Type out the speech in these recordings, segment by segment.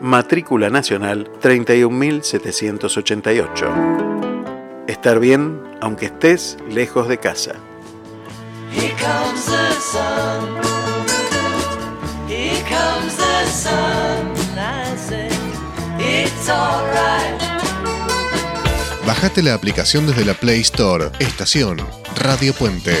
matrícula nacional 31788. Estar bien aunque estés lejos de casa. Bajate la aplicación desde la Play Store. Estación Radio Puente.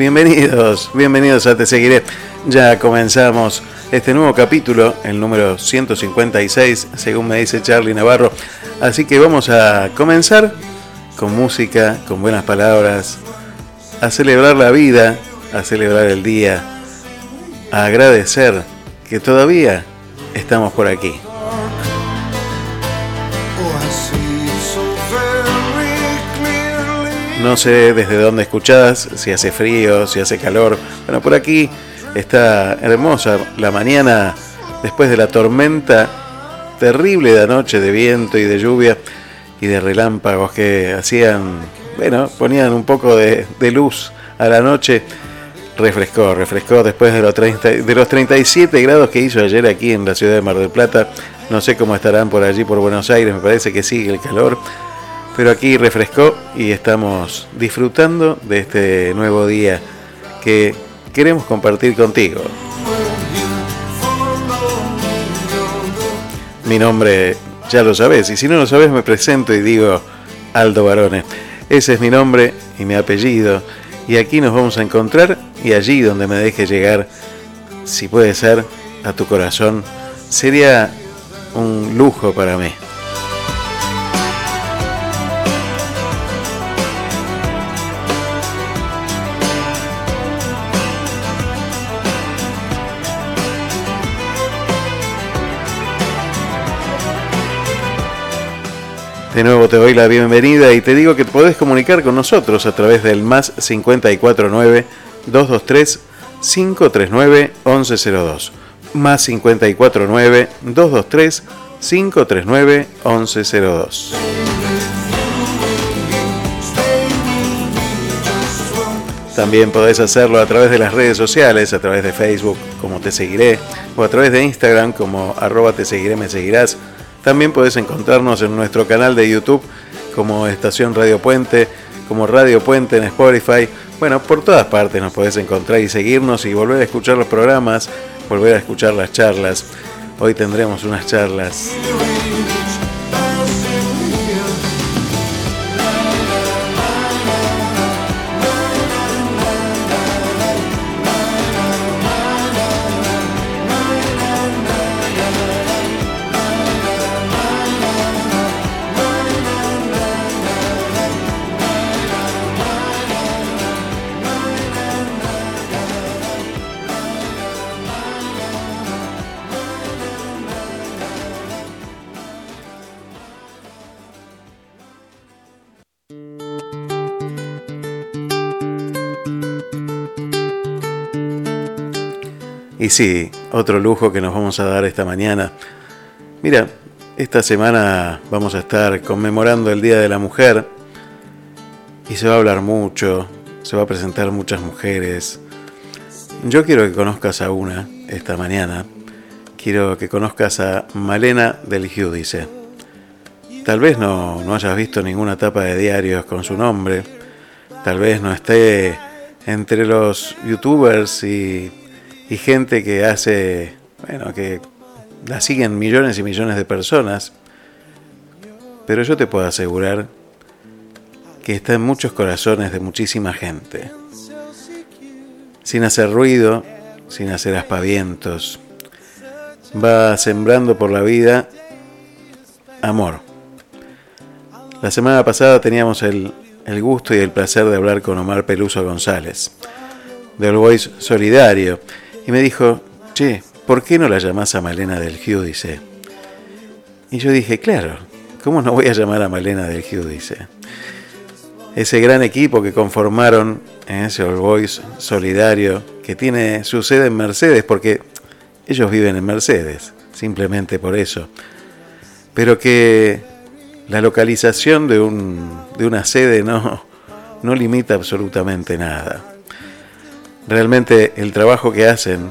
Bienvenidos, bienvenidos a Te Seguiré. Ya comenzamos este nuevo capítulo, el número 156, según me dice Charlie Navarro. Así que vamos a comenzar con música, con buenas palabras, a celebrar la vida, a celebrar el día, a agradecer que todavía estamos por aquí. No sé desde dónde escuchás, si hace frío, si hace calor. Bueno, por aquí está hermosa la mañana después de la tormenta terrible de anoche de viento y de lluvia y de relámpagos que hacían, bueno, ponían un poco de, luz a la noche. Refrescó, refrescó después de los, 30, de los 37 grados que hizo ayer aquí en la ciudad de Mar del Plata. No sé cómo estarán por allí, por Buenos Aires, me parece que sigue el calor pero aquí refrescó y estamos disfrutando de este nuevo día que queremos compartir contigo. Mi nombre ya lo sabes, y si no lo sabes me presento y digo Aldo Barone. Ese es mi nombre y mi apellido, y aquí nos vamos a encontrar y allí donde me deje llegar, si puede ser, a tu corazón, sería un lujo para mí. De nuevo te doy la bienvenida y te digo que podés comunicar con nosotros a través del más 549 223 539 1102. Más 549 223 539 1102. También podés hacerlo a través de las redes sociales, a través de Facebook como Te Seguiré, o a través de Instagram como arroba Te Seguiré, me seguirás también puedes encontrarnos en nuestro canal de YouTube como Estación Radio Puente, como Radio Puente en Spotify. Bueno, por todas partes nos podés encontrar y seguirnos y volver a escuchar los programas, volver a escuchar las charlas. Hoy tendremos unas charlas Y sí, otro lujo que nos vamos a dar esta mañana. Mira, esta semana vamos a estar conmemorando el Día de la Mujer y se va a hablar mucho, se va a presentar muchas mujeres. Yo quiero que conozcas a una esta mañana. Quiero que conozcas a Malena del Giudice. Tal vez no, no hayas visto ninguna tapa de diarios con su nombre. Tal vez no esté entre los youtubers y y gente que hace, bueno, que la siguen millones y millones de personas, pero yo te puedo asegurar que está en muchos corazones de muchísima gente, sin hacer ruido, sin hacer aspavientos, va sembrando por la vida amor. La semana pasada teníamos el, el gusto y el placer de hablar con Omar Peluso González, del Voice Solidario, y me dijo, che, ¿por qué no la llamás a Malena del Giudice? Y yo dije, claro, ¿cómo no voy a llamar a Malena del Giudice? Ese gran equipo que conformaron en ese All Boys solidario, que tiene su sede en Mercedes, porque ellos viven en Mercedes, simplemente por eso. Pero que la localización de, un, de una sede no, no limita absolutamente nada realmente el trabajo que hacen,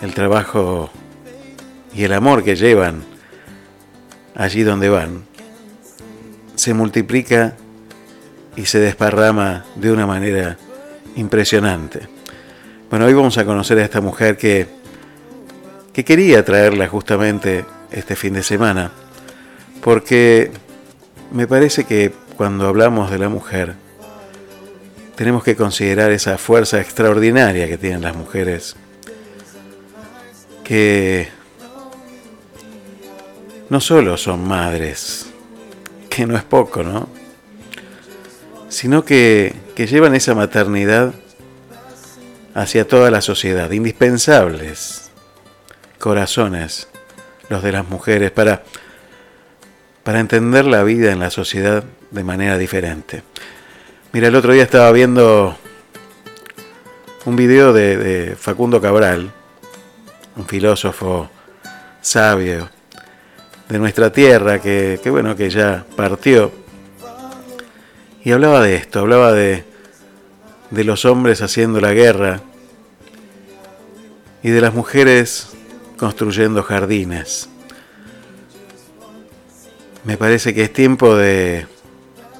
el trabajo y el amor que llevan allí donde van, se multiplica y se desparrama de una manera impresionante. Bueno, hoy vamos a conocer a esta mujer que, que quería traerla justamente este fin de semana, porque me parece que cuando hablamos de la mujer, tenemos que considerar esa fuerza extraordinaria que tienen las mujeres, que no solo son madres, que no es poco, ¿no? Sino que, que llevan esa maternidad hacia toda la sociedad, indispensables corazones, los de las mujeres, para, para entender la vida en la sociedad de manera diferente. Mira, el otro día estaba viendo un video de, Facundo Cabral, un filósofo sabio de nuestra tierra que, bueno, que ya partió. Y hablaba de esto, hablaba de, de los hombres haciendo la guerra y de las mujeres construyendo jardines. Me parece que es tiempo de,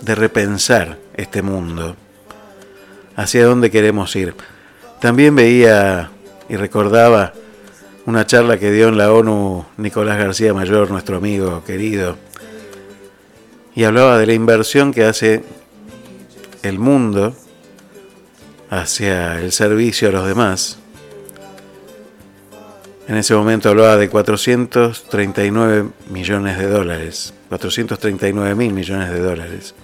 de repensar este mundo, hacia dónde queremos ir. También veía y recordaba una charla que dio en la ONU Nicolás García Mayor, nuestro amigo querido, y hablaba de la inversión que hace el mundo hacia el servicio a los demás. En ese momento hablaba de 439 millones de dólares, 439 mil millones de dólares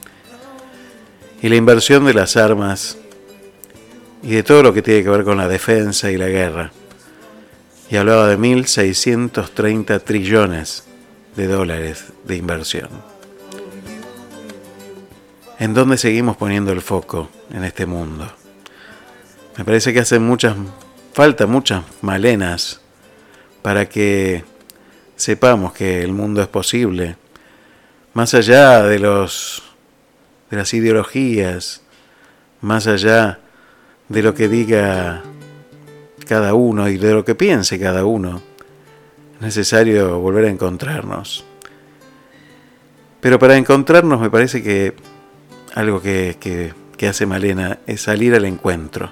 y la inversión de las armas y de todo lo que tiene que ver con la defensa y la guerra. Y hablaba de 1.630 trillones de dólares de inversión. ¿En dónde seguimos poniendo el foco en este mundo? Me parece que hacen muchas, falta muchas malenas para que sepamos que el mundo es posible, más allá de los de las ideologías, más allá de lo que diga cada uno y de lo que piense cada uno. Es necesario volver a encontrarnos. Pero para encontrarnos me parece que algo que, que hace Malena es salir al encuentro.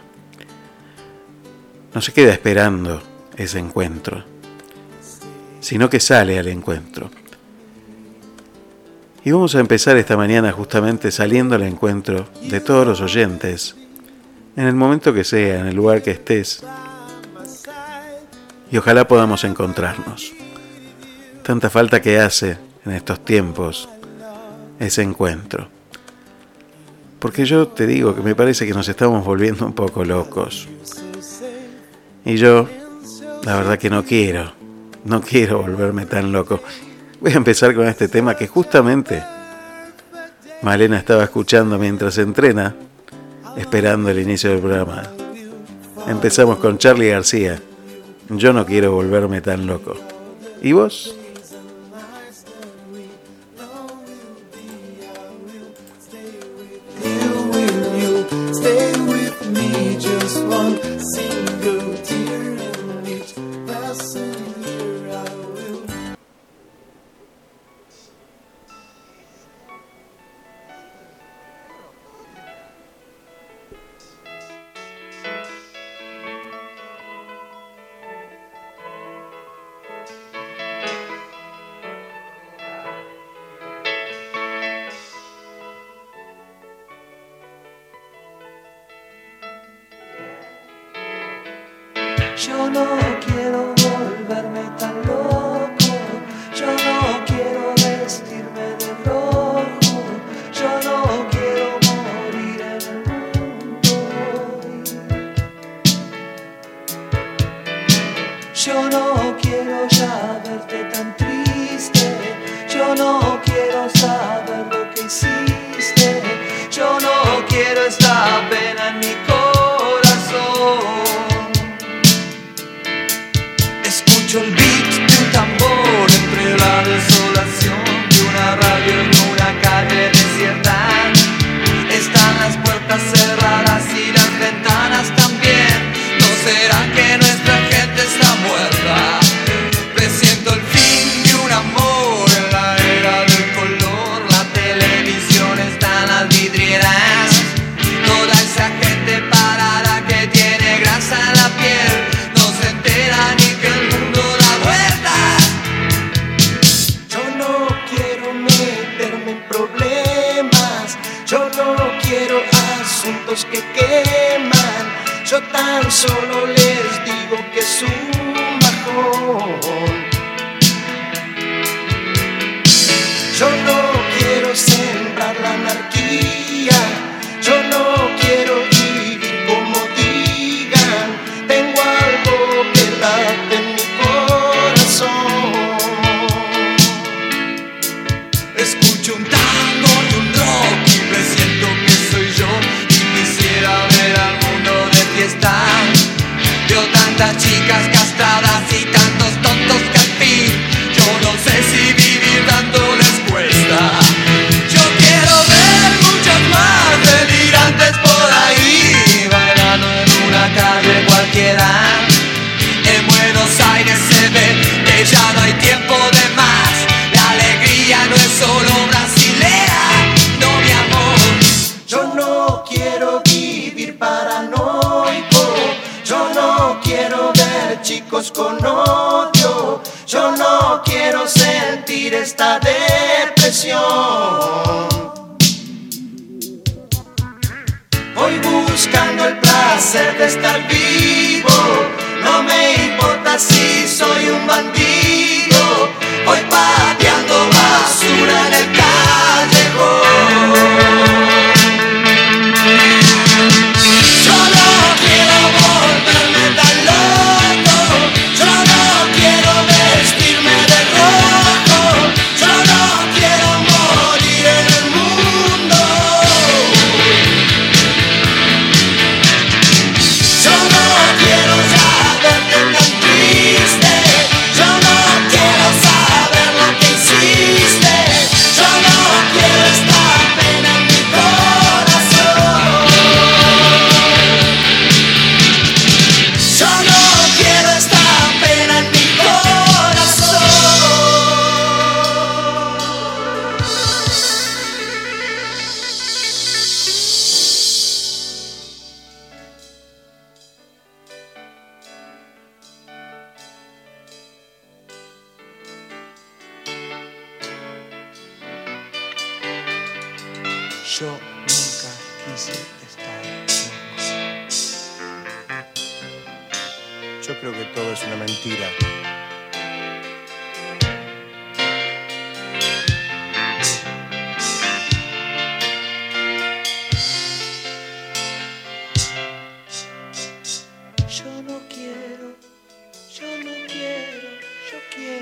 No se queda esperando ese encuentro, sino que sale al encuentro. Y vamos a empezar esta mañana justamente saliendo al encuentro de todos los oyentes, en el momento que sea, en el lugar que estés. Y ojalá podamos encontrarnos. Tanta falta que hace en estos tiempos ese encuentro. Porque yo te digo que me parece que nos estamos volviendo un poco locos. Y yo, la verdad que no quiero, no quiero volverme tan loco. Voy a empezar con este tema que justamente Malena estaba escuchando mientras entrena, esperando el inicio del programa. Empezamos con Charlie García yo no quiero volverme tan loco. ¿Y vos?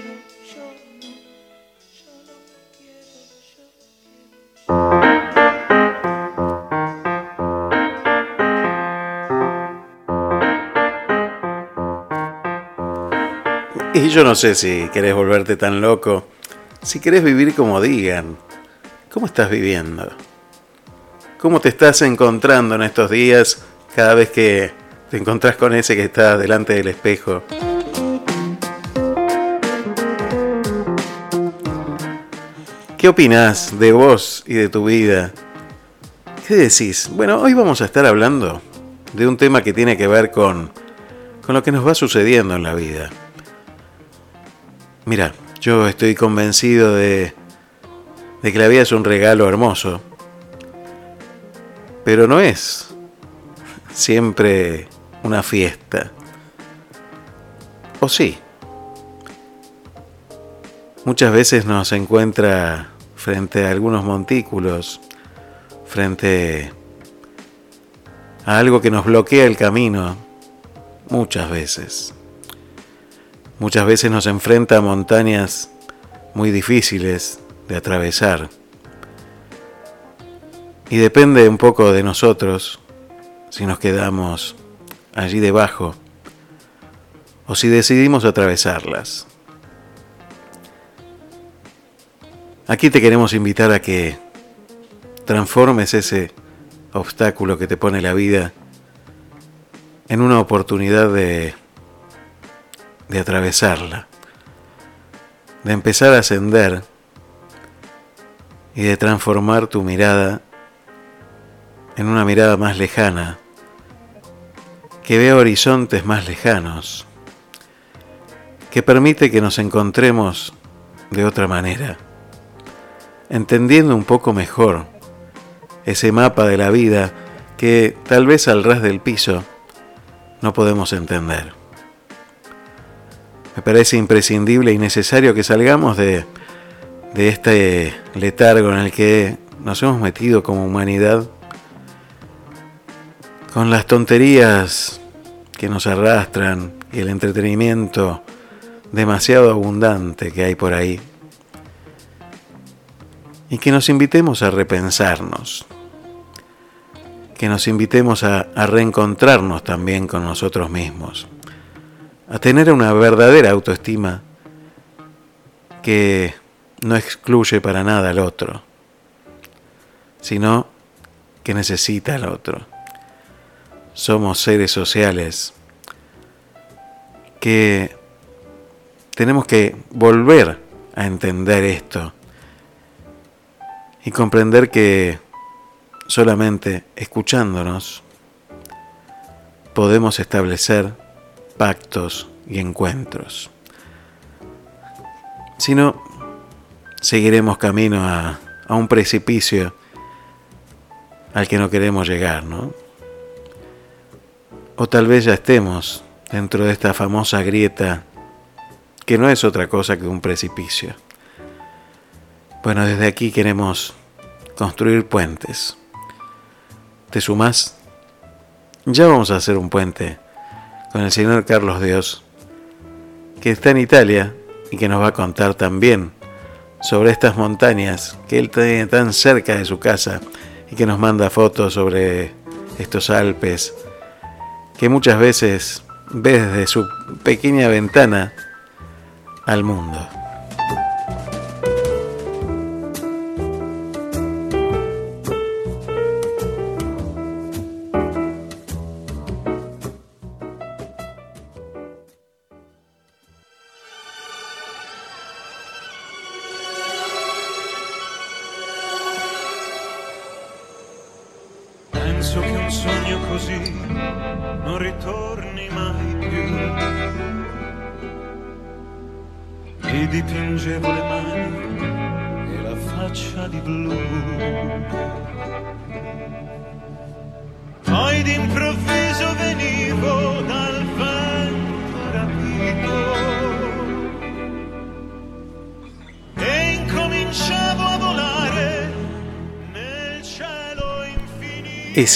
quiero, yo no. Y yo no sé si querés volverte tan loco, si querés vivir como digan, ¿cómo estás viviendo? ¿Cómo te estás encontrando en estos días cada vez que te encontrás con ese que está delante del espejo? ¿Qué opinás de vos y de tu vida? ¿Qué decís? Bueno, hoy vamos a estar hablando de un tema que tiene que ver con, con lo que nos va sucediendo en la vida. Mira, yo estoy convencido de, de que la vida es un regalo hermoso, pero no es siempre una fiesta. ¿O sí? Muchas veces nos encuentra frente a algunos montículos, frente a algo que nos bloquea el camino, muchas veces. Muchas veces nos enfrenta a montañas muy difíciles de atravesar. Y depende un poco de nosotros si nos quedamos allí debajo o si decidimos atravesarlas. Aquí te queremos invitar a que transformes ese obstáculo que te pone la vida en una oportunidad de de atravesarla, de empezar a ascender y de transformar tu mirada en una mirada más lejana, que vea horizontes más lejanos, que permite que nos encontremos de otra manera, entendiendo un poco mejor ese mapa de la vida que tal vez al ras del piso no podemos entender. Me parece imprescindible y necesario que salgamos de, este letargo en el que nos hemos metido como humanidad con las tonterías que nos arrastran y el entretenimiento demasiado abundante que hay por ahí. Y que nos invitemos a repensarnos, que nos invitemos a reencontrarnos también con nosotros mismos a tener una verdadera autoestima que no excluye para nada al otro, sino que necesita al otro. Somos seres sociales que tenemos que volver a entender esto y comprender que solamente escuchándonos podemos establecer pactos y encuentros. Si no, seguiremos camino a, a un precipicio al que no queremos llegar, ¿no? O tal vez ya estemos dentro de esta famosa grieta que no es otra cosa que un precipicio. Bueno, desde aquí queremos construir puentes. ¿Te sumas? Ya vamos a hacer un puente con el señor Carlos Dios, que está en Italia y que nos va a contar también sobre estas montañas que él tiene tan cerca de su casa y que nos manda fotos sobre estos Alpes que muchas veces ve desde su pequeña ventana al mundo.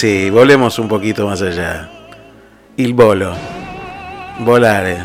Sí, volemos un poquito más allá. Il volo. Volare.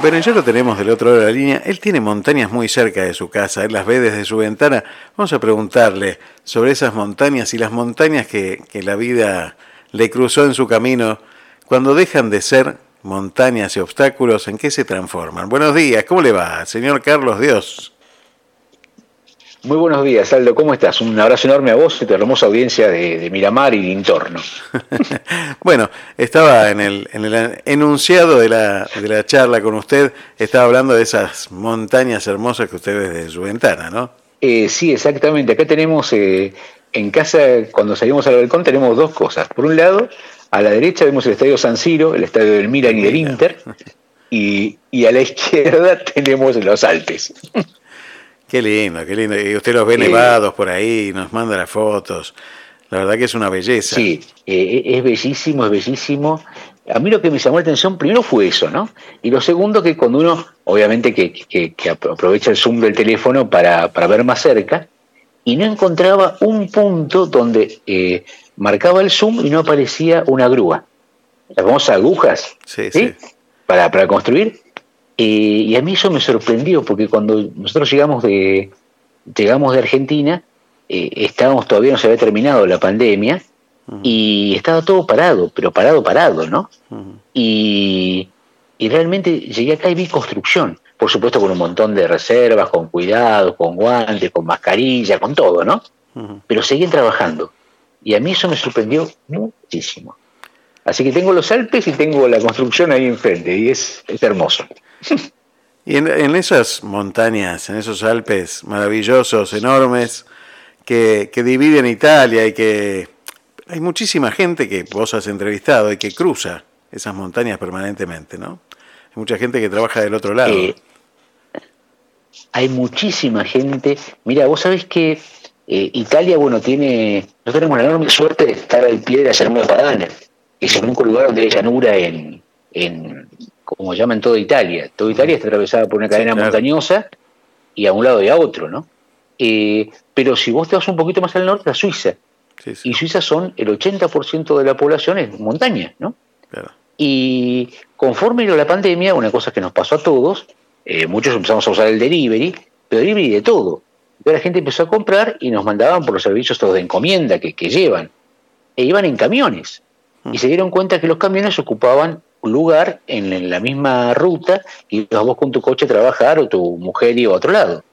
Bueno, ya lo tenemos del otro lado de la línea. Él tiene montañas muy cerca de su casa, él las ve desde su ventana. Vamos a preguntarle sobre esas montañas y las montañas que, que la vida le cruzó en su camino. Cuando dejan de ser montañas y obstáculos, ¿en qué se transforman? Buenos días, ¿cómo le va, señor Carlos Dios? Muy buenos días, Aldo. ¿Cómo estás? Un abrazo enorme a vos y a tu hermosa audiencia de, Miramar y de entorno. bueno, estaba en el, en el enunciado de la, de la, charla con usted, estaba hablando de esas montañas hermosas que usted ve desde su ventana, ¿no? Eh, sí, exactamente. Acá tenemos, eh, en casa, cuando salimos al balcón, tenemos dos cosas. Por un lado, a la derecha vemos el estadio San Siro, el estadio del Milan y del Inter, y, y a la izquierda tenemos los Alpes. Qué lindo, qué lindo. Y usted los ve nevados por ahí, nos manda las fotos. La verdad que es una belleza. Sí, eh, es bellísimo, es bellísimo. A mí lo que me llamó la atención primero fue eso, ¿no? Y lo segundo que cuando uno, obviamente que, que, aprovecha el zoom del teléfono para, para, ver más cerca, y no encontraba un punto donde eh, marcaba el zoom y no aparecía una grúa. Las famosas agujas, sí, ¿sí? Para, para construir eh, y a mí eso me sorprendió, porque cuando nosotros llegamos de, llegamos de Argentina, eh, estábamos todavía no se había terminado la pandemia y estaba todo parado, pero parado, parado, ¿no? y, realmente llegué acá y vi construcción, por supuesto con un montón de reservas, con cuidado, con guantes, con mascarilla, con todo, ¿no? Pero seguían trabajando. Y a mí eso me sorprendió muchísimo. Así que tengo los Alpes y tengo la construcción ahí enfrente, y es, es hermoso. Y en, esas montañas, en esos Alpes maravillosos, enormes, que, dividen Italia y que hay muchísima gente que vos has entrevistado y que cruza esas montañas permanentemente, ¿no? Hay mucha gente que trabaja del otro lado. Eh, hay muchísima gente. Mira, vos sabés que eh, Italia, bueno, tiene. Nosotros tenemos la enorme suerte de estar al pie de la llanura padana, que es el único lugar donde hay llanura en, en, como llaman toda Italia. Toda Italia está atravesada por una cadena montañosa y a un lado y a otro, ¿no? Eh, pero si vos te vas un poquito más al norte, a Suiza. Y Suiza son el 80% de la población es montaña, ¿no? Y conforme a la pandemia, una cosa que nos pasó a todos, eh, muchos empezamos a usar el delivery, pero delivery de todo. Entonces la gente empezó a comprar y nos mandaban por los servicios todos de encomienda que, que llevan. E iban en camiones. Y mm. se dieron cuenta que los camiones ocupaban lugar en la misma ruta y vas vos con tu coche a trabajar o tu mujer y a otro lado.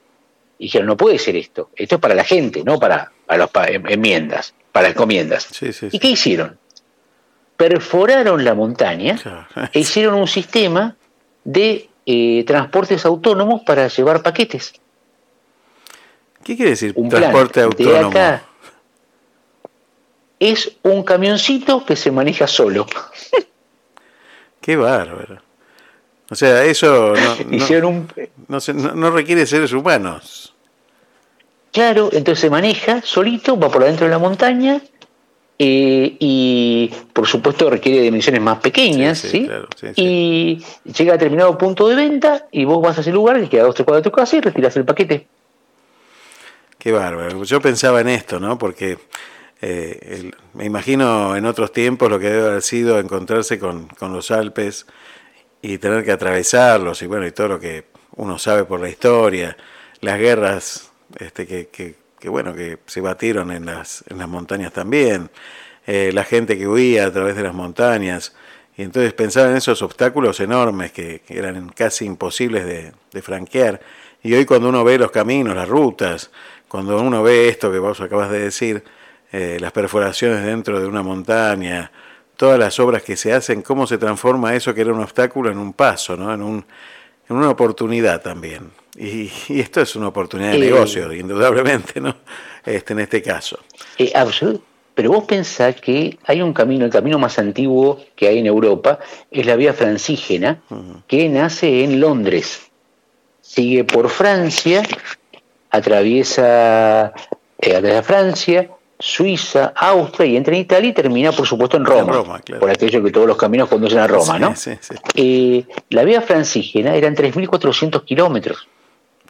Y dijeron, no puede ser esto, esto es para la gente, no para, las em, enmiendas, para encomiendas. ¿Y qué hicieron? Perforaron la montaña e hicieron un sistema de eh, transportes autónomos para llevar paquetes. ¿Qué quiere decir Un transporte de autónomo? acá. Es un camioncito que se maneja solo. Qué bárbaro. O sea, eso no, Hicieron un, no se- no- no requiere seres humanos. Claro, entonces se maneja solito, va por adentro de la montaña eh, y por supuesto requiere dimensiones más pequeñas, Sí, ¿sí? sí, claro, sí. Y llega a determinado punto de venta y vos vas a ese lugar que queda dos tres cuadras de tu casa y retiras el paquete. Qué bárbaro. Yo pensaba en esto, ¿no? Porque eh, el- me imagino en otros tiempos lo que debe haber sido encontrarse con, con los Alpes y tener que atravesarlos y bueno, y todo lo que uno sabe por la historia, las guerras este, que, que- que, bueno, que se batieron en las, en las montañas también, eh, la gente que huía a través de las montañas. Y entonces pensaba en esos obstáculos enormes que, que eran casi imposibles de, de franquear. Y hoy cuando uno ve los caminos, las rutas, cuando uno ve esto que vos acabas de decir, eh, las perforaciones dentro de una montaña, todas las obras que se hacen, cómo se transforma eso que era un obstáculo en un paso, ¿no? en, un, en una oportunidad también. Y, y esto es una oportunidad de Eh. negocio, indudablemente, ¿no? Este, en este caso. Eh, absolut- Pero vos pensás que hay un camino, el camino más antiguo que hay en Europa es la vía francígena, que nace en Londres. Sigue por Francia, atraviesa, eh, atraviesa Francia, Suiza, Austria y entra en Italia y termina, por supuesto, en Roma. Roma, claro. Por aquello que todos los caminos conducen a Roma, Sí, ¿no? Sí, sí. Eh, la vía francígena eran 3.400 kilómetros.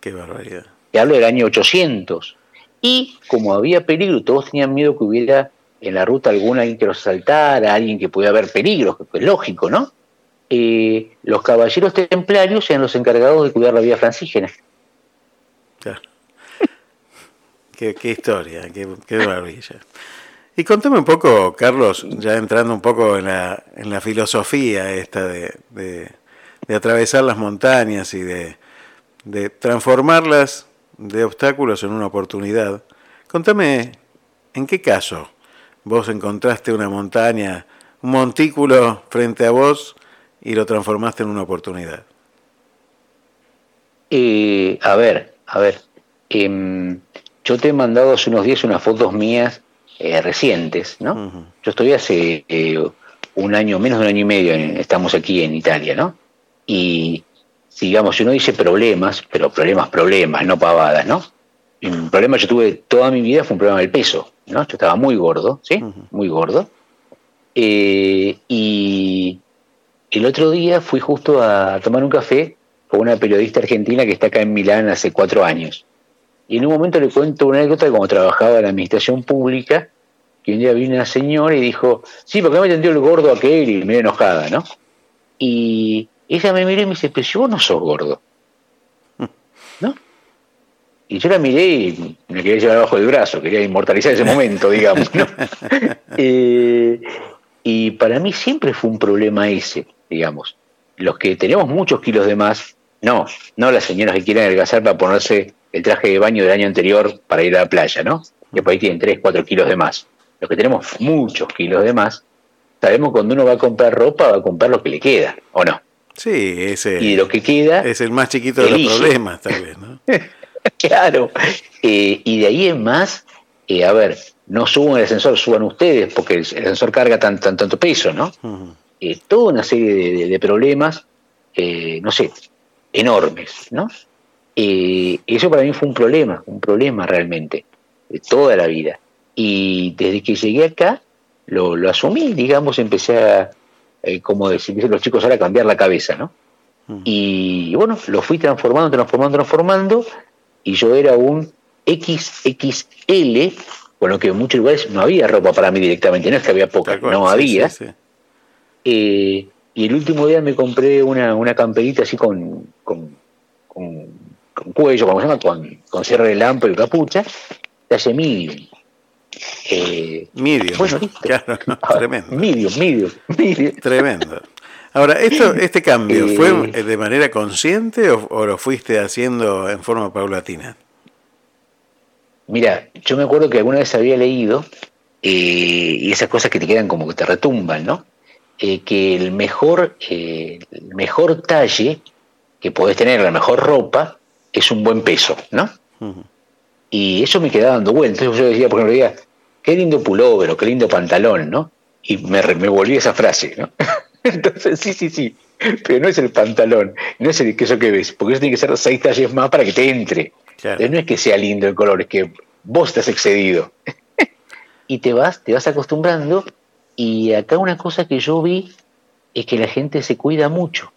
Qué barbaridad. Te hablo del año 800. Y como había peligro, todos tenían miedo que hubiera en la ruta alguna alguien que los asaltara, alguien que pudiera haber peligros, que es lógico, ¿no? Eh, los caballeros templarios eran los encargados de cuidar la vía francígena. Claro. Qué, qué historia, qué, qué maravilla. Y contame un poco, Carlos, ya entrando un poco en la, en la filosofía esta de, de- de atravesar las montañas y de, de transformarlas de obstáculos en una oportunidad. Contame, ¿en qué caso vos encontraste una montaña, un montículo frente a vos y lo transformaste en una oportunidad? Eh, a ver, a ver. em, yo te he mandado hace unos días unas fotos mías eh, recientes, ¿no? Ujú. Yo estoy hace eh, un año, menos de un año y medio, estamos aquí en Italia, ¿no? Y, digamos, si uno dice problemas, pero problemas, problemas, no pavadas, ¿no? Un problema que yo tuve toda mi vida fue un problema del peso, ¿no? Yo estaba muy gordo, ¿sí? Ujú. Muy gordo. Eh, y el otro día fui justo a tomar un café con una periodista argentina que está acá en Milán hace cuatro años. Y en un momento le cuento una anécdota de cuando trabajaba en la administración pública, que un día vino una señora y dijo, sí, porque me atendió el gordo aquel y me enojada, ¿no? Y ella me miró y me dice, pero si vos no sos gordo, ¿no? Y yo la miré y me quería llevar abajo del brazo, quería inmortalizar ese momento, digamos, ¿no? Eh, y para mí siempre fue un problema ese, digamos. Los que tenemos muchos kilos de más, no, no las señoras que quieren adelgazar para ponerse el traje de baño del año anterior para ir a la playa, ¿no? Que por ahí tienen 3, 4 kilos de más. Los que tenemos muchos kilos de más, sabemos cuando uno va a comprar ropa, va a comprar lo que le queda, ¿o no? Sí, ese Y de lo que queda, es el más chiquito de los elige. problemas, tal vez, ¿no? claro. Eh, y de ahí en más, eh, a ver, no suban el ascensor, suban ustedes, porque el, ascensor carga tan, tan- tanto peso, ¿no? Ujú. eh, toda una serie de, de- de problemas, eh, no sé, enormes, ¿no? Eh, eso para mí fue un problema, un problema realmente, de toda la vida. Y desde que llegué acá, lo, lo asumí, digamos, empecé a, eh, como decir, dicen los chicos ahora, a cambiar la cabeza, ¿no? Y bueno, lo fui transformando, transformando, transformando, y yo era un XXL, con lo que en muchos lugares no había ropa para mí directamente, no es que había poca, no sí, había. sí, sí. Eh, y el último día me compré una, una camperita así con, con, con cuello, como se llama, con, con cierre de lámpara y capucha, talle medium. Eh, Medium. Bueno. Claro, no, ah, tremendo. Medium, medium, medium. Tremendo. Ahora, esto, este cambio, Eh, ¿fue de manera consciente o, o lo fuiste haciendo en forma paulatina? Mira, yo me acuerdo que alguna vez había leído, eh, y esas cosas que te quedan como que te retumban, ¿no? Eh, que el mejor, eh, el mejor talle que podés tener la mejor ropa, es un buen peso, ¿no? Y eso me quedaba dando vueltas. Entonces yo decía, por ejemplo, qué lindo pullover o qué lindo pantalón, ¿no? Y me, me volví esa frase, ¿no? Entonces, sí, sí, sí, pero no es el pantalón, no es el queso que ves, porque eso tiene que ser seis talles más para que te entre. Entonces, no es que sea lindo el color, es que vos te has excedido. y te vas, te vas acostumbrando, y acá una cosa que yo vi es que la gente se cuida mucho.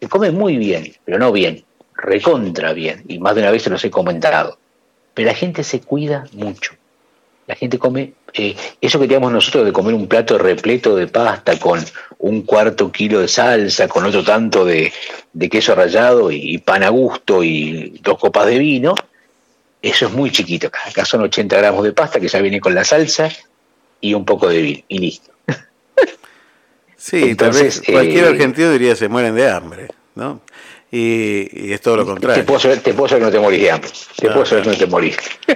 Se come muy bien, pero no bien, recontra bien, y más de una vez se los he comentado. Pero la gente se cuida mucho. La gente come, eh, eso que teníamos nosotros de comer un plato repleto de pasta con un cuarto kilo de salsa, con otro tanto de, queso rallado y, pan a gusto y dos copas de vino, eso es muy chiquito. Acá son 80 gramos de pasta que ya viene con la salsa y un poco de vino y listo. Sí, Entonces, tal vez cualquier eh, argentino diría se mueren de hambre, ¿no? Y, es todo lo contrario. Te puedo, saber, te puedo que no te morís de hambre. Te puedo saber que no te morís.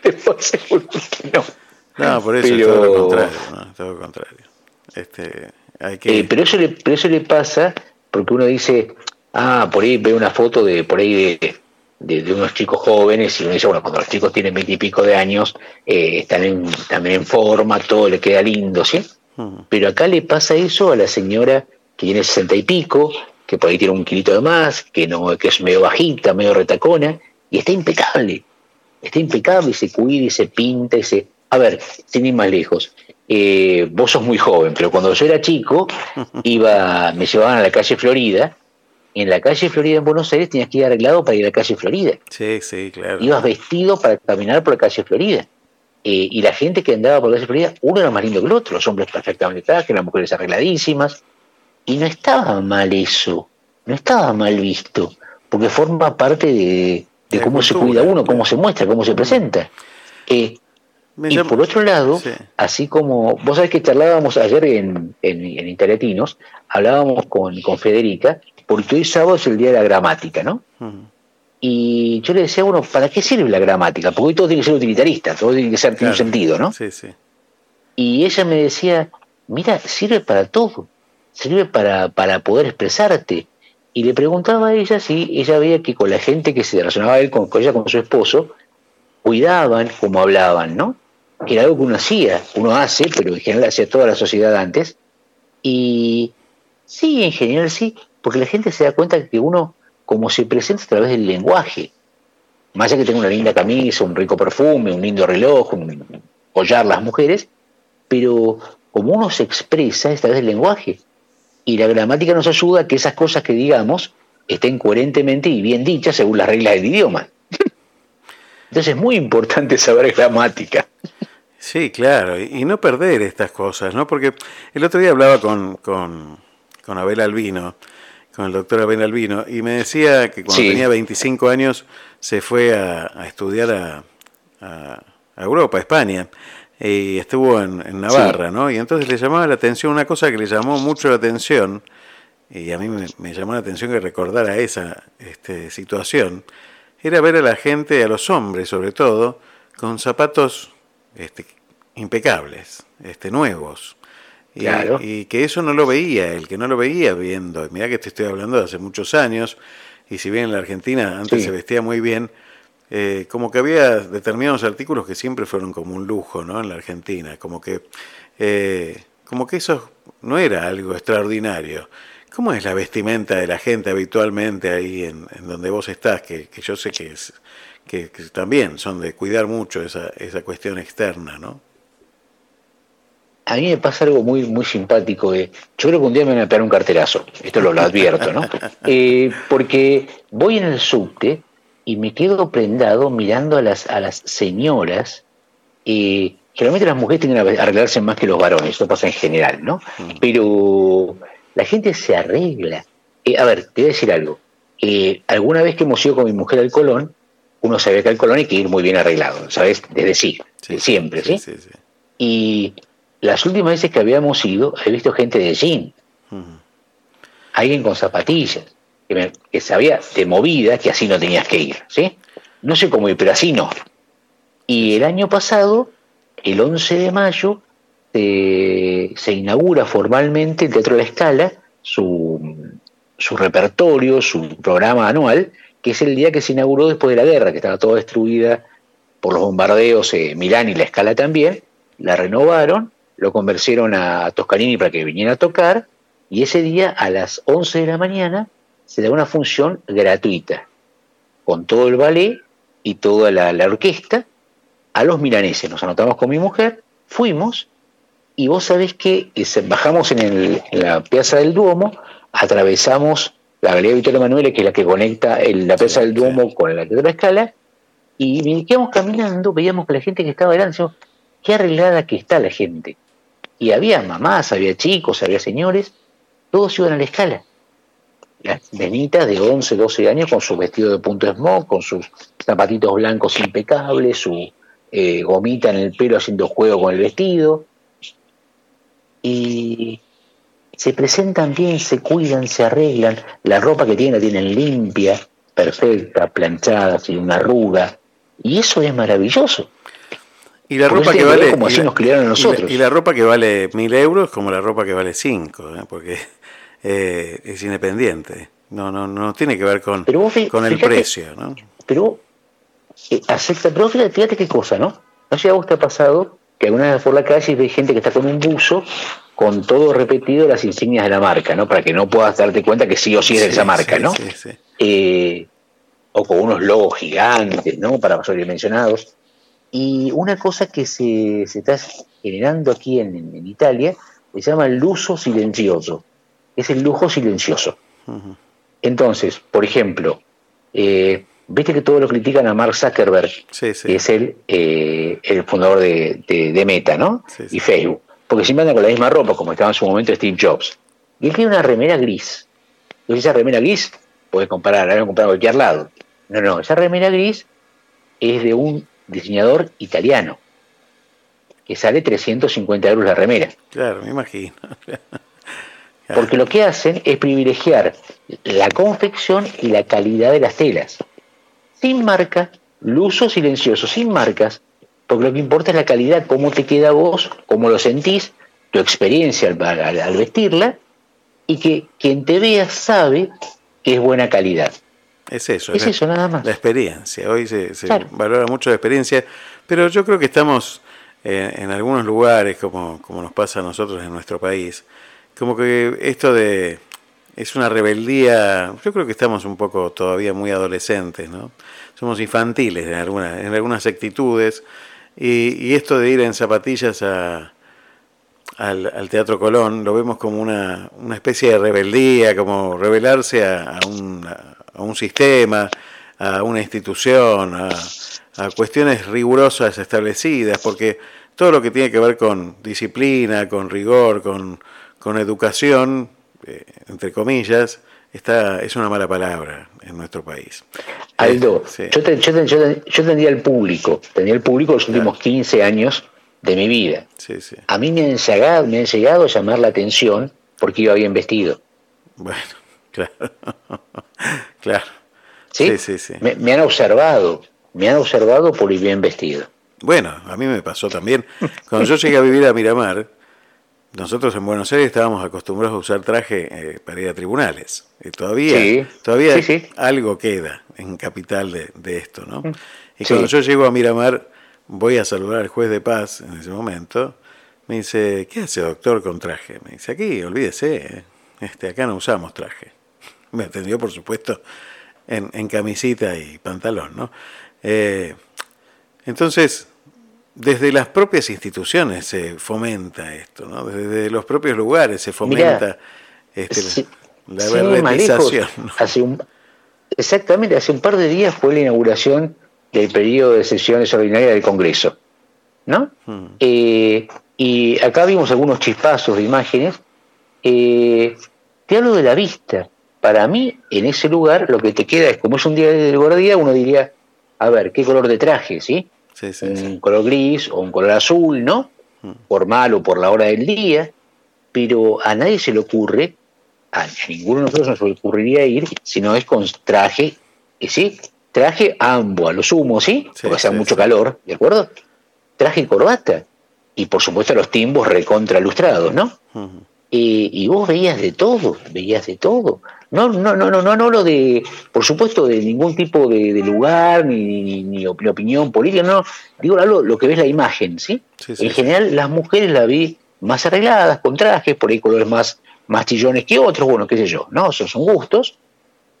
te puedo asegurar que no. No, por eso es todo lo contrario. ¿no? Todo lo contrario. Este, hay que... Eh, pero, eso le, pero eso le pasa porque uno dice, ah, por ahí ve una foto de por ahí de, de, unos chicos jóvenes y uno dice, bueno, cuando los chicos tienen veintipico de años, eh, están en, también en forma, todo le queda lindo, ¿sí? Pero acá le pasa eso a la señora que tiene sesenta y pico, que por ahí tiene un kilito de más, que no, que es medio bajita, medio retacona, y está impecable. Está impecable y se cuida y se pinta y se. A ver, sin ir más lejos. Eh, vos sos muy joven, pero cuando yo era chico, iba, me llevaban a la calle Florida. En la calle Florida en Buenos Aires tenías que ir arreglado para ir a la calle Florida. Sí, sí, claro. Ibas vestido para caminar por la calle Florida. Eh, y la gente que andaba por la calle Florida, uno era más lindo que el otro, los hombres perfectamente trajes, las mujeres arregladísimas. Y no estaba mal eso, no estaba mal visto, porque forma parte de, cómo se cuida uno, cómo se muestra, cómo se presenta. Eh, y por otro lado, así como vos sabés que charlábamos ayer en, en, en Italiatinos, hablábamos con, con, Federica, porque hoy sábado es el día de la gramática, ¿no? Y yo le decía, bueno, ¿para qué sirve la gramática? Porque hoy todo tiene que ser utilitarista, todo tiene que ser tiene un sentido, ¿no? Sí, sí. Y ella me decía, mira, sirve para todo sirve para, para poder expresarte. Y le preguntaba a ella si ella veía que con la gente que se relacionaba él con, ella, con su esposo, cuidaban como hablaban, ¿no? Que era algo que uno hacía, uno hace, pero en general hacía toda la sociedad antes. Y sí, en general sí, porque la gente se da cuenta que uno, como se presenta a través del lenguaje, más allá que tenga una linda camisa, un rico perfume, un lindo reloj, un collar las mujeres, pero como uno se expresa es a través del lenguaje y la gramática nos ayuda a que esas cosas que digamos estén coherentemente y bien dichas según las reglas del idioma. Entonces es muy importante saber gramática. Sí, claro, y no perder estas cosas, ¿no? Porque el otro día hablaba con, con, Abel Albino, con el doctor Abel Albino, y me decía que cuando tenía 25 años se fue a, estudiar a, a, Europa, a España, y estuvo en, Navarra, ¿no? Y entonces le llamaba la atención una cosa que le llamó mucho la atención, y a mí me, llamó la atención que recordara esa este, situación, era ver a la gente, a los hombres sobre todo, con zapatos este, impecables, este, nuevos. Y, y, que eso no lo veía, el que no lo veía viendo, mira que te estoy hablando de hace muchos años, y si bien en la Argentina antes se vestía muy bien, eh, como que había determinados artículos que siempre fueron como un lujo, ¿no? En la Argentina, como que, eh, como que eso no era algo extraordinario. ¿Cómo es la vestimenta de la gente habitualmente ahí en, donde vos estás? Que, yo sé que, es, que, también son de cuidar mucho esa, esa cuestión externa, ¿no? A mí me pasa algo muy, muy simpático. yo creo que un día me van a pegar un carterazo, esto lo, advierto, ¿no? Eh, porque voy en el subte y me quedo prendado mirando a las, a las señoras. Eh, generalmente las mujeres tienen que arreglarse más que los varones, esto pasa en general, ¿no? Mm. Pero la gente se arregla. Eh, a ver, te voy a decir algo. Eh, alguna vez que hemos ido con mi mujer al Colón, uno sabe que al Colón hay que ir muy bien arreglado, ¿sabes? Desde sí, siempre, ¿sí? Sí, sí Y las últimas veces que habíamos ido, he visto gente de jean, alguien con zapatillas, que, sabía de movida que así no tenías que ir, ¿sí? No sé cómo ir, pero así no. Y el año pasado, el 11 de mayo, se inaugura formalmente el Teatro de la Escala, su, su repertorio, su programa anual, que es el día que se inauguró después de la guerra, que estaba toda destruida por los bombardeos, eh, Milán y la escala también, la renovaron, lo convencieron a Toscanini para que viniera a tocar, y ese día a las 11 de la mañana se da una función gratuita, con todo el ballet y toda la, orquesta, a los milaneses. Nos anotamos con mi mujer, fuimos, y vos sabés que bajamos en, la Plaza del Duomo, atravesamos la Galería Vittorio Emanuele, que es la que conecta la Plaza del Duomo con la Teatro Escala, y quedamos caminando, veíamos que la gente que estaba delante, qué arreglada que está la gente. Y había mamás, había chicos, había señores, todos iban a la escala. Las nenitas de 11, 12 años con su vestido de punto smog, con sus zapatitos blancos impecables, su eh, gomita en el pelo haciendo juego con el vestido. Y se presentan bien, se cuidan, se arreglan, la ropa que tienen la tienen limpia, perfecta, planchada, sin una arruga. Y eso es maravilloso. Y la ropa que vale. Como así nos criaron a nosotros. Y la, ropa que vale mil euros como la ropa que vale cinco, ¿eh? porque eh, es independiente. No, no, no tiene que ver con, con el precio, ¿no? Pero eh, acepta, pero fíjate, qué cosa, ¿no? No sé si a vos te ha pasado que alguna vez por la calle ve gente que está con un buzo con todo repetido las insignias de la marca, ¿no? Para que no puedas darte cuenta que sí o sí es de esa marca, ¿no? Eh, o con unos logos gigantes, ¿no? Para sobredimensionados. Y una cosa que se, está generando aquí en, Italia se llama el uso silencioso. Es el lujo silencioso. Entonces, por ejemplo, eh, viste que todos lo critican a Mark Zuckerberg, que es el, eh, el fundador de, Meta, ¿no? y Facebook. Porque siempre anda con la misma ropa, como estaba en su momento Steve Jobs. Y él tiene una remera gris. Entonces, esa remera gris, puedes comparar, la comprar a cualquier lado. No, no, esa remera gris es de un diseñador italiano, que sale 350 euros la remera. Claro, me imagino. Porque lo que hacen es privilegiar la confección y la calidad de las telas. Sin marca, uso silencioso, sin marcas, porque lo que importa es la calidad, cómo te queda vos, cómo lo sentís, tu experiencia al vestirla, y que quien te vea sabe que es buena calidad. Es eso. Es eso, nada más. La experiencia. Hoy se, valora mucho la experiencia, pero yo creo que estamos en algunos lugares, como, como nos pasa a nosotros en nuestro país, como que esto de. Es una rebeldía. Yo creo que estamos un poco todavía muy adolescentes, ¿no? Somos infantiles en algunas, en algunas actitudes. Y, esto de ir en zapatillas a, al, Teatro Colón lo vemos como una, una especie de rebeldía, como rebelarse a, a, un, a un sistema, a una institución, a, cuestiones rigurosas establecidas, porque todo lo que tiene que ver con disciplina, con rigor, con, con educación, eh, entre comillas, está, es una mala palabra en nuestro país. Aldo, yo, tendría el público, tendría el público los últimos 15 años de mi vida. A mí me han, llegado, me han llegado a llamar la atención porque iba bien vestido. Bueno, claro. claro. ¿Sí? Sí, sí, Me, han observado, me han observado por ir bien vestido. Bueno, a mí me pasó también. Cuando yo llegué a vivir a Miramar, nosotros en Buenos Aires estábamos acostumbrados a usar traje eh, para ir a tribunales. Y todavía, todavía algo queda en capital de, esto, ¿no? Mm. Y cuando yo llego a Miramar, voy a saludar al juez de paz en ese momento. Me dice, ¿qué hace doctor con traje? Me dice, aquí, olvídese, ¿eh? este, acá no usamos traje me atendió por supuesto en, camisita y pantalón, ¿no? Eh, entonces, desde las propias instituciones se fomenta esto, ¿no? Desde los propios lugares se fomenta este, la verbalización. exactamente, hace un par de días fue la inauguración del periodo de sesiones ordinarias del Congreso, ¿no? Hmm. Eh, y acá vimos algunos chispazos de imágenes. Eh, te hablo de la vista para mí, en ese lugar, lo que te queda es, como es un día de guardia, uno diría, a ver, ¿qué color de traje, sí? Un color gris o un color azul, ¿no? Mm. Por mal o por la hora del día, pero a nadie se le ocurre, a ninguno de nosotros nos ocurriría ir si no es con traje, ¿sí? Traje ambo, a lo sumo, ¿sí? Porque hace mucho calor, ¿de acuerdo? Traje y corbata. Y por supuesto los timbos recontra ¿no? eh, y vos veías de todo, veías de todo. No, no, no, no, no, no lo de, por supuesto, de ningún tipo de, lugar ni, ni, opinión política, no, digo lo, lo que ves la imagen, ¿sí? en general, las mujeres la vi más arregladas, con trajes, por ahí colores más, más chillones que otros, bueno, qué sé yo, ¿no? Esos son gustos,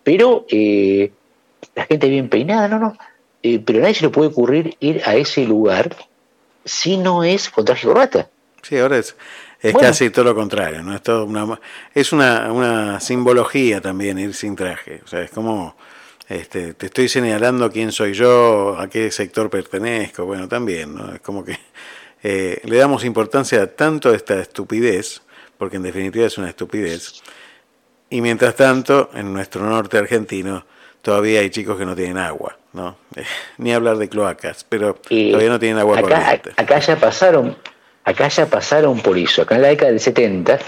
pero eh, la gente bien peinada, no, no, eh, pero a nadie se le puede ocurrir ir a ese lugar si no es con traje y corbata. Sí, ahora es, es casi todo lo contrario, ¿no? Es, todo una, es una, una simbología también ir sin traje, o sea, es como... Este, te estoy señalando quién soy yo, a qué sector pertenezco, bueno, también, ¿no? Es como que eh, le damos importancia tanto a esta estupidez, porque en definitiva es una estupidez, y mientras tanto, en nuestro norte argentino, todavía hay chicos que no tienen agua, ¿no? ni hablar de cloacas, pero todavía no tienen agua acá, Acá ya pasaron, acá ya pasaron por eso. Acá en la década del 70,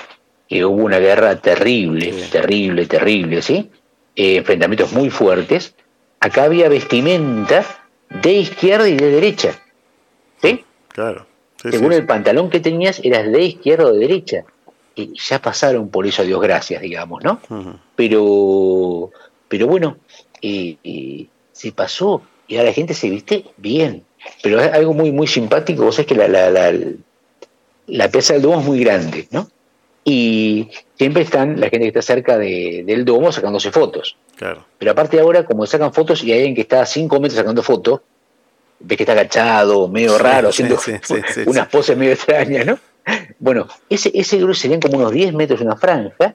que hubo una guerra terrible, terrible, terrible, ¿sí? Eh, enfrentamientos muy fuertes. Acá había vestimenta de izquierda y de derecha, ¿sí? Claro. Según el pantalón que tenías, eras de izquierda o de derecha. Y ya pasaron por eso, Dios gracias, digamos, ¿no? Pero, pero bueno, se pasó y ahora la gente se viste bien. Pero es algo muy, muy simpático. Vos sabés que la, la, la, la pieza del Duomo es muy grande, ¿no? Y siempre están la gente que está cerca del Duomo sacándose fotos. Claro. Pero aparte ahora, como sacan fotos y hay alguien que está a 5 metros sacando fotos, ves que está agachado, medio raro, haciendo unas poses medio extrañas, ¿no? Bueno, ese, ese grupo serían como unos 10 metros de una franja.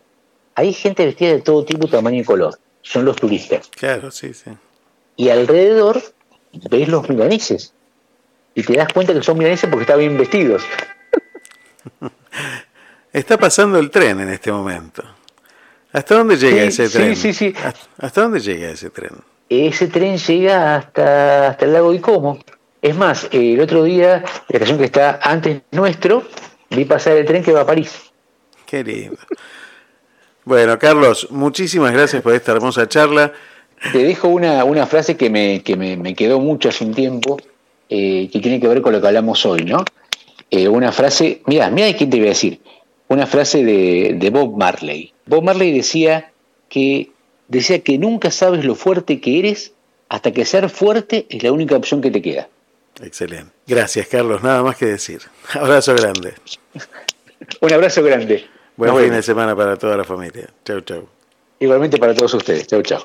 Hay gente vestida de todo tipo, tamaño y color. Son los turistas. Claro, sí, sí. Y alrededor ves los milaneses. Y te das cuenta que son milaneses porque están bien vestidos. Está pasando el tren en este momento. ¿Hasta dónde llega ese tren? Sí, sí, sí. ¿Hasta dónde llega ese tren? ese tren llega hasta, hasta el lago de Como. Es más, el otro día, la estación que está antes nuestro, vi pasar el tren que va a París. Qué lindo. Bueno, Carlos, muchísimas gracias por esta hermosa charla. Te dejo una, una frase que, me, que me, quedó mucho hace un tiempo, eh, que tiene que ver con lo que hablamos hoy, ¿no? Eh, una frase, mira, mira quién te voy a decir, una frase de, de Bob Marley. Bob Marley decía que decía que nunca sabes lo fuerte que eres hasta que ser fuerte es la única opción que te queda. Excelente. Gracias, Carlos. Nada más que decir. Abrazo grande. Un abrazo grande. Buen fin de semana para toda la familia. Chau, chau. Igualmente para todos ustedes. Chau, chau.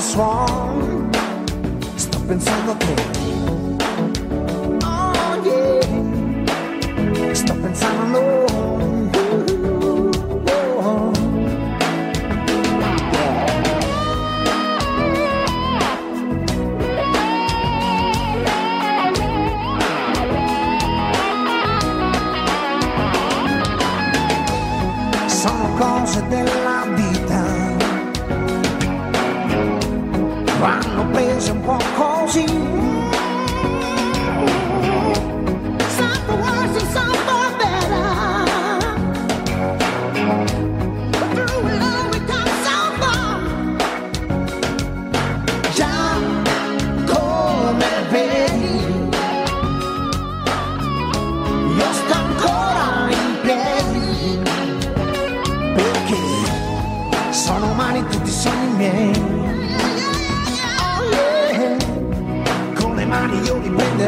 swan Stop inside the cage Oh yeah. Stop inside alone oh, oh. Sono cose della 心。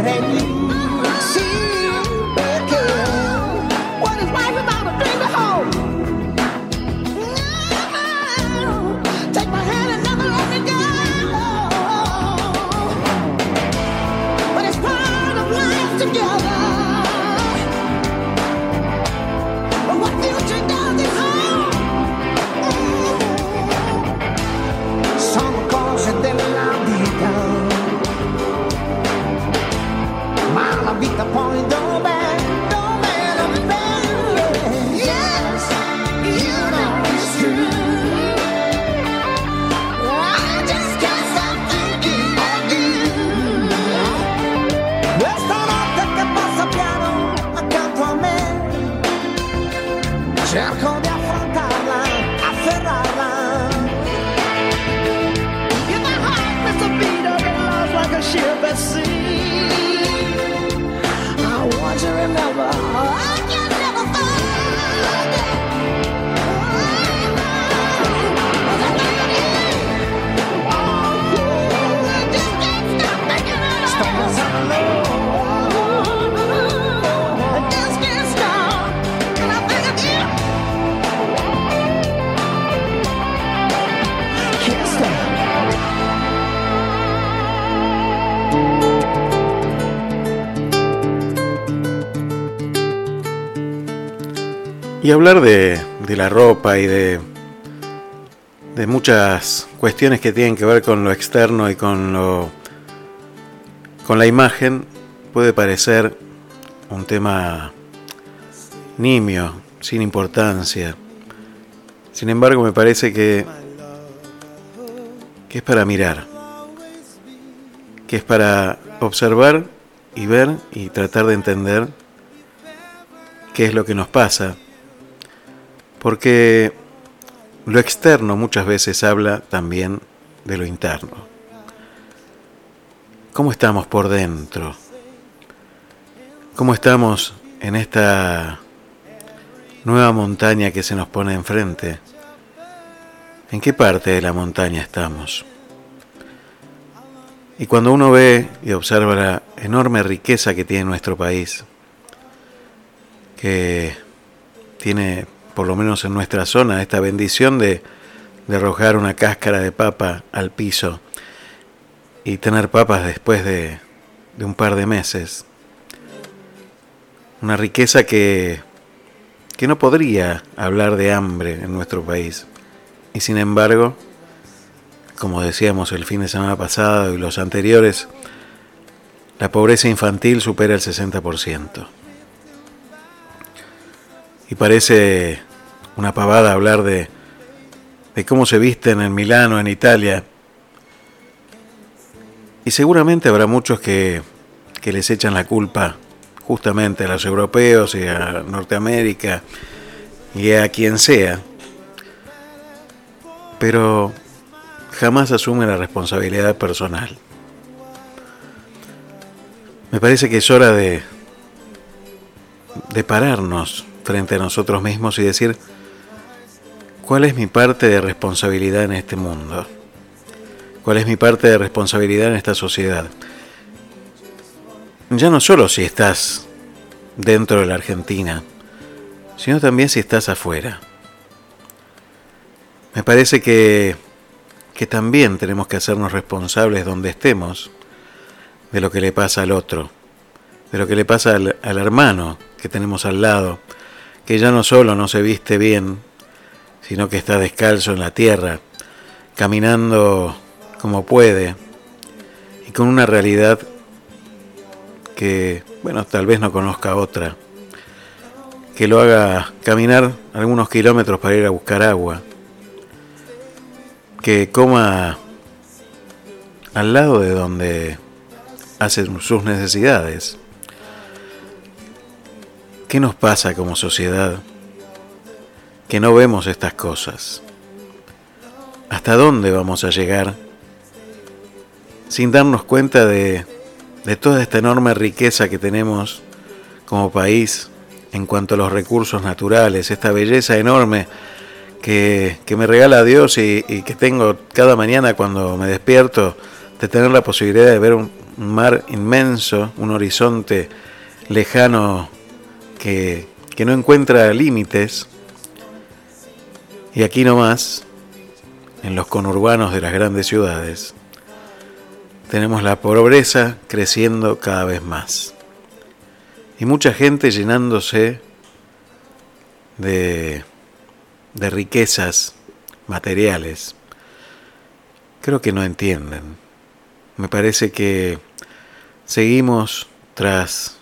Hey. Y hablar de, de la ropa y de, de muchas cuestiones que tienen que ver con lo externo y con lo con la imagen puede parecer un tema nimio, sin importancia. Sin embargo, me parece que, que es para mirar, que es para observar y ver y tratar de entender qué es lo que nos pasa. Porque lo externo muchas veces habla también de lo interno. ¿Cómo estamos por dentro? ¿Cómo estamos en esta nueva montaña que se nos pone enfrente? ¿En qué parte de la montaña estamos? Y cuando uno ve y observa la enorme riqueza que tiene nuestro país, que tiene, por lo menos en nuestra zona, esta bendición de, de arrojar una cáscara de papa al piso y tener papas después de, de un par de meses. Una riqueza que, que no podría hablar de hambre en nuestro país. Y sin embargo, como decíamos el fin de semana pasado y los anteriores, la pobreza infantil supera el 60%. Y parece una pavada hablar de, de cómo se visten en Milano, en Italia. Y seguramente habrá muchos que, que les echan la culpa justamente a los europeos y a Norteamérica y a quien sea. Pero jamás asume la responsabilidad personal. Me parece que es hora de, de pararnos frente a nosotros mismos y decir, ¿cuál es mi parte de responsabilidad en este mundo? ¿Cuál es mi parte de responsabilidad en esta sociedad? Ya no solo si estás dentro de la Argentina, sino también si estás afuera. Me parece que, que también tenemos que hacernos responsables donde estemos de lo que le pasa al otro, de lo que le pasa al, al hermano que tenemos al lado, que ya no solo no se viste bien, sino que está descalzo en la tierra, caminando como puede y con una realidad que, bueno, tal vez no conozca otra, que lo haga caminar algunos kilómetros para ir a buscar agua, que coma al lado de donde hacen sus necesidades. ¿Qué nos pasa como sociedad que no vemos estas cosas? ¿Hasta dónde vamos a llegar sin darnos cuenta de, de toda esta enorme riqueza que tenemos como país en cuanto a los recursos naturales, esta belleza enorme que, que me regala Dios y, y, que tengo cada mañana cuando me despierto, de tener la posibilidad de ver un, mar inmenso, un horizonte lejano que, que no encuentra límites. Y aquí nomás, en los conurbanos de las grandes ciudades, tenemos la pobreza creciendo cada vez más. Y mucha gente llenándose de, de riquezas materiales. Creo que no entienden. Me parece que seguimos tras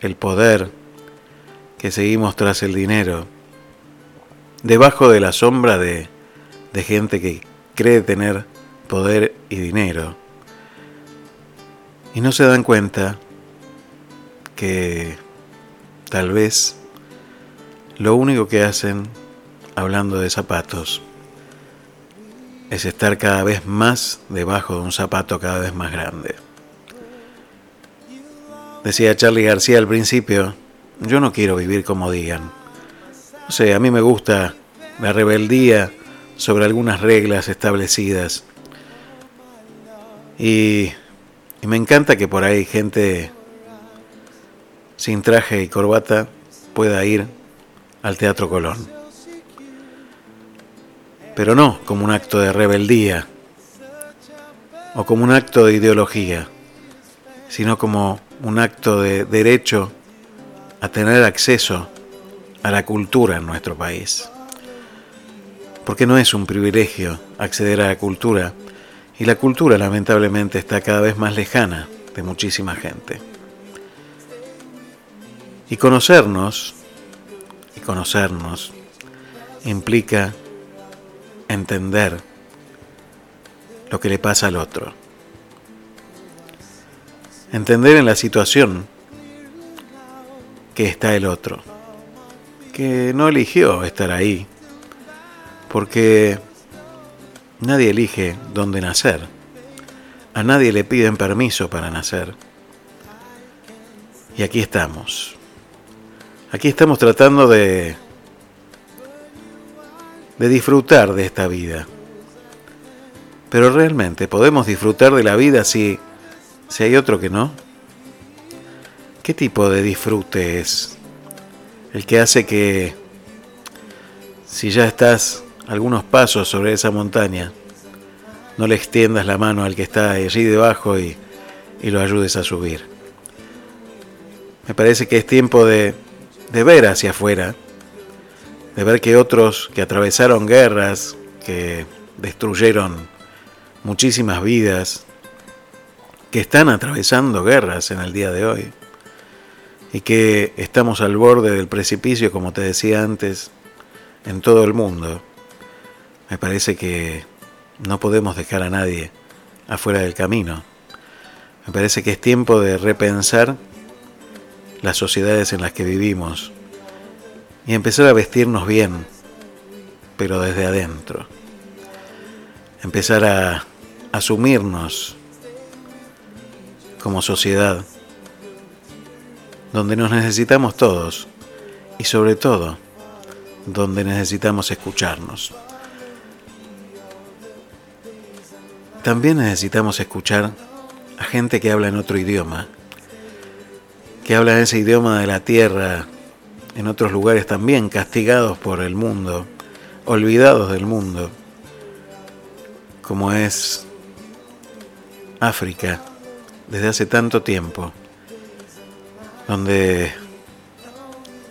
el poder, que seguimos tras el dinero, debajo de la sombra de, de gente que cree tener poder y dinero. Y no se dan cuenta que tal vez lo único que hacen, hablando de zapatos, es estar cada vez más debajo de un zapato cada vez más grande. Decía Charlie García al principio, yo no quiero vivir como digan. No sé, a mí me gusta la rebeldía sobre algunas reglas establecidas. Y, y me encanta que por ahí gente sin traje y corbata pueda ir al Teatro Colón pero no como un acto de rebeldía o como un acto de ideología, sino como un acto de derecho a tener acceso a la cultura en nuestro país. Porque no es un privilegio acceder a la cultura y la cultura lamentablemente está cada vez más lejana de muchísima gente. Y conocernos, y conocernos, implica entender lo que le pasa al otro. Entender en la situación que está el otro, que no eligió estar ahí, porque nadie elige dónde nacer, a nadie le piden permiso para nacer. Y aquí estamos. Aquí estamos tratando de de disfrutar de esta vida. Pero realmente, ¿podemos disfrutar de la vida si, si hay otro que no? ¿Qué tipo de disfrute es el que hace que si ya estás algunos pasos sobre esa montaña, no le extiendas la mano al que está allí debajo y, y lo ayudes a subir? Me parece que es tiempo de, de ver hacia afuera de ver que otros que atravesaron guerras, que destruyeron muchísimas vidas, que están atravesando guerras en el día de hoy, y que estamos al borde del precipicio, como te decía antes, en todo el mundo, me parece que no podemos dejar a nadie afuera del camino. Me parece que es tiempo de repensar las sociedades en las que vivimos, y empezar a vestirnos bien, pero desde adentro. Empezar a asumirnos como sociedad, donde nos necesitamos todos y sobre todo donde necesitamos escucharnos. También necesitamos escuchar a gente que habla en otro idioma, que habla ese idioma de la tierra, en otros lugares también castigados por el mundo, olvidados del mundo, como es África desde hace tanto tiempo, donde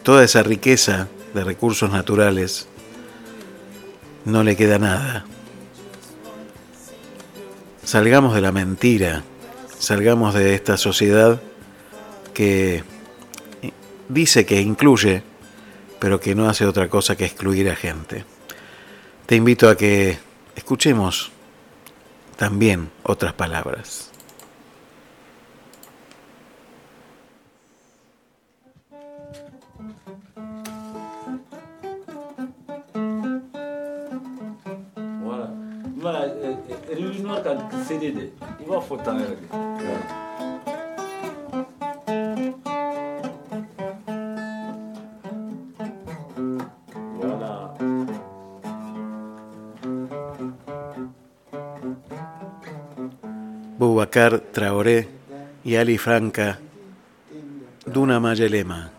toda esa riqueza de recursos naturales, no le queda nada. Salgamos de la mentira, salgamos de esta sociedad que dice que incluye, pero que no hace otra cosa que excluir a gente. Te invito a que escuchemos también otras palabras. Boubacar Traoré y Ali Franca Duna Mayelema.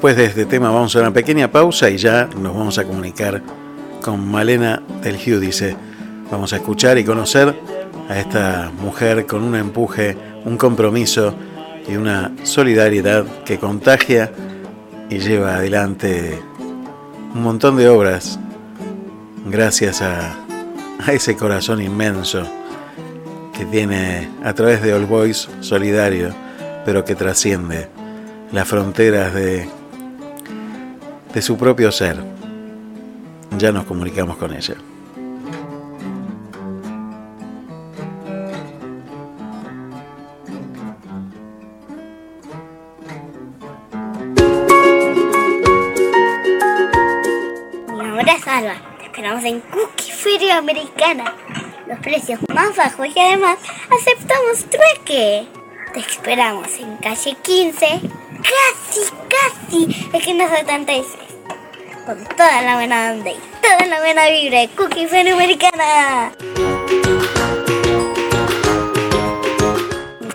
Después de este tema vamos a una pequeña pausa y ya nos vamos a comunicar con Malena del Giudice. Vamos a escuchar y conocer a esta mujer con un empuje, un compromiso y una solidaridad que contagia y lleva adelante un montón de obras gracias a, a ese corazón inmenso que tiene a través de All Boys solidario, pero que trasciende las fronteras de, de su propio ser. Ya nos comunicamos con ella. Mi nombre es. Te esperamos en Cookie Feria Americana. Los precios más bajos y además aceptamos trueque. Te esperamos en calle 15, casi, casi, esquina 76. Con toda la buena onda y toda la buena vibra de Cookie Americana.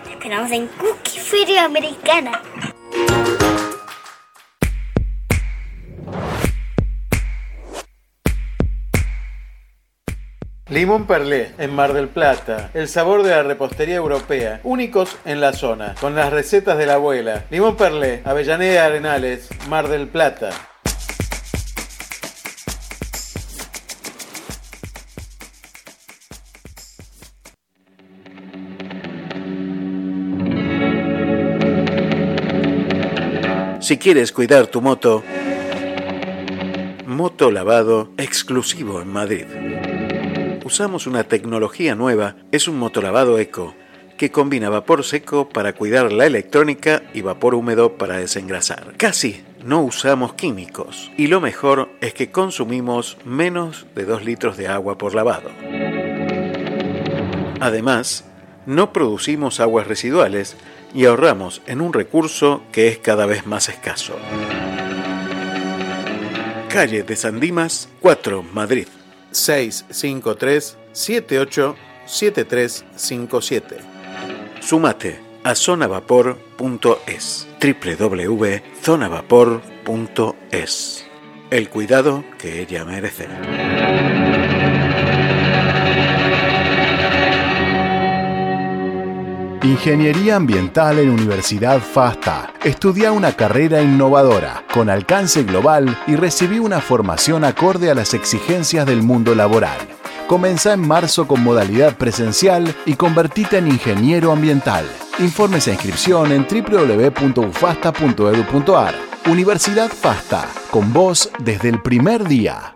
Te esperamos en Cookie Feria Americana. Limón Perlé en Mar del Plata, el sabor de la repostería europea, únicos en la zona, con las recetas de la abuela. Limón Perlé, Avellaneda Arenales, Mar del Plata. Si quieres cuidar tu moto, moto lavado exclusivo en Madrid usamos una tecnología nueva, es un motolavado eco, que combina vapor seco para cuidar la electrónica y vapor húmedo para desengrasar. Casi no usamos químicos y lo mejor es que consumimos menos de 2 litros de agua por lavado. Además, no producimos aguas residuales y ahorramos en un recurso que es cada vez más escaso. Calle de San Dimas, 4, Madrid. 653 78 7357. Sumate a zonavapor.es. www.zonavapor.es. El cuidado que ella merece. Ingeniería Ambiental en Universidad FASTA. Estudia una carrera innovadora, con alcance global y recibí una formación acorde a las exigencias del mundo laboral. Comenzá en marzo con modalidad presencial y convertite en ingeniero ambiental. Informes e inscripción en www.ufasta.edu.ar. Universidad FASTA, con vos desde el primer día.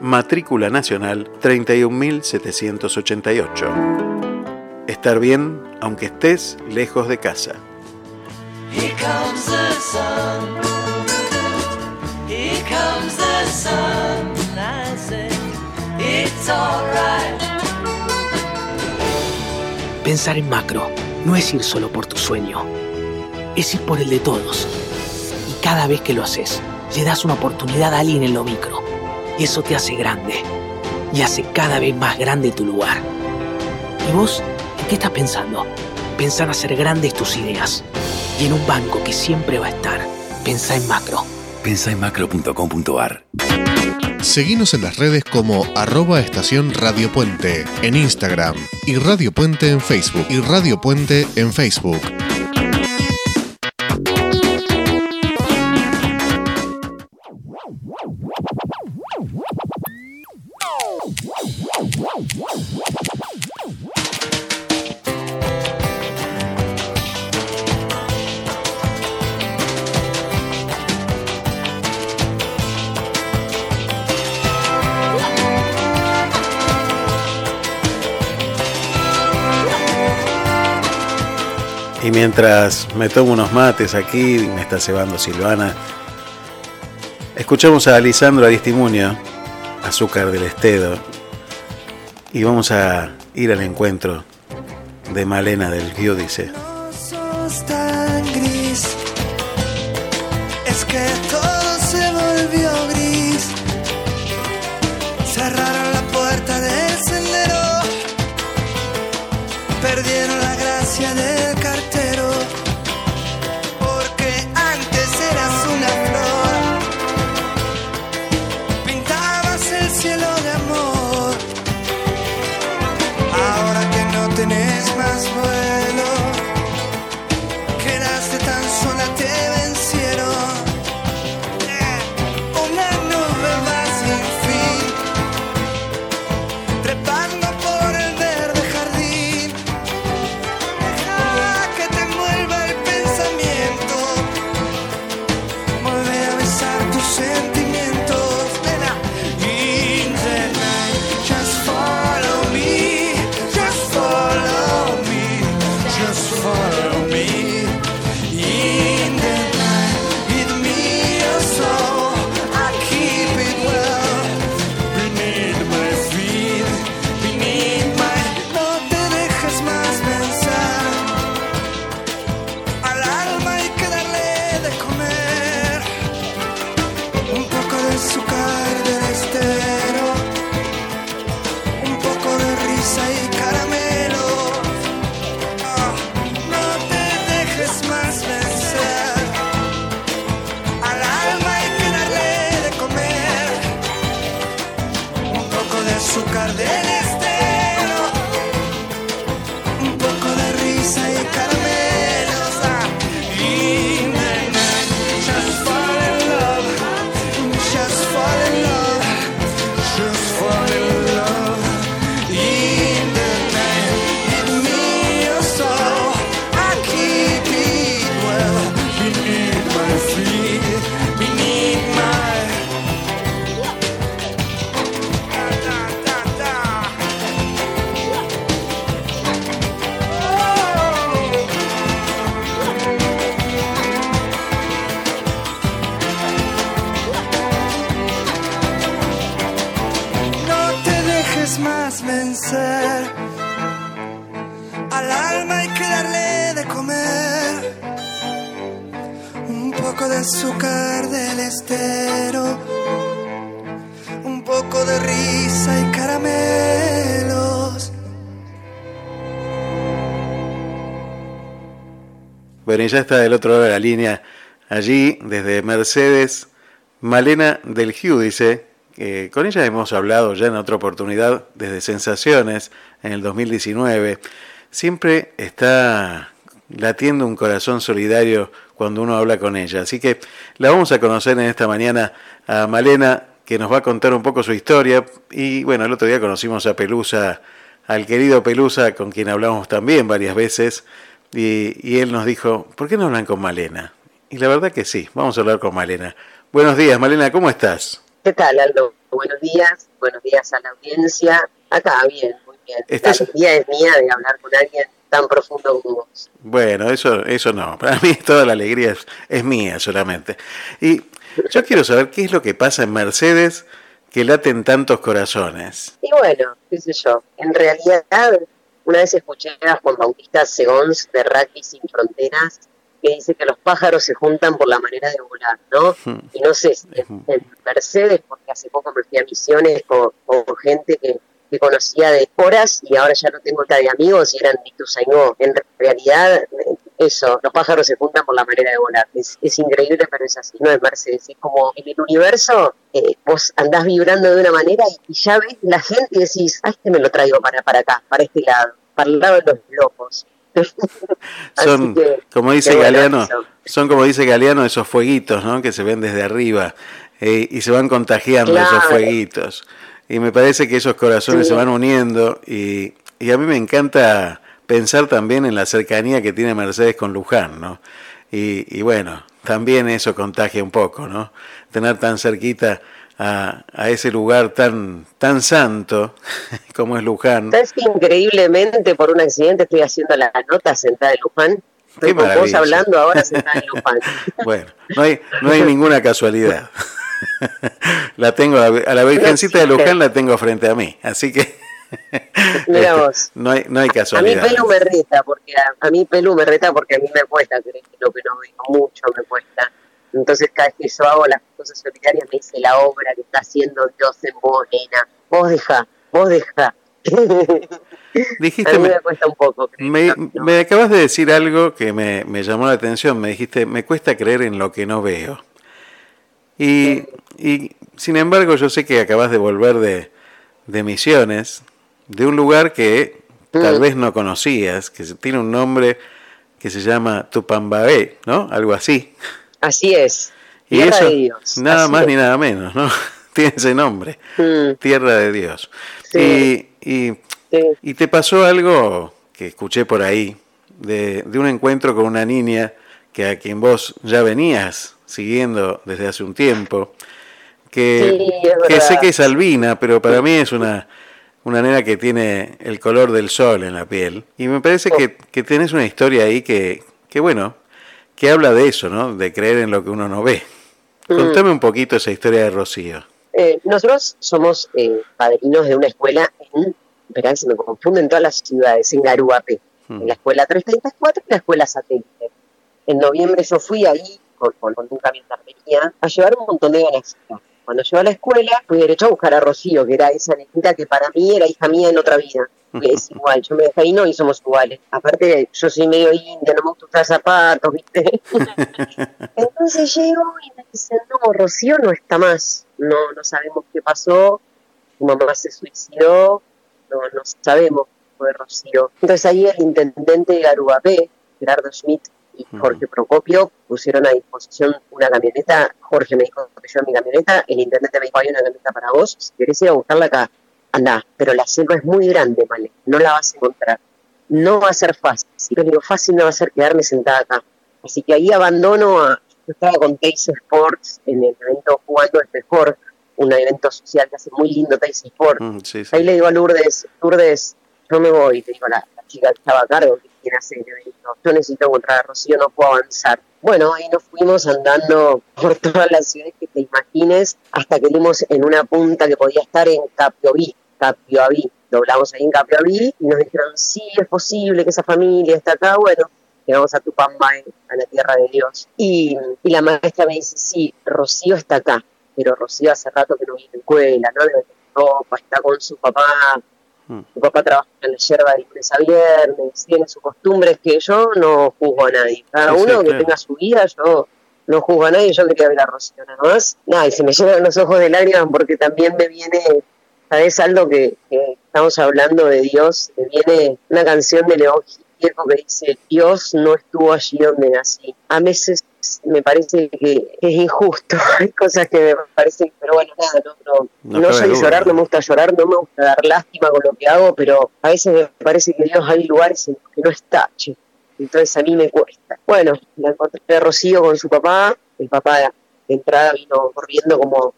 matrícula nacional 31788. Estar bien aunque estés lejos de casa. Here comes the sun. Here comes the sun. I say it's alright. Pensar en macro no es ir solo por tu sueño, es ir por el de todos. Y cada vez que lo haces, le das una oportunidad a alguien en lo micro. Y eso te hace grande. Y hace cada vez más grande tu lugar. ¿Y vos en qué estás pensando? Pensar en hacer grandes tus ideas. Y en un banco que siempre va a estar. Pensá en macro. Pensá en macro.com.ar. Seguinos en las redes como arroba estación Radio Puente en Instagram y Radio Puente en Facebook y Radio Puente en Facebook. Mientras me tomo unos mates aquí, me está cebando Silvana, escuchamos a Lisandro Aristimuño, Azúcar del Estedo, y vamos a ir al encuentro de Malena del Giudice. Es que todo se volvió gris. Cerraron la puerta del sendero. Perdieron la gracia del Bueno, y ya está del otro lado de la línea, allí desde Mercedes, Malena del Giudice. que con ella hemos hablado ya en otra oportunidad desde Sensaciones en el 2019. Siempre está latiendo un corazón solidario cuando uno habla con ella. Así que la vamos a conocer en esta mañana a Malena, que nos va a contar un poco su historia. Y bueno, el otro día conocimos a Pelusa, al querido Pelusa, con quien hablamos también varias veces. Y, y él nos dijo, ¿por qué no hablan con Malena? Y la verdad que sí, vamos a hablar con Malena. Buenos días, Malena, ¿cómo estás? ¿Qué tal, Aldo? Buenos días, buenos días a la audiencia. Acá, bien, muy bien. Estás- La alegría es mía de hablar con alguien tan profundo como vos. Bueno, eso, eso no. Para mí toda la alegría es, es mía solamente. Y yo quiero saber qué es lo que pasa en Mercedes que laten tantos corazones. Y bueno, qué sé yo, en realidad una vez escuché a Juan Bautista Segons de Rugby Sin Fronteras que dice que los pájaros se juntan por la manera de volar, ¿no? Y no sé si en, en Mercedes, porque hace poco me fui a misiones con, con gente que, que conocía de horas y ahora ya no tengo nada de amigos y eran Ituzaingó. En realidad, eso, los pájaros se juntan por la manera de volar. Es, es increíble, pero es así, no es Mercedes. Es como en el universo, eh, vos andás vibrando de una manera y, y ya ves la gente y decís, ah, este me lo traigo para, para acá, para este lado, para el lado de los locos. Son, que, como dice Galeano, eso. son como dice Galeano esos fueguitos, ¿no? Que se ven desde arriba eh, y se van contagiando esos Claro. fueguitos. Y me parece que esos corazones Sí. se van uniendo y, y a mí me encanta pensar también en la cercanía que tiene Mercedes con Luján, ¿no? Y, y bueno, también eso contagia un poco, ¿no? Tener tan cerquita a, a ese lugar tan, tan santo como es Luján. ¿Sabes que increíblemente por un accidente estoy haciendo la nota sentada en Luján? Estoy con vos hablando ahora sentada en Luján. Bueno, no hay, no hay ninguna casualidad. La tengo, a la- Virgencita de Luján la tengo frente a mí, así que Mira este, vos. no hay, no hay A mí casualidad. Pelu me reta, porque a, a mí Pelu me reta porque a mí me cuesta creer que lo que no veo, mucho me cuesta. Entonces cada vez que yo hago las cosas solitarias me dice la obra que está haciendo Dios en vos, nena. Vos deja, vos deja. Dijiste, a mí me, cuesta un poco. creer. me- me acabas de decir algo que me, me llamó la atención. Me dijiste, me cuesta creer en lo que no veo. Y, y, sin embargo, yo sé que acabas de volver de, de misiones, de un lugar que tal Mm. vez no conocías, que tiene un nombre que se llama Tupambaé, ¿no? Algo así. Así es. Y Tierra eso, de Dios. nada Así más es. ni nada menos, ¿no? Tiene ese nombre, Mm, Tierra de Dios. Sí. Y, y, sí. y te pasó algo que escuché por ahí, de, de un encuentro con una niña que a quien vos ya venías siguiendo desde hace un tiempo, que, Sí, que sé que es albina, pero para mí es una, una nena que tiene el color del sol en la piel. Y me parece que, que tenés una historia ahí que, que, bueno, que habla de eso, ¿no? De creer en lo que uno no ve. Mm. Contame un poquito esa historia de Rocío. Eh, nosotros somos eh, padrinos de una escuela en, verán, se me confunden todas las ciudades, en Garuapé, Mm. en la escuela 334 y la escuela satélite. En noviembre yo fui ahí con, con, un camión de armería a llevar un montón de ganas. Cuando llegué a la escuela, fui derecho a buscar a Rocío, que era esa nenita que para mí era hija mía en otra vida. Que es igual, yo me dejé ahí no y somos iguales. Aparte, yo soy medio india, no me gusta usar zapatos, ¿viste? Entonces llego y me dicen, no, Rocío no está más, no, no sabemos qué pasó, su mamá se suicidó, no, no sabemos qué fue de Rocío. Entonces ahí el intendente de Garubapé, Gerardo Schmidt y Jorge Procopio pusieron a disposición una camioneta, Jorge me dijo que yo mi camioneta, el intendente me dijo, hay una camioneta para vos, si querés ir a buscarla acá, anda, pero la selva es muy grande, vale, no la vas a encontrar. No va a ser fácil. Yo digo, fácil no va a ser quedarme sentada acá. Así que ahí abandono a. Yo estaba con Tays Sports en el evento Jugando es Mejor, un evento social que hace muy lindo Tays Sports. Mm, sí, sí. Ahí le digo a Lourdes, Lourdes, yo me voy, a la, la chica que estaba a cargo, quiere hacer el evento, yo necesito encontrar a Rocío, no puedo avanzar. Bueno, ahí nos fuimos andando por todas las ciudades que te imagines, hasta que dimos en una punta que podía estar en Capioví, Capioaví. Doblamos ahí en Capioaví y nos dijeron, sí, es posible que esa familia está acá, bueno, llegamos a Tupambay, a la tierra de Dios. Y, y la maestra me dice, sí, Rocío está acá, pero Rocío hace rato que no viene a la escuela, no debe ropa, está con su papá, Mm. su papá trabaja en la yerba de lunes a viernes, tiene sus costumbres que yo no juzgo a nadie. Cada Sí, sí, uno que claro. tenga su vida, yo no juzgo a nadie, yo quería ver a Rocío nada más. Nada, y se me llenan los ojos de lágrimas porque también me viene, ¿sabes algo que, que estamos hablando de Dios? Me viene una canción de León Gieco que dice, Dios no estuvo allí donde nací. A veces me parece que es injusto, hay cosas que me parecen, pero bueno, nada, no, no, No no soy llorar, no me gusta llorar, no me gusta dar lástima con lo que hago, pero a veces me parece que Dios hay lugares en los que no está, che. Entonces a mí me cuesta. Bueno, la encontré a Rocío con su papá, el papá de entrada vino corriendo como,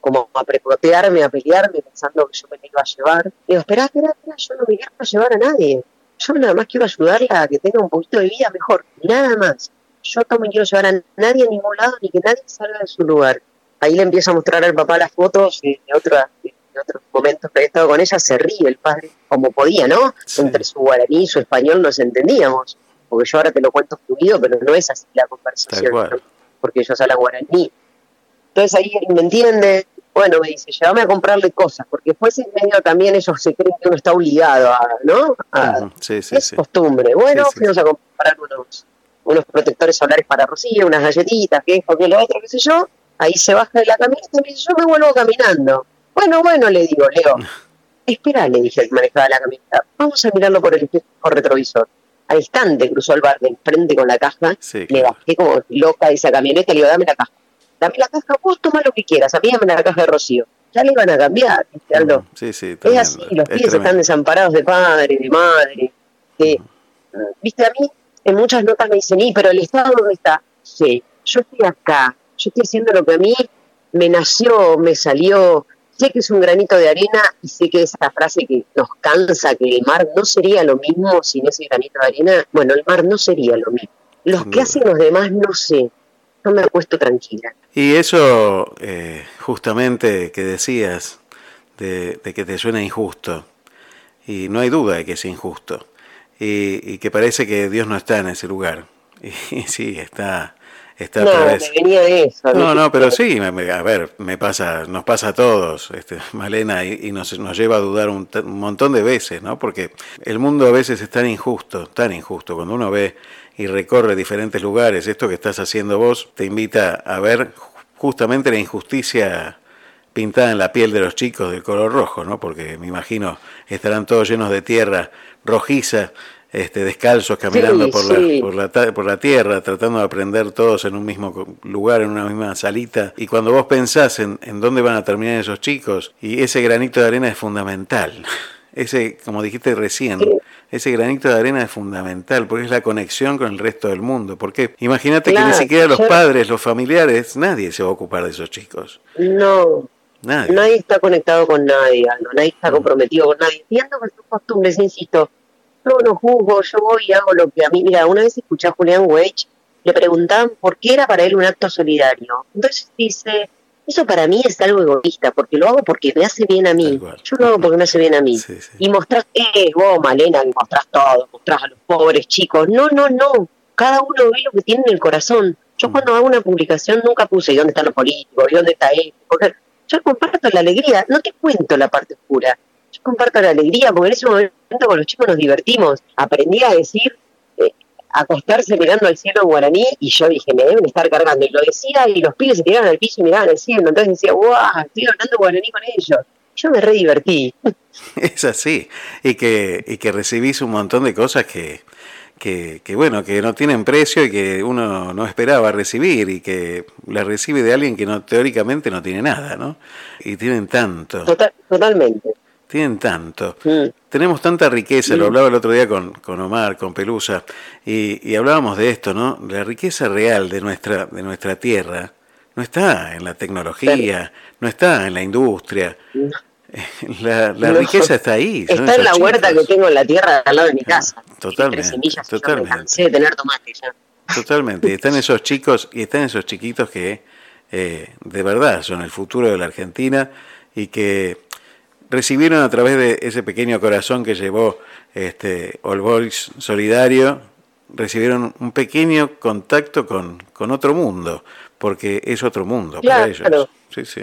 como a precotearme, a pelearme, pensando que yo me la iba a llevar. Digo, espera, espera, espera, yo no me quiero llevar a nadie. Yo nada más quiero ayudarla a que tenga un poquito de vida mejor, nada más. Yo no me quiero llevar a nadie a ningún lado ni que nadie salga de su lugar. Ahí le empiezo a mostrar al papá las fotos de, otra- de- otros momentos que había estado con ella, se ríe el padre, como podía, ¿no? Sí. Entre su guaraní y su español nos entendíamos, porque yo ahora te lo cuento fluido, pero no es así la conversación. ¿no? porque ellos hablan guaraní. Entonces ahí él me entiende, bueno, me dice, llévame a comprarle cosas, porque después en medio también ellos se creen que uno está obligado a, ¿no? A, Sí, sí, es sí. costumbre. Bueno, fuimos a comprar unos, unos protectores solares para Rocío, unas galletitas, que esto, que lo otro, qué sé yo. Ahí se baja de la camioneta y me dice, yo me vuelvo caminando. Bueno, bueno, le digo, Leo. Espera, le dije al que manejaba la camioneta. Vamos a mirarlo por el espejo retrovisor. Al instante cruzó el bar de enfrente con la caja. Sí, claro. bajé como loca de esa camioneta y le digo, dame la caja. Dame la caja, vos toma lo que quieras. A mí dame la caja de Rocío. Ya le iban a cambiar, ¿viste, Aldo? Sí, sí, Es tremendo. así, los Es pibes están desamparados de padre, de madre. de- Viste, a mí en muchas notas me dicen, ¿y pero el Estado dónde está? Sí, yo estoy acá, yo estoy haciendo lo que a mí me nació, me salió, sé que es un granito de arena y sé que esa frase que nos cansa, que el mar no sería lo mismo sin ese granito de arena, bueno, el mar no sería lo mismo. Los que hacen los demás, no sé, no me acuesto tranquila. Y eso, eh, justamente que decías, de, de que te suena injusto, y no hay duda de que es injusto, y, y que parece que Dios no está en ese lugar. Y sí, está, está No, través. me venía de eso. No, no, pero sí, a ver, me pasa, nos pasa a todos, este, Malena, y, y nos, nos lleva a dudar un, un montón de veces, ¿no? Porque el mundo a veces es tan injusto, tan injusto, cuando uno ve y recorre diferentes lugares, esto que estás haciendo vos te invita a ver justamente la injusticia pintada en la piel de los chicos del color rojo, ¿no? Porque me imagino estarán todos llenos de tierra rojiza, este, descalzos caminando Sí, por, sí. La, por, la, por la tierra, tratando de aprender todos en un mismo lugar, en una misma salita. Y cuando vos pensás en, en dónde van a terminar esos chicos, y ese granito de arena es fundamental. Ese, como dijiste recién, ese granito de arena es fundamental porque es la conexión con el resto del mundo. Porque imagínate que ni Claro, siquiera los yo- padres, los familiares, nadie se va a ocupar de esos chicos. No, Nadie. nadie está conectado con nadie, Aldo, nadie está comprometido con nadie. Entiendo que sus costumbres, insisto, yo no juzgo, yo voy y hago lo que a mí. Mira, una vez escuché a Julián Weich, le preguntaban por qué era para él un acto solidario. Entonces dice, eso para mí es algo egoísta, porque lo hago porque me hace bien a mí. Yo lo hago porque me hace bien a mí. Y mostrás, eh, vos, Malena, que mostrás todo, mostrás a los pobres chicos. No, no, no. Cada uno ve lo que tiene en el corazón. Yo cuando hago una publicación nunca puse ¿y dónde están los políticos? ¿y dónde está esto? Porque yo comparto la alegría, no te cuento la parte oscura. Yo comparto la alegría porque en ese momento con los chicos nos divertimos. Aprendí a decir, eh, acostarse mirando al cielo guaraní y yo dije, me deben estar cargando. Y lo decía y los pibes se tiraban al piso y miraban al cielo. Entonces decía, guau, estoy hablando guaraní con ellos. Yo me re divertí. Es así. Y que, y que recibís un montón de cosas que, que, que, bueno, que no tienen precio y que uno no esperaba recibir y que la recibe de alguien que no teóricamente no tiene nada, ¿no? Y tienen tanto, Total, totalmente. tienen tanto. Mm. Tenemos tanta riqueza, lo Mm. hablaba el otro día con, con Omar, con Pelusa, y, y hablábamos de esto, ¿no? La riqueza real de nuestra, de nuestra tierra no está en la tecnología, no está en la industria. La, la No. riqueza está ahí. Está en la huerta que tengo en la tierra al lado de mi casa. Tres Totalmente, semillas ya me totalmente. cansé de tener tomate ya. Totalmente. Y están esos chicos y están esos chiquitos que eh, de verdad son el futuro de la Argentina y que recibieron a través de ese pequeño corazón que llevó este All Boys Solidario, recibieron un pequeño contacto con, con otro mundo, porque es otro mundo para Claro. ellos. Sí, sí.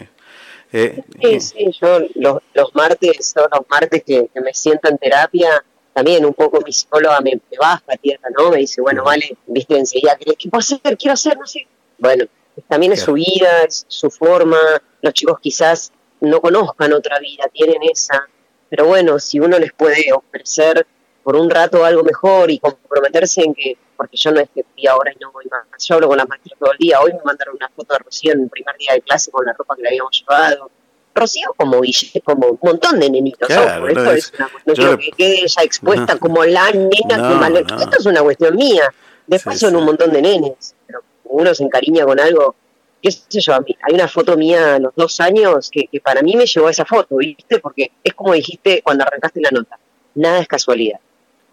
Eh, Sí, sí, yo los, los martes son los martes que, que me siento en terapia. También un poco mi psicóloga me, me baja tierra, ¿no? Me dice, bueno, vale, viste, enseguida, ¿qué, qué puedo hacer? Quiero hacer, no sé. Bueno, también es su vida, es su forma. Los chicos quizás no conozcan otra vida, tienen esa. Pero bueno, si uno les puede ofrecer por un rato algo mejor y comprometerse en que, porque yo no es que fui ahora y no voy más, yo hablo con las maestras todo el día, hoy me mandaron una foto de Rocío en el primer día de clase con la ropa que le habíamos llevado. Rocío como, como un montón de nenitos, ¿no? Claro, Por esto no, es es- una cuestión, yo quiero que quede ella expuesta como la nena No, que mal... no. Esto es una cuestión mía. Después son un montón de nenes, pero uno se encariña con algo, qué sé yo, a mí, hay una foto mía a los dos años que, que para mí me llevó a esa foto, ¿viste? Porque es como dijiste cuando arrancaste la nota, nada es casualidad,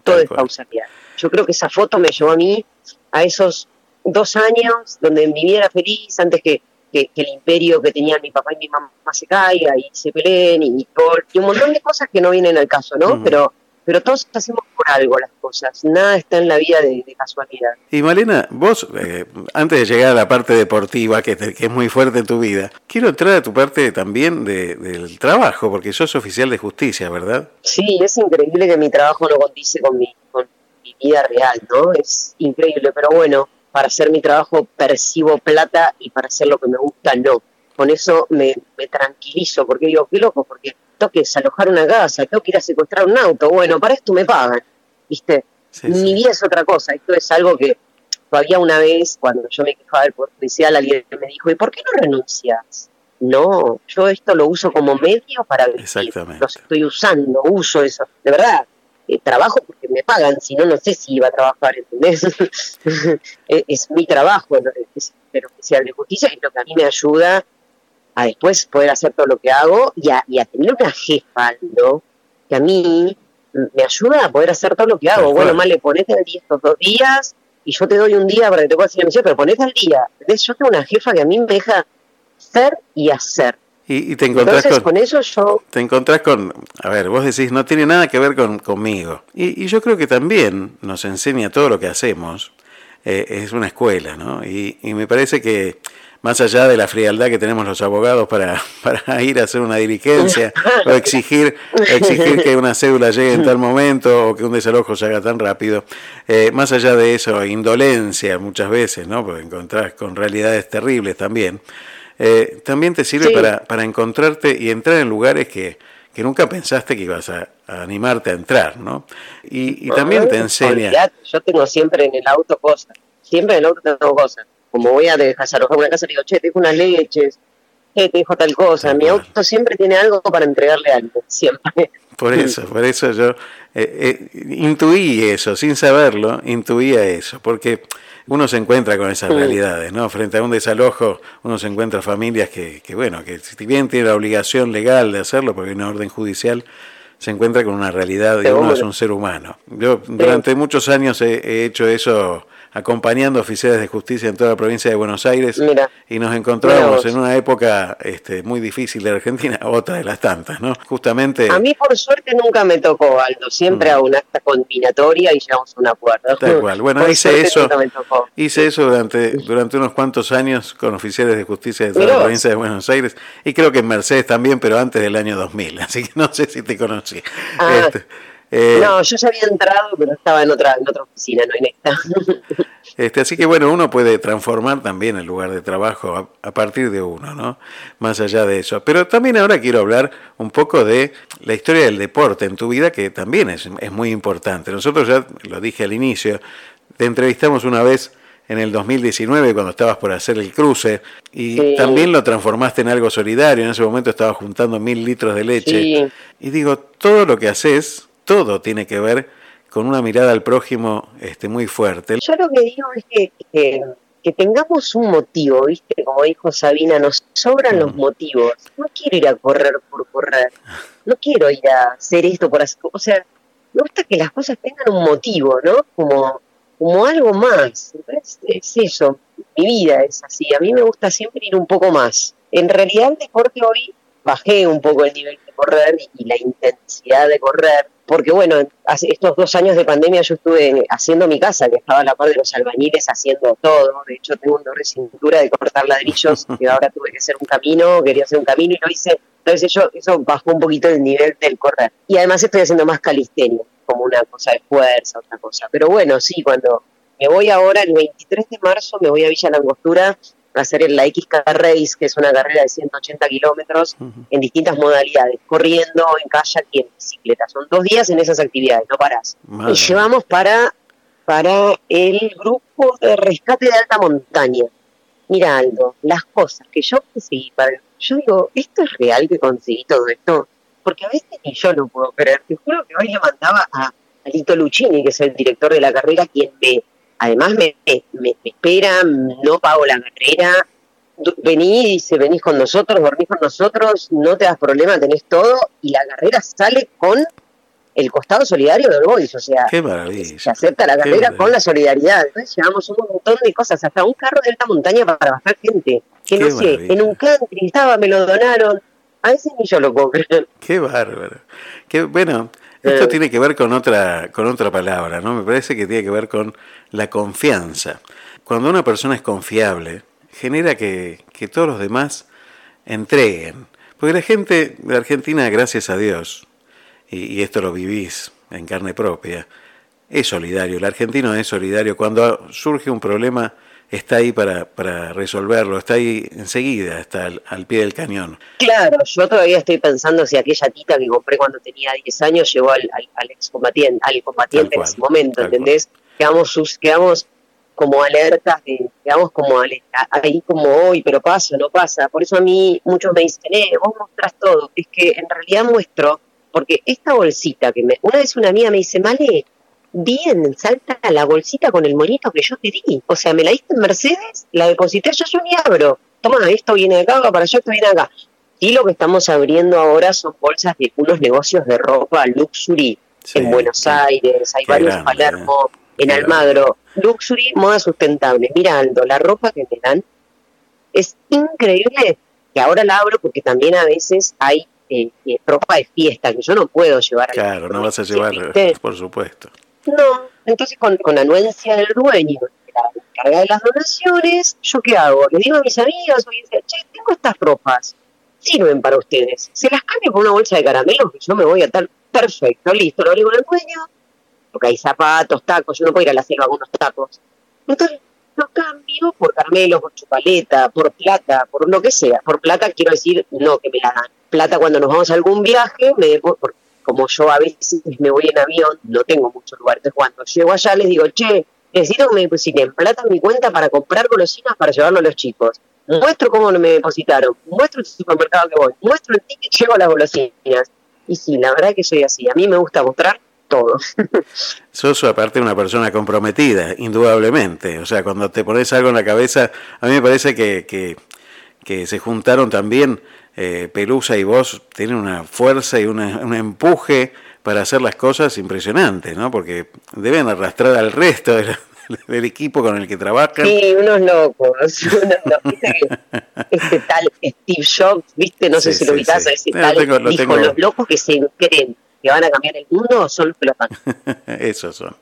todo es causalidad. Yo creo que esa foto me llevó a mí a esos dos años donde mi vida era feliz antes que, que, que el imperio que tenían mi papá y mi mamá se caiga y se peleen y, y un montón de cosas que no vienen al caso, ¿no? Ujú. Pero pero todos hacemos por algo las cosas, nada está en la vida de, de casualidad. Y Malena, vos, eh, antes de llegar a la parte deportiva, que, te- que es muy fuerte en tu vida, quiero entrar a tu parte también de- del trabajo, porque sos oficial de justicia, ¿verdad? Sí, es increíble que mi trabajo no condice con mi, con mi vida real, ¿no? Es increíble, pero bueno, para hacer mi trabajo percibo plata y para hacer lo que me gusta no. Con eso me, me tranquilizo, porque digo, qué loco, porque tengo que desalojar una casa, tengo que ir a secuestrar un auto, bueno, para esto me pagan, ¿viste? mi vida es otra cosa, esto es algo que todavía una vez, cuando yo me quejaba del Poder Judicial, alguien me dijo, ¿y por qué no renuncias? No, yo esto lo uso como medio para vivir, Exactamente. lo estoy usando, uso eso, de verdad, eh, trabajo porque me pagan, si no, no sé si iba a trabajar, ¿entendés? es, es mi trabajo, ¿no? es ser oficial de justicia, es lo que a mí me ayuda a después poder hacer todo lo que hago y a, y a tener una jefa, ¿no? Que a mí me ayuda a poder hacer todo lo que hago. Bueno, mal le ponete al día estos dos días y yo te doy un día para que te puedas hacer la misión, pero ponete al día. ¿Entendés? Yo tengo una jefa que a mí me deja ser y hacer. Y, y te encontrás Entonces, con, con eso yo te encontrás con, a ver, vos decís, no tiene nada que ver con, conmigo. Y, y yo creo que también nos enseña todo lo que hacemos, eh, es una escuela, ¿no? Y, y me parece que más allá de la frialdad que tenemos los abogados para, para ir a hacer una diligencia o exigir, exigir que una cédula llegue en tal momento o que un desalojo se haga tan rápido, eh, más allá de eso, indolencia muchas veces, ¿no? Porque encontrás con realidades terribles también. Eh, también te sirve Sí. para, para encontrarte y entrar en lugares que, que nunca pensaste que ibas a, a animarte a entrar, ¿no? Y, y también te enseña... Olvidate, yo tengo siempre en el auto cosas. Siempre en el auto tengo cosas. Como voy a desalojar una casa, le digo, che, te dejo unas leches, che, te dejo tal cosa. Mi auto siempre tiene algo para entregarle a alguien, siempre. Por eso, por eso yo eh, eh, intuí eso, sin saberlo, intuía eso, porque uno se encuentra con esas Mm. realidades, ¿no? Frente a un desalojo, uno se encuentra familias que, que, bueno, que si bien tiene la obligación legal de hacerlo, porque hay una orden judicial, se encuentra con una realidad y uno es un ser humano. Yo durante muchos años he, he hecho eso acompañando oficiales de justicia en toda la provincia de Buenos Aires Mira. y nos encontramos en una época este, muy difícil de Argentina, otra de las tantas, ¿no? Justamente... A mí, por suerte, nunca me tocó, Aldo. Siempre hago una acta combinatoria y llegamos a un acuerdo. Mm. Tal cual. Bueno, Por hice eso, hice eso durante, durante unos cuantos años con oficiales de justicia de toda Mirá la provincia de Buenos Aires y creo que en Mercedes también, pero antes del año 2000, así que no sé si te conocí. Ah, Este, eh, no, yo ya había entrado, pero estaba en otra, en otra oficina, no en esta. Este, así que bueno, uno puede transformar también el lugar de trabajo a, a partir de uno, ¿no? Más allá de eso. Pero también ahora quiero hablar un poco de la historia del deporte en tu vida, que también es, es muy importante. Nosotros ya lo dije al inicio, te entrevistamos una vez en el 2019 cuando estabas por hacer el cruce y Sí. también lo transformaste en algo solidario. En ese momento estabas juntando mil litros de leche. Sí. Y digo, todo lo que haces, todo tiene que ver con una mirada al prójimo este, muy fuerte. Yo lo que digo es que, que, que tengamos un motivo, ¿viste? Como dijo Sabina, nos sobran los motivos. No quiero ir a correr por correr. No quiero ir a hacer esto por hacer. O sea, me gusta que las cosas tengan un motivo, ¿no? Como, como algo más. Es, es eso. Mi vida es así. A mí me gusta siempre ir un poco más. En realidad, el deporte hoy bajé un poco el nivel de correr y la intensidad de correr. Porque bueno, hace estos dos años de pandemia yo estuve haciendo mi casa, que estaba a la par de los albañiles haciendo todo. De hecho, tengo un dolor de cintura de cortar ladrillos, que ahora tuve que hacer un camino, quería hacer un camino y lo hice. Entonces eso, eso bajó un poquito el nivel del correr. Y además estoy haciendo más calistenia, como una cosa de fuerza, otra cosa. Pero bueno, sí, cuando me voy ahora, el 23 de marzo, me voy a Villa Langostura hacer la XK Race, que es una carrera de 180 kilómetros en distintas modalidades, corriendo, en kayak y en bicicleta. Son dos días en esas actividades, no parás. Madre Y llevamos para, para el grupo de rescate de alta montaña. Mira, Aldo, las cosas que yo conseguí para... Yo digo, ¿esto es real que conseguí todo esto? Porque a veces ni yo lo puedo creer. Te juro que hoy le mandaba a, a Lito Lucchini, que es el director de la carrera, quien me, además me, me, me espera, no pago la carrera, vení, dice, venís con nosotros, dormís con nosotros, no te das problema, tenés todo, y la carrera sale con el costado solidario del Boys, o sea, Qué maravilla. se acepta la carrera con la solidaridad. Entonces llevamos un montón de cosas, hasta un carro de alta montaña para bajar gente, que Qué no sé, maravilla. en un country estaba, me lo donaron, a veces ni yo lo creer. Qué bárbaro. Qué, bueno, esto Eh. tiene que ver con otra, con otra palabra, ¿no? Me parece que tiene que ver con la confianza. Cuando una persona es confiable, genera que, que todos los demás entreguen. Porque la gente de Argentina, gracias a Dios, y, y esto lo vivís en carne propia, es solidario. El argentino es solidario. Cuando surge un problema, está ahí para, para resolverlo, está ahí enseguida, está al, al pie del cañón. Claro, yo todavía estoy pensando si aquella tita que compré cuando tenía 10 años llegó al, al, al excombatiente, al combatiente Tal en cual, ese momento, ¿entendés? Quedamos, sus, quedamos como alertas, de, quedamos como ale- a- ahí como hoy, pero pasa, no pasa. Por eso a mí muchos me dicen, eh, vos mostrás todo. Es que en realidad muestro, porque esta bolsita que me... Una vez una amiga me dice, Male, bien, salta la bolsita con el monito que yo te di. O sea, me la diste en Mercedes, la deposité, yo, ni abro. toma, esto viene de acá, para allá, esto viene de acá. Y lo que estamos abriendo ahora son bolsas de unos negocios de ropa luxury en Buenos Aires, hay Qué varios en grande, Palermo, en Qué Almagro. Luxury, moda sustentable. Mira, Aldo, la ropa que me dan es increíble que ahora la abro porque también a veces hay eh, eh, ropa de fiesta que yo no puedo llevar a la Claro, no vas a llevar, ¿viste? por supuesto. No, entonces con, con anuencia del dueño, la encargada de las donaciones, ¿yo qué hago? Le digo a mis amigas, oye, che, tengo estas ropas, sirven para ustedes. Se las cambio por una bolsa de caramelos que yo me voy a tal. Perfecto, listo, lo digo al dueño, porque hay zapatos, tacos, yo no puedo ir a la selva con unos tacos. Entonces lo cambio por caramelos, por chupaleta, por plata, por lo que sea. Por plata quiero decir, no que me la dan. Plata cuando nos vamos a algún viaje, me porque como yo a veces me voy en avión, no tengo muchos lugares. Entonces cuando llego allá les digo, che, necesito que me depositen plata en mi cuenta para comprar golosinas para llevarlo a los chicos. Muestro cómo me depositaron, muestro el supermercado que voy, muestro el ticket, llevo las golosinas. Y sí, la verdad que soy así. A mí me gusta mostrar todo. Sos aparte una persona comprometida, indudablemente. O sea, cuando te pones algo en la cabeza, a mí me parece que, que, que se juntaron también eh, Pelusa y vos, tienen una fuerza y una- un empuje para hacer las cosas impresionantes, ¿no? Porque deben arrastrar al resto del, del equipo con el que trabajan. Sí, unos locos. unos locos. Este tal Steve Jobs, viste, no sé Sí, si lo sí, ubicás, sí. ese No, lo tal tengo- lo dijo, tengo. los locos que se creen que van a cambiar el mundo son los que lo están. Esos son.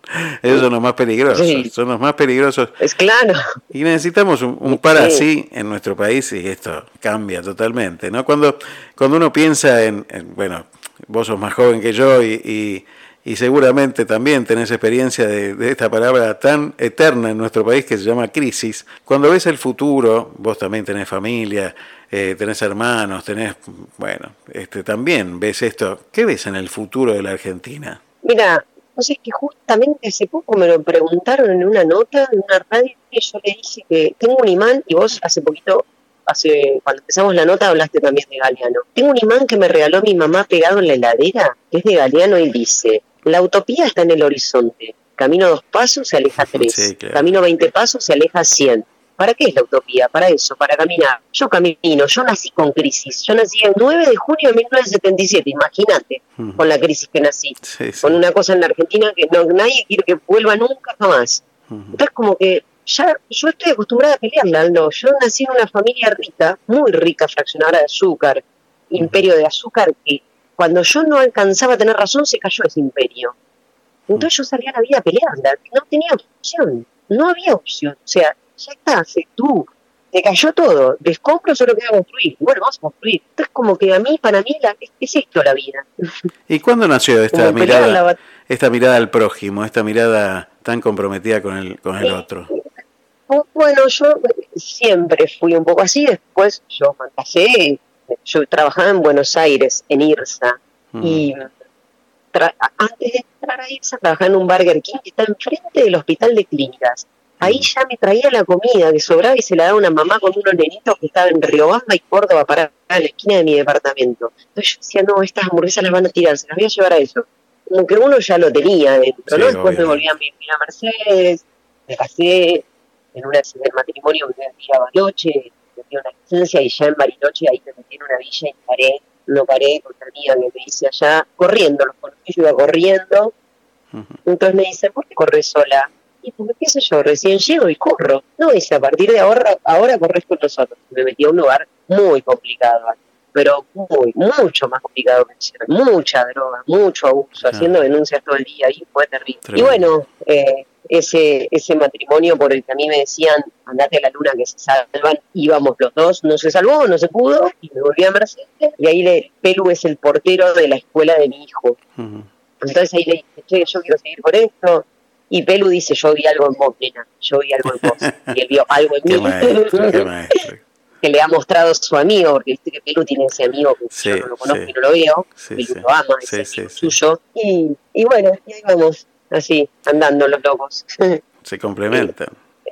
Esos son los más peligrosos. Sí. Son los más peligrosos. Es claro. Y necesitamos un, un par Sí. así en nuestro país y esto cambia totalmente, ¿no? Cuando, cuando uno piensa en, en- bueno, vos sos más joven que yo y, y- y seguramente también tenés experiencia de, de esta palabra tan eterna en nuestro país que se llama crisis. Cuando ves el futuro, vos también tenés familia, eh, tenés hermanos, tenés, bueno, este, también ves esto. ¿Qué ves en el futuro de la Argentina? Mira, sé, es que justamente hace poco me lo preguntaron en una nota, en una radio, y yo le dije que tengo un imán, y vos hace poquito, hace cuando empezamos la nota hablaste también de Galeano. Tengo un imán que me regaló mi mamá pegado en la heladera, que es de Galeano, y dice, la utopía está en el horizonte, camino dos pasos se aleja tres, Sí, claro. camino veinte pasos se aleja cien. ¿Para qué es la utopía? Para eso, para caminar. Yo camino, yo nací con crisis. Yo nací el 9 de junio de 1977, imagínate, con la crisis que nací Sí, sí. con una cosa en la Argentina que no, nadie quiere que vuelva nunca jamás. Entonces como que ya yo estoy acostumbrada a pelearla, Aldo. Yo nací en una familia rica, muy rica, fraccionadora de azúcar, imperio de azúcar, que cuando yo no alcanzaba a tener razón se cayó ese imperio. Entonces yo salía a la vida a pelearla, no tenía opción, no había opción. O sea, ya está, se- tú, te cayó todo, descompro, solo queda construir. Bueno, vamos a construir. Entonces como que a mí, para mí, la- es, es esto la vida. ¿Y cuándo nació esta Como la mirada, bat- esta mirada al prójimo, esta mirada tan comprometida con el, con el otro? Oh, Bueno, yo siempre fui un poco así, después yo me casé, yo trabajaba en Buenos Aires, en IRSA, y tra- antes de entrar a IRSA trabajaba en un Burger King que está enfrente del hospital de clínicas. Ahí ya me traía la comida que sobraba y se la daba una mamá con unos nenitos que estaban en Riobamba y Córdoba para en la esquina de mi departamento. Entonces yo decía, no, estas hamburguesas las van a tirar, se las voy a llevar a eso. Como que uno ya lo tenía dentro, Sí, ¿no? Después me volví a vivir a Mercedes, me casé, en una del matrimonio me metí a Bariloche, metí una licencia y ya en Bariloche ahí me metí en una villa y paré, no paré con una amiga que me dice allá, corriendo, los conocí, yo iba corriendo, entonces me dice, ¿por qué corres sola? Y porque qué sé yo, recién llego y corro. No, dice, a partir de ahora, ahora corres con nosotros. Me metí a un lugar muy complicado, pero muy, mucho más complicado que ayer. Mucha droga, mucho abuso, haciendo denuncias todo el día y fue terrible. Y Tremendo. bueno, eh, ese, ese matrimonio por el que a mí me decían, andate a la luna que se salvan, íbamos los dos, no se salvó, no se pudo, y me volví a Mercedes, y ahí le, Pelu es el portero de la escuela de mi hijo. Entonces ahí le dije, che, yo quiero seguir con esto. Y Pelu dice, yo vi algo en vos, nena, yo vi algo en vos. Y él vio algo en Qué mí maestro, qué maestro. que le ha mostrado su amigo, porque viste que Pelu tiene ese amigo que Sí, yo no lo conozco sí. y no lo veo, Pelu lo ama, es amigo suyo. Y, y bueno, y ahí vamos, así, andando los locos. Se complementan.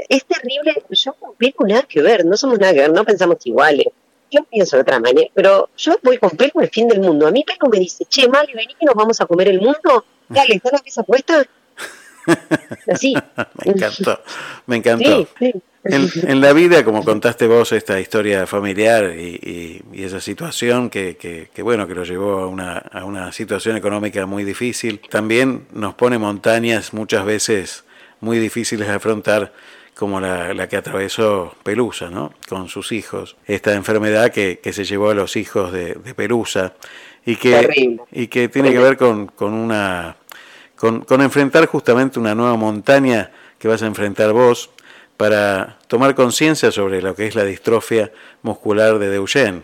es terrible, yo con Pelu nada que ver, no somos nada que ver, no pensamos iguales. Yo pienso de otra manera, pero yo voy con Pelu el fin del mundo. A mí Pelu me dice, che, Mali, vení que nos vamos a comer el mundo. Dale, ¿está la pieza puesta? Así. me encantó, me encantó. Sí, sí. En, en la vida, como contaste vos, esta historia familiar y, y- y esa situación que, que- que, bueno, que lo llevó a una, a una situación económica muy difícil, también nos pone montañas muchas veces muy difíciles de afrontar, como la, la que atravesó Pelusa, ¿no? Con sus hijos. Esta enfermedad que, que se llevó a los hijos de, de Pelusa y que, Terrible. y que tiene que ver con, con una con, con enfrentar justamente una nueva montaña que vas a enfrentar vos para tomar conciencia sobre lo que es la distrofia muscular de Duchenne.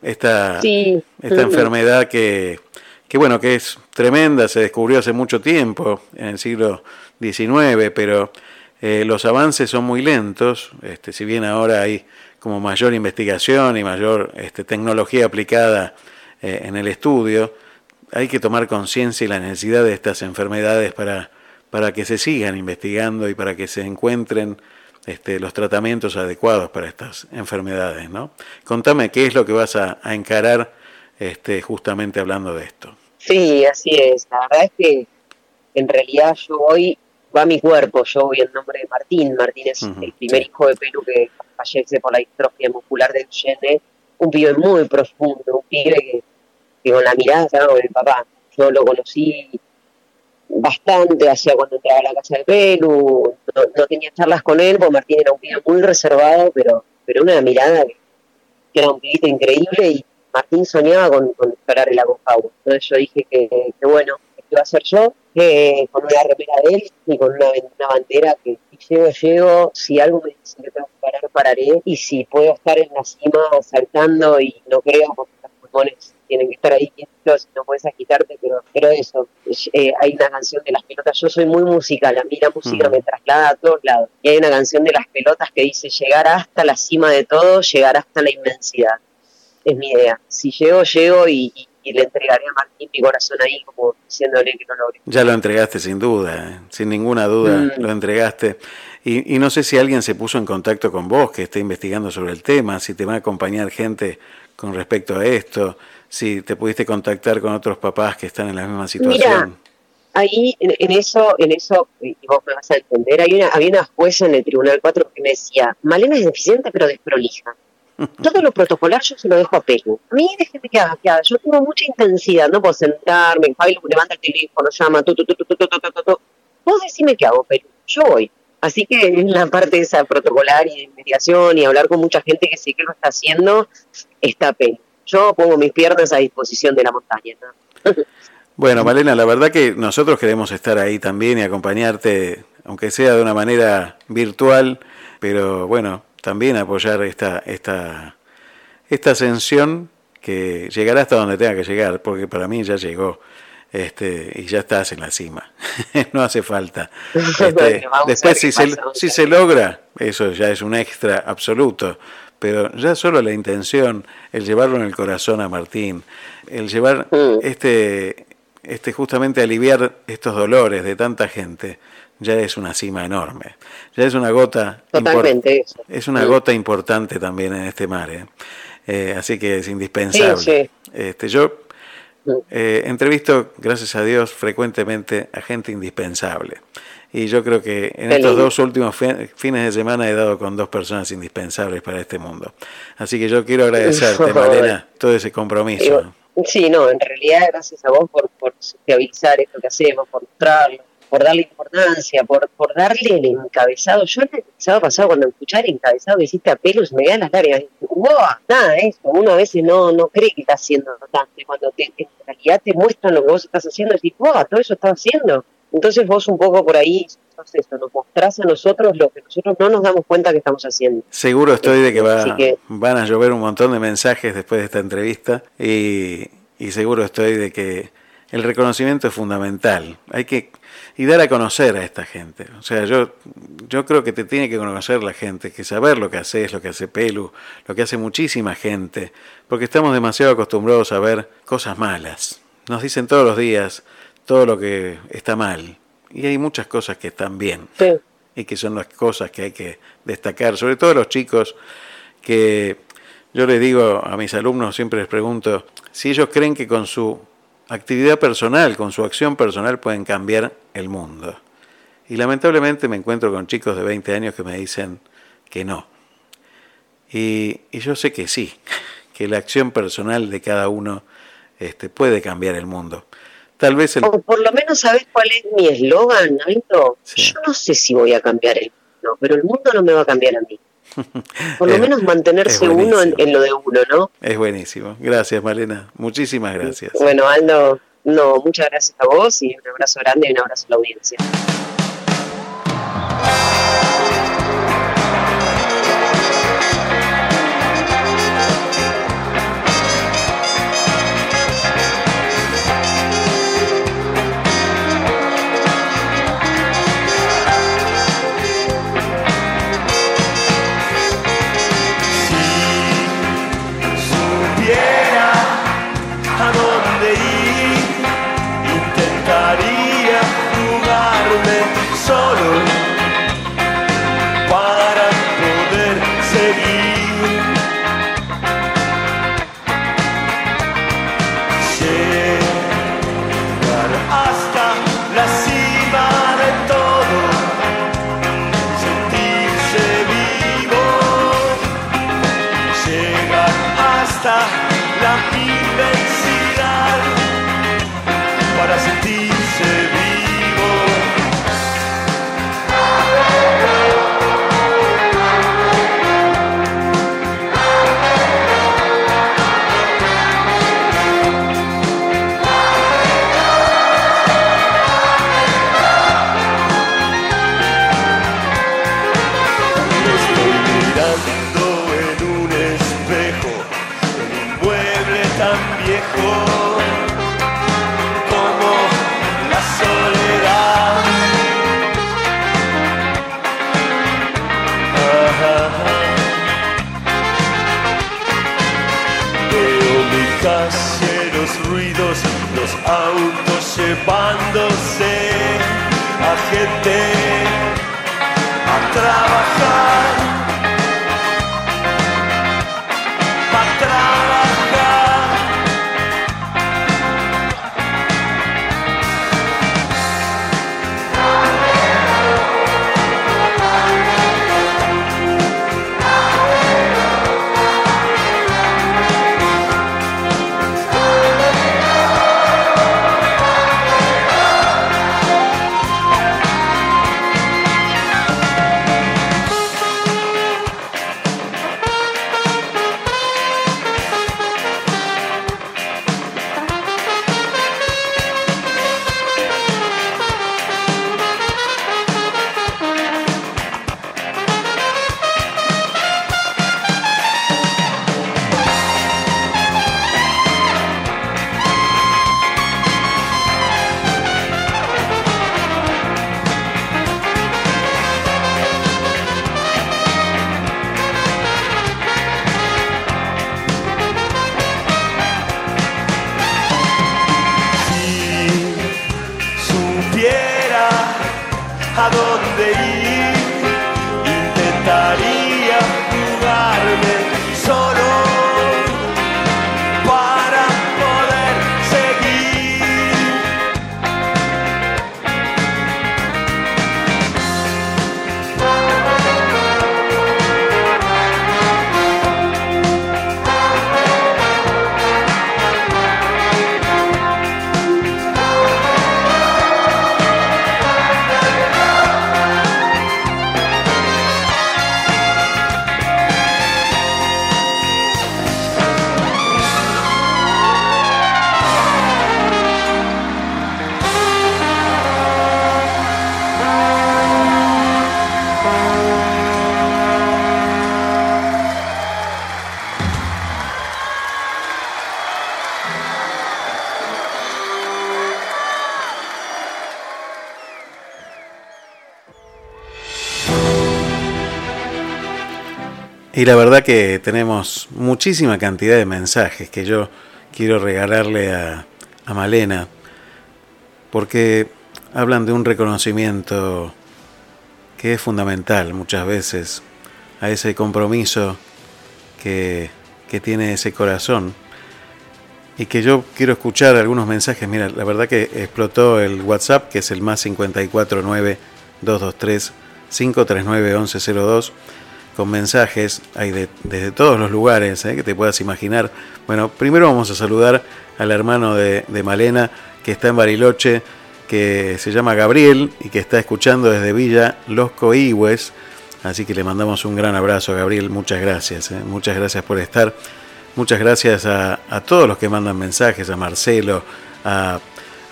Esta, Sí. esta enfermedad que, que, bueno, que es tremenda, se descubrió hace mucho tiempo, en el siglo XIX, pero eh, los avances son muy lentos, este, si bien ahora hay como mayor investigación y mayor este, tecnología aplicada eh, en el estudio, hay que tomar conciencia y la necesidad de estas enfermedades para, para que se sigan investigando y para que se encuentren este, los tratamientos adecuados para estas enfermedades. ¿no? Contame qué es lo que vas a, a encarar este, justamente hablando de esto. Sí, así es. La verdad es que en realidad yo voy, va mi cuerpo, yo voy en nombre de Martín. Martín es Ujú, el primer sí. hijo de Perú que fallece por la distrofia muscular de Duchenne. Un pibe muy profundo, un pibe que, que con la mirada con el papá. Yo lo conocí bastante hacia cuando entraba a la casa de Perú. No, no tenía charlas con él, porque Martín era un pibe muy reservado, pero, pero una mirada que, que era un pibito increíble y Martín soñaba con, con explorar el Aconcagua. Entonces yo dije que, que bueno, que iba a ser yo, que con una remera de él y con una, una bandera que si llego, llego, si algo me dice que tengo que parar, pararé, y si puedo estar en la cima saltando y no creo, porque los pulmones tienen que estar ahí quietos, no puedes agitarte, pero, pero eso, eh, hay una canción de las pelotas, yo soy muy musical, a mí la música Mm. me traslada a todos lados, y hay una canción de las pelotas que dice llegar hasta la cima de todo, llegar hasta la inmensidad es mi idea. Si llego, llego y, y- y le entregaré a Martín mi corazón ahí, como diciéndole que no logré. Ya lo entregaste sin duda, ¿eh? sin ninguna duda Mm. lo entregaste. Y, y no sé si alguien se puso en contacto con vos, que esté investigando sobre el tema, si te va a acompañar gente con respecto a esto, si te pudiste contactar con otros papás que están en la misma situación. Ahí, en, en eso, en eso, y vos me vas a entender, hay una, había una jueza en el Tribunal 4 que me decía, Malena es deficiente pero desprolija. Todo lo protocolar yo se lo dejo a Pelu. A mí déjeme que haga, que haga. Yo tengo mucha intensidad, no puedo sentarme, Pablo levanta el teléfono, llama, tu, tu, tu, tu, tu, tu, tu, tu. Vos decime qué hago, Pelu. Yo voy. Así que en la parte esa protocolar y de investigación y hablar con mucha gente que sé que lo está haciendo, está Pelu. Yo pongo mis piernas a disposición de la montaña. ¿no? Bueno, Malena, la verdad que nosotros queremos estar ahí también y acompañarte, aunque sea de una manera virtual, pero bueno, también apoyar esta, esta, esta ascensión que llegará hasta donde tenga que llegar, porque para mí ya llegó. Este, y ya estás en la cima. no hace falta. Este, después, si, se, si se logra, eso ya es un extra absoluto. Pero ya solo la intención, el llevarlo en el corazón a Martín, el llevar este, este justamente aliviar estos dolores de tanta gente, ya es una cima enorme. Ya es una gota Totalmente eso. es una gota importante también en este mar. ¿eh? Eh, así que es indispensable. Sí, sí. Este, yo. Eh, entrevisto, gracias a Dios, frecuentemente a gente indispensable. Y yo creo que en Qué estos dos últimos fi- fines de semana he dado con dos personas indispensables para este mundo. Así que yo quiero agradecerte, Malena, todo ese compromiso. Sí, no, en realidad gracias a vos por, por esto que hacemos, por mostrarlo, por darle importancia, por, por darle el encabezado. Yo el sábado pasado cuando escuché el encabezado que hiciste a pelos me dan las lágrimas. ¡Wow! Nada, eso. Uno a veces no, no cree que está haciendo tanto. Y cuando te, en realidad te muestran lo que vos estás haciendo, decís, ¡wow! Todo eso estás haciendo. Entonces vos un poco por ahí sos eso, nos mostrás a nosotros lo que nosotros no nos damos cuenta que estamos haciendo. Seguro estoy de que, va, que- van a llover un montón de mensajes después de esta entrevista y, y seguro estoy de que el reconocimiento es fundamental. Hay que y dar a conocer a esta gente. O sea, yo yo creo que te tiene que conocer la gente, que saber lo que haces, lo que hace Pelu, lo que hace muchísima gente, porque estamos demasiado acostumbrados a ver cosas malas. Nos dicen todos los días todo lo que está mal y hay muchas cosas que están bien Sí. y que son las cosas que hay que destacar, sobre todo los chicos que yo les digo a mis alumnos, siempre les pregunto, si ellos creen que con su actividad personal, con su acción personal pueden cambiar el mundo. Y lamentablemente me encuentro con chicos de 20 años que me dicen que no. Y, y yo sé que sí, que la acción personal de cada uno este, puede cambiar el mundo. Tal vez el... O por lo menos sabes cuál es mi eslogan, Naito. Yo no sé si voy a cambiar el mundo, pero el mundo no me va a cambiar a mí. Por lo Es- menos mantenerse uno en, en lo de uno, ¿no? Es buenísimo. Gracias, Malena. Muchísimas gracias. Bueno, Aldo, no, muchas gracias a vos y un abrazo grande y un abrazo a la audiencia. Y la verdad que tenemos muchísima cantidad de mensajes que yo quiero regalarle a, a Malena, porque hablan de un reconocimiento que es fundamental muchas veces, a ese compromiso que, que tiene ese corazón. Y que yo quiero escuchar algunos mensajes. Mira, la verdad que explotó el WhatsApp, que es el más 549 223-539-1102 con mensajes, hay de, desde todos los lugares ¿eh? que te puedas imaginar. Bueno, primero vamos a saludar al hermano de, de Malena que está en Bariloche, que se llama Gabriel y que está escuchando desde Villa Los Coihues. Así que le mandamos un gran abrazo, Gabriel. Muchas gracias. ¿eh? Muchas gracias por estar. Muchas gracias a, a, todos los que mandan mensajes, a Marcelo, a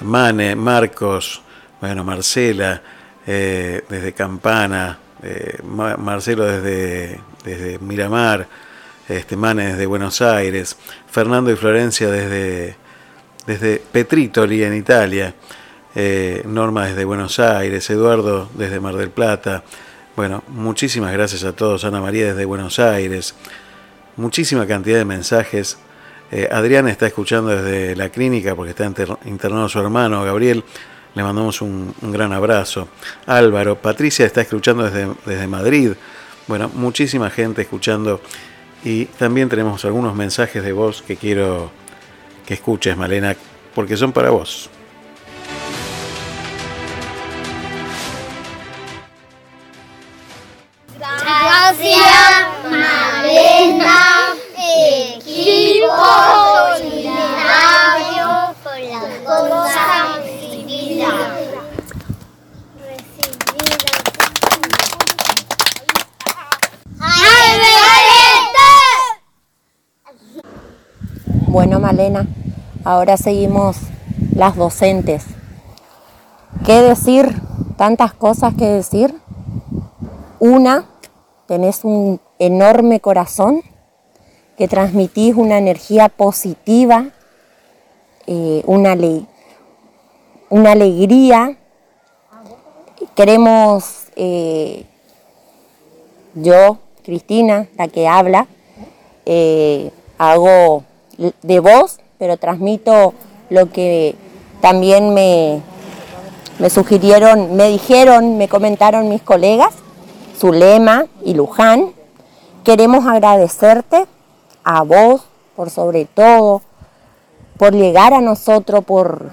Mane, Marcos, bueno, Marcela, eh, desde Campana, eh, Marcelo desde, desde Miramar, este, Mane desde Buenos Aires, Fernando y Florencia desde, desde Petritoli en Italia, eh, Norma desde Buenos Aires, Eduardo desde Mar del Plata. Bueno, muchísimas gracias a todos, Ana María desde Buenos Aires, muchísima cantidad de mensajes. Eh, Adrián está escuchando desde la clínica porque está internado su hermano, Gabriel. Le mandamos un, un, gran abrazo. Álvaro, Patricia está escuchando desde, desde Madrid. Bueno, muchísima gente escuchando. Y también tenemos algunos mensajes de voz que quiero que escuches, Malena, porque son para vos. Ahora seguimos las docentes. ¿Qué decir? Tantas cosas que decir. Una, tenés un enorme corazón, que transmitís una energía positiva, eh, una, una, alegría. Queremos, eh, yo, Cristina, la que habla, eh, hago de voz, pero transmito lo que también me, me sugirieron, me dijeron, me comentaron mis colegas Zulema y Luján, queremos agradecerte a vos por sobre todo, por llegar a nosotros, por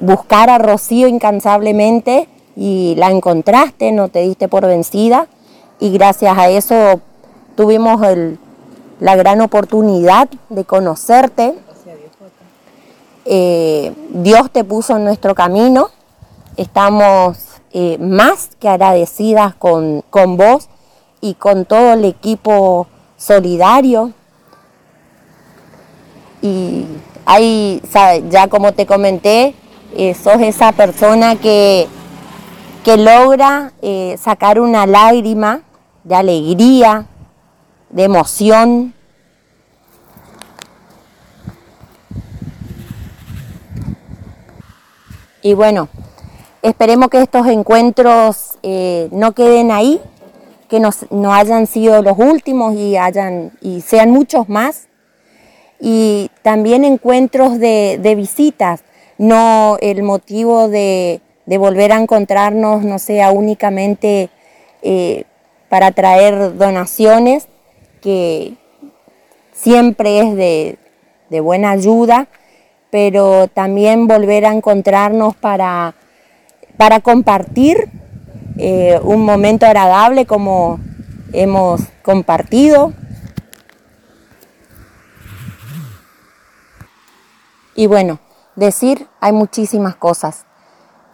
buscar a Rocío incansablemente y la encontraste, no te diste por vencida y gracias a eso tuvimos el, la gran oportunidad de conocerte. Eh, Dios te puso en nuestro camino, estamos eh, más que agradecidas con, con, vos y con todo el equipo solidario. Y ahí, ya como te comenté, eh, sos esa persona que, que logra eh, sacar una lágrima de alegría, de emoción. Y bueno, Esperemos que estos encuentros eh, no queden ahí, que nos, no hayan sido los últimos y, hayan, y sean muchos más. Y también encuentros de, de visitas, no el motivo de, de, volver a encontrarnos no sea únicamente eh, para traer donaciones, que siempre es de, de buena ayuda, pero también volver a encontrarnos para para compartir eh, un momento agradable como hemos compartido. Y bueno, decir hay muchísimas cosas,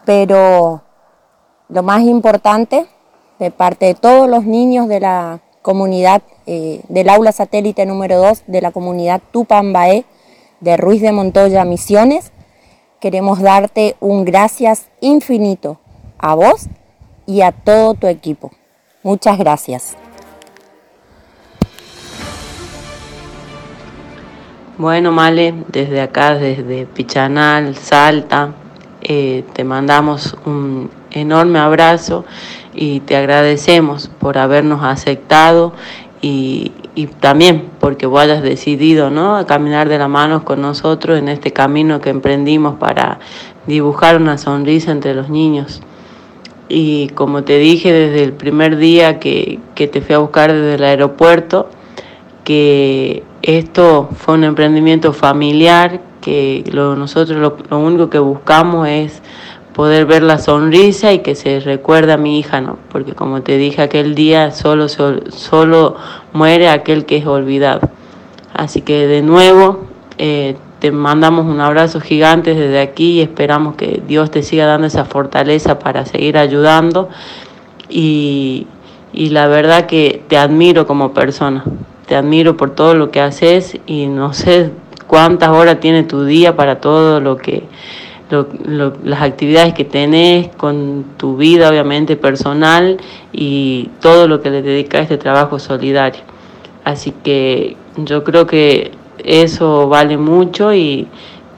pero lo más importante de parte de todos los niños de la comunidad eh, del aula satélite número 2 de la comunidad Tupambaé de Ruiz de Montoya Misiones queremos darte un gracias infinito a vos y a todo tu equipo. Muchas gracias. Bueno, Male, desde acá, desde Pichanal, Salta, eh, te mandamos un enorme abrazo y te agradecemos por habernos aceptado y, y también porque vos hayas decidido ¿no? a caminar de la mano con nosotros en este camino que emprendimos para dibujar una sonrisa entre los niños. Y como te dije desde el primer día que, que te fui a buscar desde el aeropuerto, que esto fue un emprendimiento familiar, que lo, nosotros lo, lo único que buscamos es poder ver la sonrisa y que se recuerde a mi hija, ¿no? Porque como te dije aquel día, solo, solo, solo muere aquel que es olvidado. Así que de nuevo, eh, te mandamos un abrazo gigante desde aquí y esperamos que Dios te siga dando esa fortaleza para seguir ayudando. Y, y la verdad que te admiro como persona, te admiro por todo lo que haces y no sé cuántas horas tiene tu día para todo lo que lo- lo- las actividades que tenés con tu vida obviamente personal y todo lo que le dedicas a este trabajo solidario. Así que yo creo que eso vale mucho y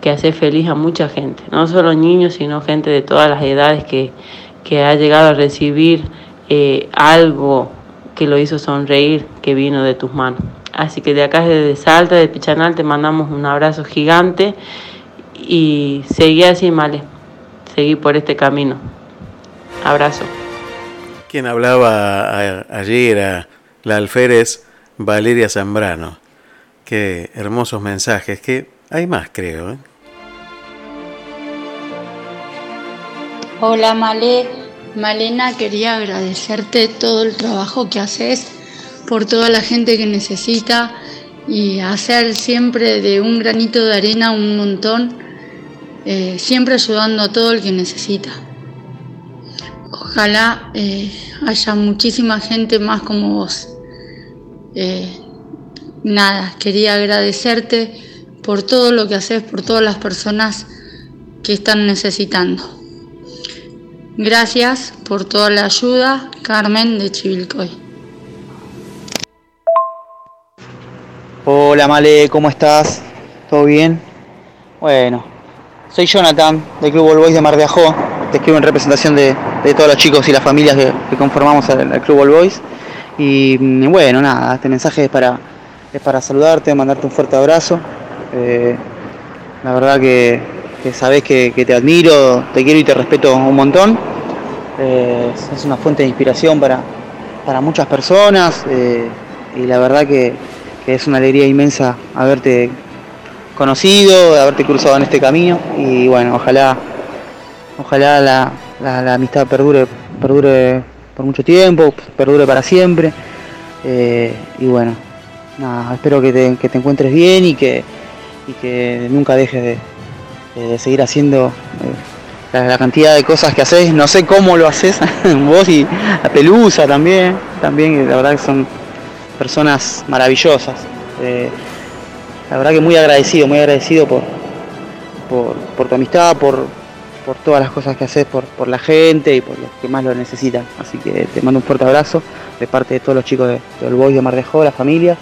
que hace feliz a mucha gente, no solo niños, sino gente de todas las edades que, que ha llegado a recibir eh, algo que lo hizo sonreír, que vino de tus manos. Así que de acá desde Salta, de Pichanal, te mandamos un abrazo gigante y seguí así, Male, seguí por este camino. Abrazo. Quien hablaba allí era la alférez Valeria Zambrano. Qué hermosos mensajes, que hay más creo. ¿eh? Hola Male, Malena, quería agradecerte todo el trabajo que haces por toda la gente que necesita y hacer siempre de un granito de arena un montón, eh, siempre ayudando a todo el que necesita. Ojalá eh, haya muchísima gente más como vos. Eh, nada, quería agradecerte por todo lo que haces, por todas las personas que están necesitando. Gracias por toda la ayuda, Carmen de Chivilcoy. Hola Male, ¿cómo estás? ¿Todo bien? Bueno, soy Jonathan del Club All Boys de Mar de Ajó. Te escribo en representación de, de todos los chicos y las familias que, que conformamos el, el Club All Boys. Y mm, bueno, nada, este mensaje es para, es para saludarte, mandarte un fuerte abrazo. Eh, la verdad que, que sabes que, que te admiro, te quiero y te respeto un montón. Eh, es una fuente de inspiración para, para muchas personas eh, y la verdad que, que es una alegría inmensa haberte conocido, haberte cruzado en este camino y bueno, ojalá, ojalá la, la- la amistad perdure, perdure por mucho tiempo, perdure para siempre Eh, y bueno, nada, espero que te, que te encuentres bien y que, y que nunca dejes de, de seguir haciendo eh, la, la cantidad de cosas que haces, no sé cómo lo haces, vos y la Pelusa también, también la verdad que son personas maravillosas. Eh, la verdad que muy agradecido, muy agradecido por, por, por tu amistad, por, por todas las cosas que haces por, por la gente y por los que más lo necesitan. Así que te mando un fuerte abrazo de parte de todos los chicos de, de Boys de Mar de Ajó, la familia.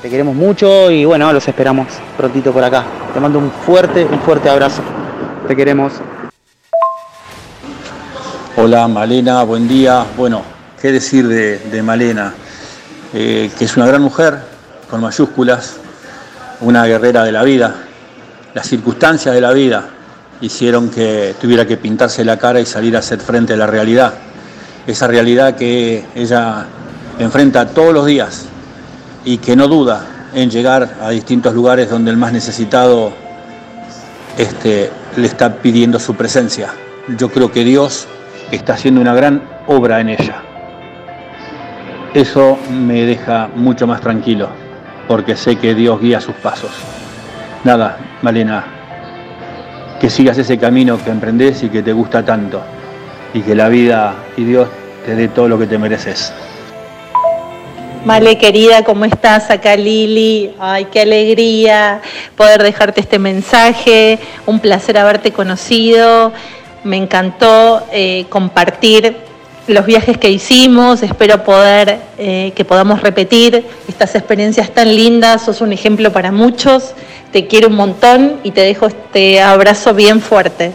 Te queremos mucho y bueno, los esperamos prontito por acá. Te mando un fuerte, un fuerte abrazo. Te queremos. Hola Malena, buen día. Bueno, ¿qué decir de, de Malena? Eh, que es una gran mujer, con mayúsculas, una guerrera de la vida. Las circunstancias de la vida hicieron que tuviera que pintarse la cara y salir a hacer frente a la realidad. Esa realidad que ella enfrenta todos los días y que no duda en llegar a distintos lugares donde el más necesitado este, le está pidiendo su presencia. Yo creo que Dios está haciendo una gran obra en ella. Eso me deja mucho más tranquilo, porque sé que Dios guía sus pasos. Nada, Malena, que sigas ese camino que emprendés y que te gusta tanto, y que la vida y Dios te dé todo lo que te mereces. Male, querida, ¿cómo estás? Acá Lili. Ay, qué alegría poder dejarte este mensaje. Un placer haberte conocido. Me encantó eh, compartir los viajes que hicimos. Espero poder eh, que podamos repetir estas experiencias tan lindas. Sos un ejemplo para muchos. Te quiero un montón y te dejo este abrazo bien fuerte.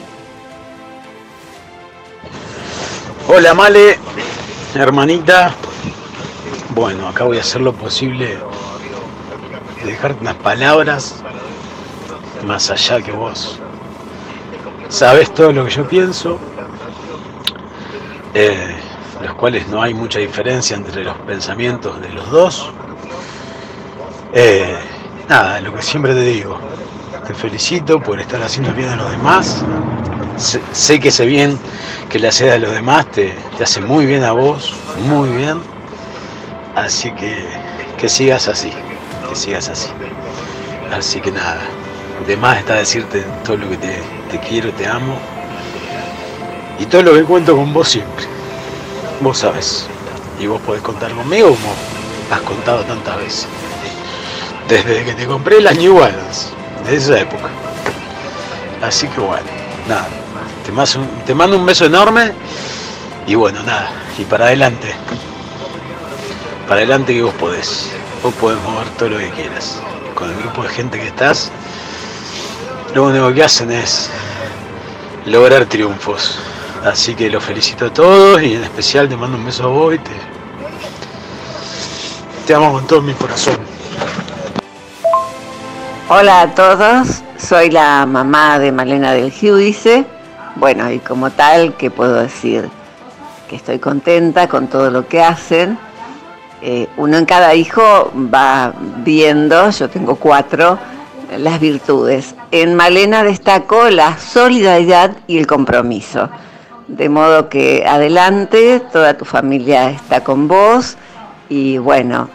Hola Male, hermanita. Bueno, acá voy a hacer lo posible de dejarte unas palabras más allá que vos. Sabes todo lo que yo pienso, eh, los cuales no hay mucha diferencia entre los pensamientos de los dos. Eh, nada, lo que siempre te digo, te felicito por estar haciendo bien a los demás, sé, sé que ese bien que le haces a los demás te, te hace muy bien a vos, muy bien. Así que que sigas así, que sigas así. Así que nada, de más está decirte todo lo que te, te quiero, te amo. Y todo lo que cuento con vos siempre. Vos sabes. Y vos podés contar conmigo como has contado tantas veces. Desde que te compré las New Balance, de esa época. Así que bueno, nada. Te un, te mando un beso enorme y bueno, nada. Y para adelante. Para adelante que vos podés. Vos podés mover todo lo que quieras. Con el grupo de gente que estás, lo único que hacen es lograr triunfos. Así que los felicito a todos y en especial te mando un beso a vos y te, te amo con todo mi corazón. Hola a todos, soy la mamá de Malena del Giudice. Bueno, y como tal, ¿qué puedo decir? Que estoy contenta con todo lo que hacen. Eh, uno en cada hijo va viendo, yo tengo cuatro, las virtudes. En Malena destacó la solidaridad y el compromiso. De modo que adelante, toda tu familia está con vos y bueno,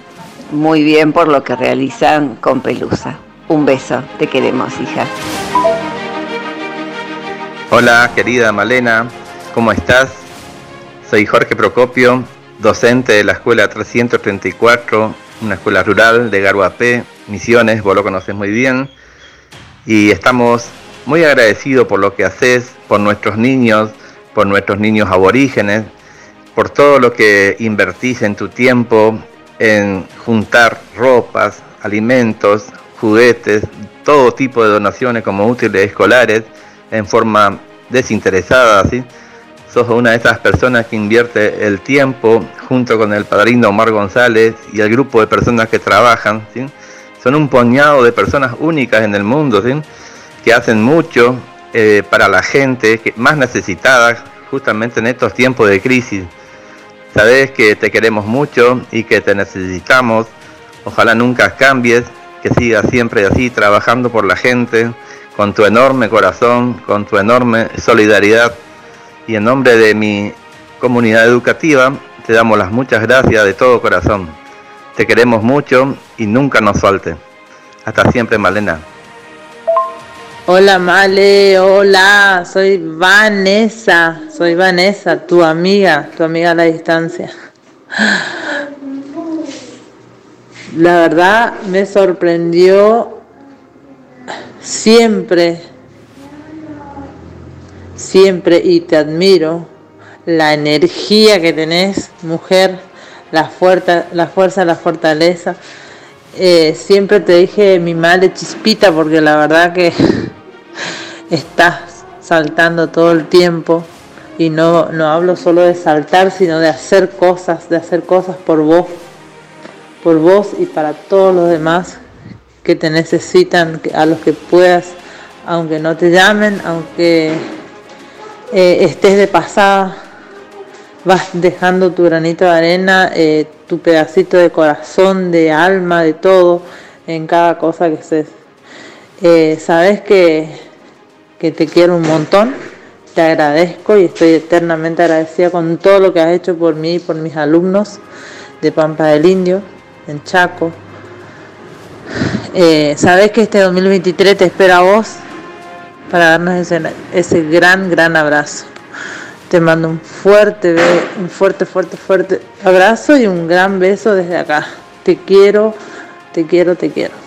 muy bien por lo que realizan con Pelusa. Un beso, te queremos, hija. Hola, querida Malena, ¿cómo estás? Soy Jorge Procopio, docente de la escuela 334, una escuela rural de Garuapé, Misiones, vos lo conoces muy bien, y estamos muy agradecidos por lo que haces, por nuestros niños, por nuestros niños aborígenes, por todo lo que invertís en tu tiempo en juntar ropas, alimentos, juguetes, todo tipo de donaciones como útiles escolares en forma desinteresada, ¿sí? Sos una de esas personas que invierte el tiempo junto con el padrino Omar González y el grupo de personas que trabajan, ¿sí? Son un puñado de personas únicas en el mundo, ¿sí? Que hacen mucho eh, para la gente más necesitada justamente en estos tiempos de crisis. Sabes que te queremos mucho y que te necesitamos. Ojalá nunca cambies, que sigas siempre así trabajando por la gente, con tu enorme corazón, con tu enorme solidaridad. Y en nombre de mi comunidad educativa, te damos las muchas gracias de todo corazón. Te queremos mucho y nunca nos falte. Hasta siempre, Malena. Hola Male, hola, soy Vanessa, soy Vanessa, tu amiga, tu amiga a la distancia. La verdad me sorprendió siempre, siempre y te admiro la energía que tenés, mujer, la fuerza, la fuerza, la fortaleza. Eh, siempre te dije mi madre chispita porque la verdad que estás saltando todo el tiempo y no, no hablo solo de saltar, sino de hacer cosas, de hacer cosas por vos, por vos y para todos los demás que te necesitan, a los que puedas, aunque no te llamen, aunque eh, estés de pasada, vas dejando tu granito de arena, eh, tu pedacito de corazón, de alma, de todo, en cada cosa que haces. Eh, Sabes que, que te quiero un montón, te agradezco y estoy eternamente agradecida con todo lo que has hecho por mí y por mis alumnos de Pampa del Indio, en Chaco. Eh, Sabes que este 2023 te espera a vos para darnos ese, ese gran, gran abrazo. Te mando un fuerte, un fuerte, fuerte, fuerte abrazo y un gran beso desde acá. Te quiero, te quiero, te quiero.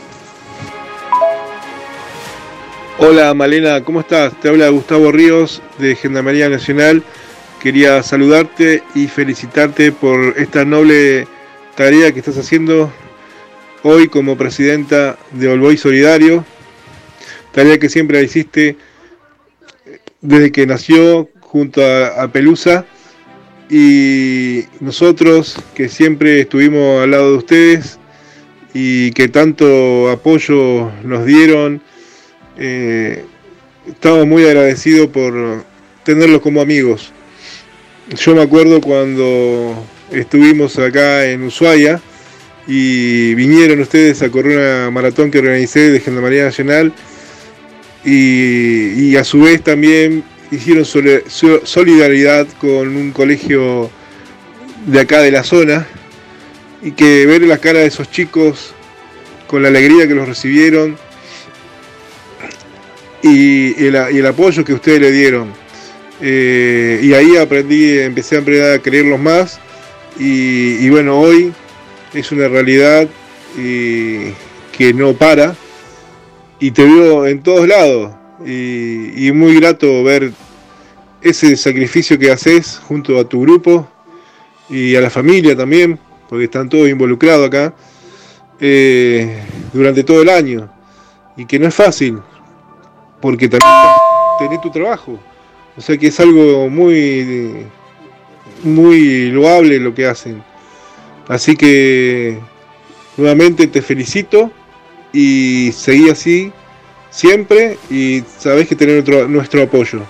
Hola Malena, ¿cómo estás? Te habla Gustavo Ríos de Gendarmería Nacional. Quería saludarte y felicitarte por esta noble tarea que estás haciendo hoy como presidenta de Olboy Solidario. Tarea que siempre hiciste desde que nació junto a, a Pelusa y nosotros que siempre estuvimos al lado de ustedes y que tanto apoyo nos dieron. Eh, muy agradecidos por tenerlos como amigos. Yo me acuerdo cuando estuvimos acá en Ushuaia y vinieron ustedes a correr una maratón que organicé de Gendarmería Nacional y, y a su vez también hicieron solidaridad con un colegio de acá de la zona y que ver la cara de esos chicos con la alegría que los recibieron y el, y el apoyo que ustedes le dieron. Eh, y ahí aprendí, empecé a aprender a quererlos más y, y bueno, hoy es una realidad y que no para y te veo en todos lados y, y muy grato ver ese sacrificio que haces junto a tu grupo y a la familia también, porque están todos involucrados acá eh, durante todo el año y que no es fácil porque también tenés tu trabajo, o sea que es algo muy muy loable lo que hacen. Así que nuevamente te felicito y seguí así siempre y sabés que tenés nuestro, nuestro apoyo.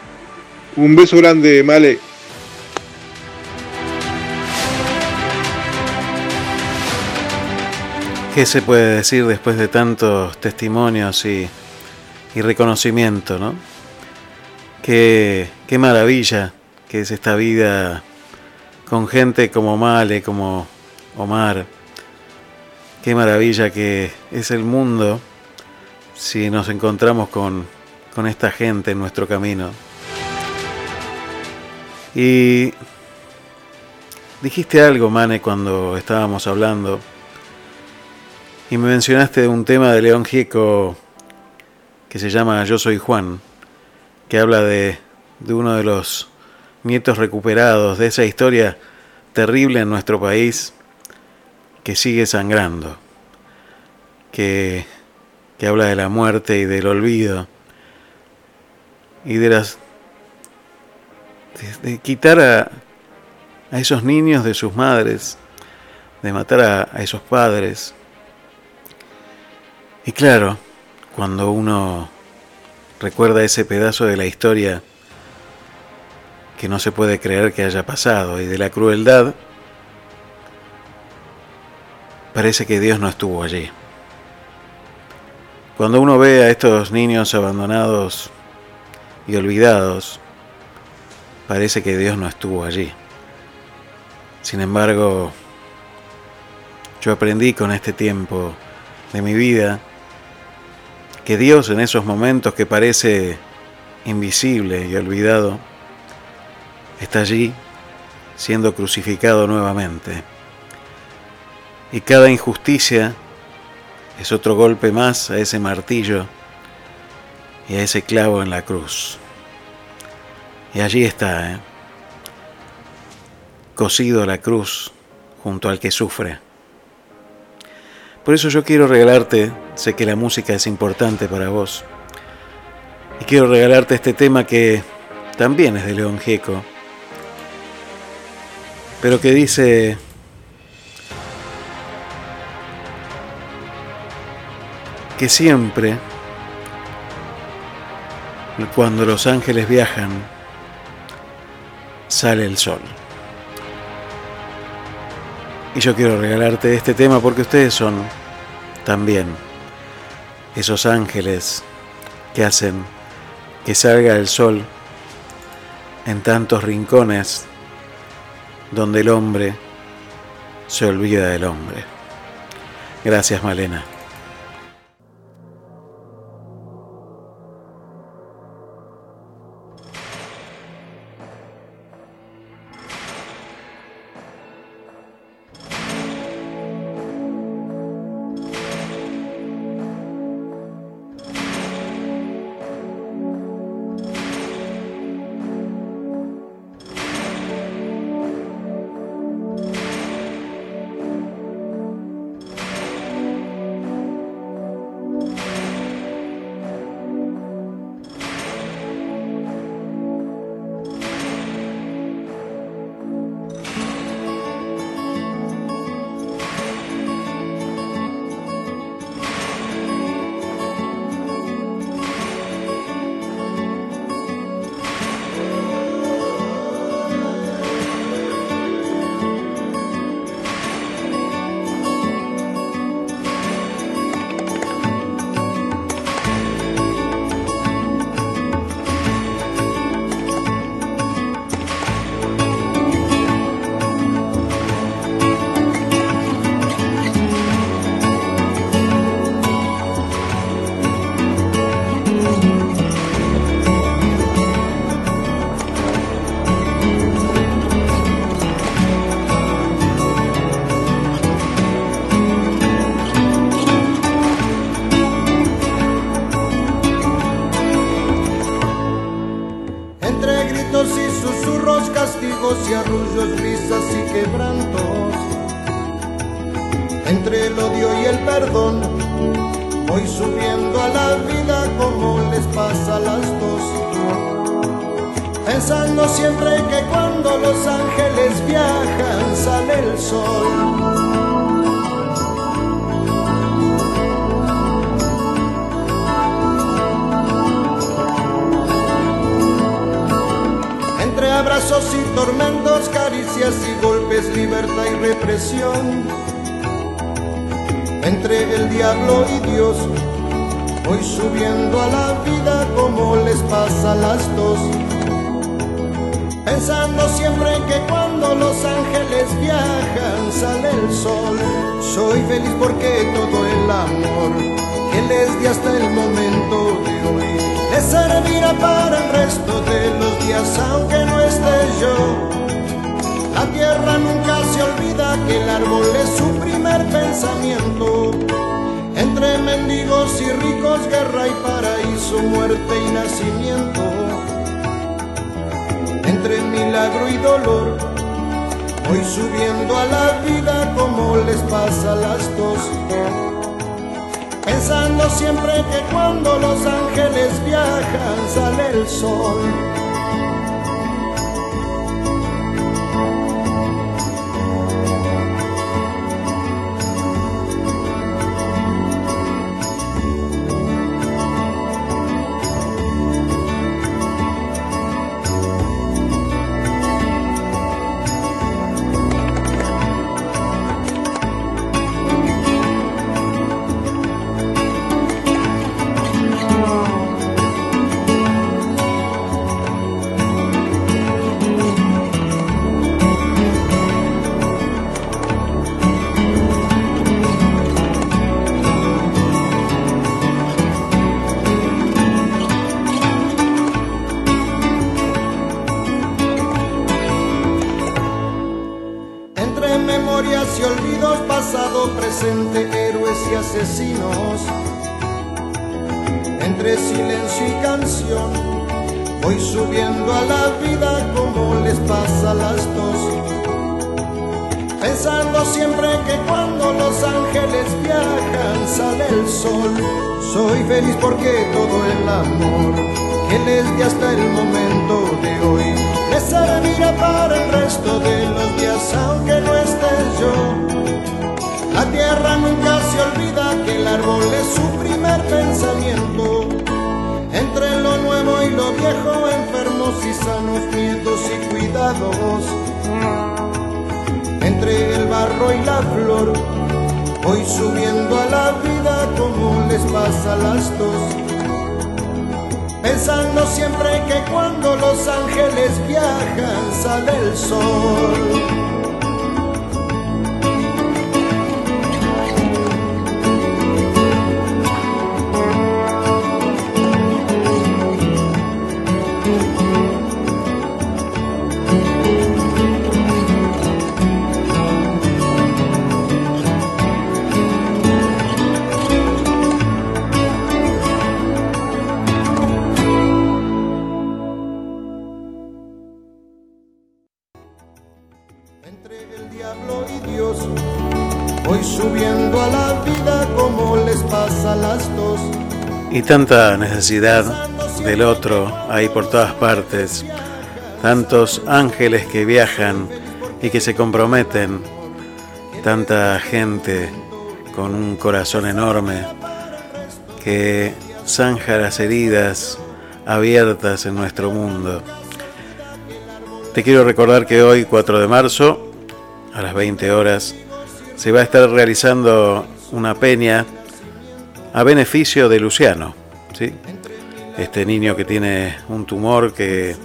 Un beso grande, Male. ¿Qué se puede decir después de tantos testimonios y, y reconocimiento, no? Qué, qué maravilla que es esta vida con gente como Male, como Omar. Qué maravilla que es el mundo si nos encontramos con, con esta gente en nuestro camino. Y dijiste algo, Mane, cuando estábamos hablando. Y me mencionaste un tema de León Gieco que se llama Yo soy Juan, que habla de, de uno de los nietos recuperados, de esa historia terrible en nuestro país que sigue sangrando, que, que habla de la muerte y del olvido y de las de, de quitar a, a esos niños de sus madres, de matar a, a esos padres. Y claro, cuando uno recuerda ese pedazo de la historia que no se puede creer que haya pasado y de la crueldad, parece que Dios no estuvo allí. Cuando uno ve a estos niños abandonados y olvidados, parece que Dios no estuvo allí. Sin embargo, yo aprendí con este tiempo de mi vida que Dios en esos momentos que parece invisible y olvidado, está allí siendo crucificado nuevamente. Y cada injusticia es otro golpe más a ese martillo y a ese clavo en la cruz. Y allí está, ¿eh? cosido a la cruz junto al que sufre. Por eso yo quiero regalarte, sé que la música es importante para vos, y quiero regalarte este tema que también es de León Gieco, pero que dice, que siempre, cuando los ángeles viajan, sale el sol. Y yo quiero regalarte este tema porque ustedes son también esos ángeles que hacen que salga el sol en tantos rincones donde el hombre se olvida del hombre. Gracias, Malena. A las dos. Pensando siempre que cuando los ángeles viajan sale el sol. Amor que les di hasta el momento de hoy les servirá para el resto de los días aunque no esté yo. La tierra nunca se olvida que el árbol es su primer pensamiento. Entre lo nuevo y lo viejo, enfermos y sanos, miedos y cuidados. Entre el barro y la flor, voy subiendo a la vida como les pasa a las dos. Pensando siempre que cuando los ángeles viajan sale el sol. Tanta necesidad del otro hay por todas partes. Tantos ángeles que viajan y que se comprometen. Tanta gente con un corazón enorme que zanja las heridas abiertas en nuestro mundo. Te quiero recordar que hoy, 4 de marzo, a las 20 horas, se va a estar realizando una peña a beneficio de Luciano, ¿sí? este niño que tiene un tumor que,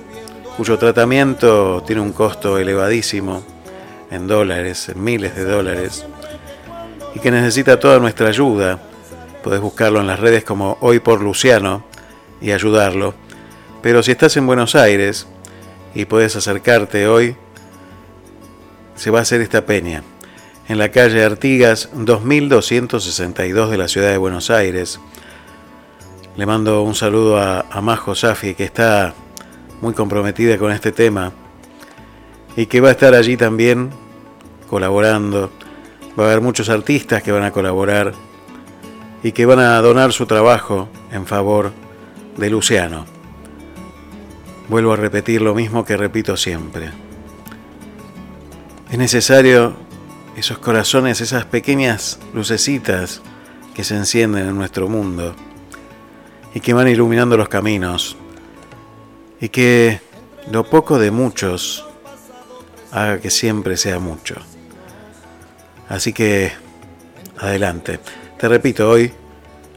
cuyo tratamiento tiene un costo elevadísimo en dólares, en miles de dólares, y que necesita toda nuestra ayuda. Podés buscarlo en las redes como Hoy por Luciano y ayudarlo. Pero si estás en Buenos Aires y puedes acercarte hoy, se va a hacer esta peña en la calle Artigas 2262 de la ciudad de Buenos Aires. Le mando un saludo a, a Majo Safi que está muy comprometida con este tema y que va a estar allí también colaborando. Va a haber muchos artistas que van a colaborar y que van a donar su trabajo en favor de Luciano. Vuelvo a repetir lo mismo que repito siempre. Es necesario esos corazones, esas pequeñas lucecitas que se encienden en nuestro mundo y que van iluminando los caminos y que lo poco de muchos haga que siempre sea mucho. Así que, adelante. Te repito, hoy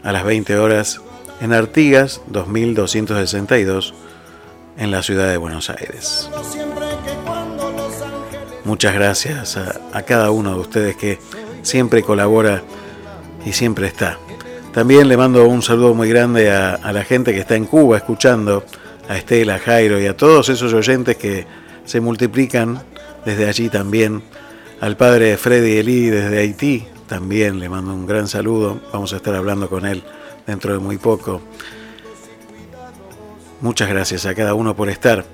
a las 20 horas en Artigas 2262 en la ciudad de Buenos Aires. Muchas gracias a, cada uno de ustedes que siempre colabora y siempre está. También le mando un saludo muy grande a, a la gente que está en Cuba escuchando, a Estela, a Jairo y a todos esos oyentes que se multiplican desde allí también. Al padre Freddy Elí desde Haití también le mando un gran saludo. Vamos a estar hablando con él dentro de muy poco. Muchas gracias a cada uno por estar.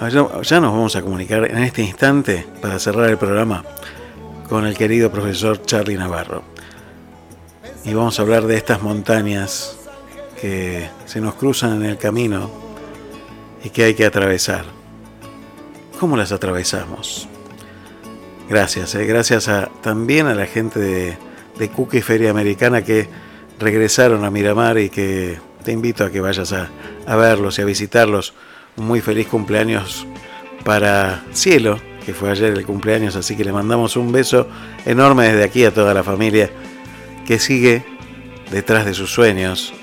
Ya nos vamos a comunicar en este instante para cerrar el programa con el querido profesor Charlie Navarro. Y vamos a hablar de estas montañas que se nos cruzan en el camino y que hay que atravesar. ¿Cómo las atravesamos? Gracias, eh, gracias a, también a la gente de, de Cookie Feria Americana que regresaron a Miramar y que te invito a que vayas a, a verlos y a visitarlos. Un muy feliz cumpleaños para Cielo, que fue ayer el cumpleaños, así que le mandamos un beso enorme desde aquí a toda la familia que sigue detrás de sus sueños,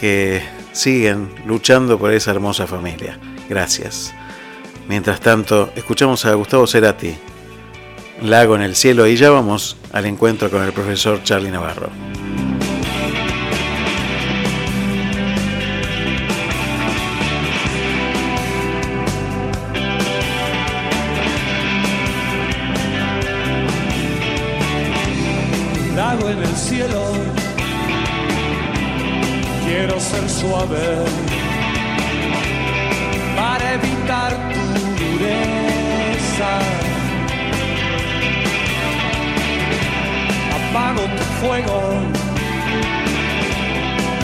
que siguen luchando por esa hermosa familia. Gracias. Mientras tanto, escuchamos a Gustavo Cerati, Lago en el cielo, y ya vamos al encuentro con el profesor Charlie Navarro. Para evitar tu dureza. Apago tu fuego,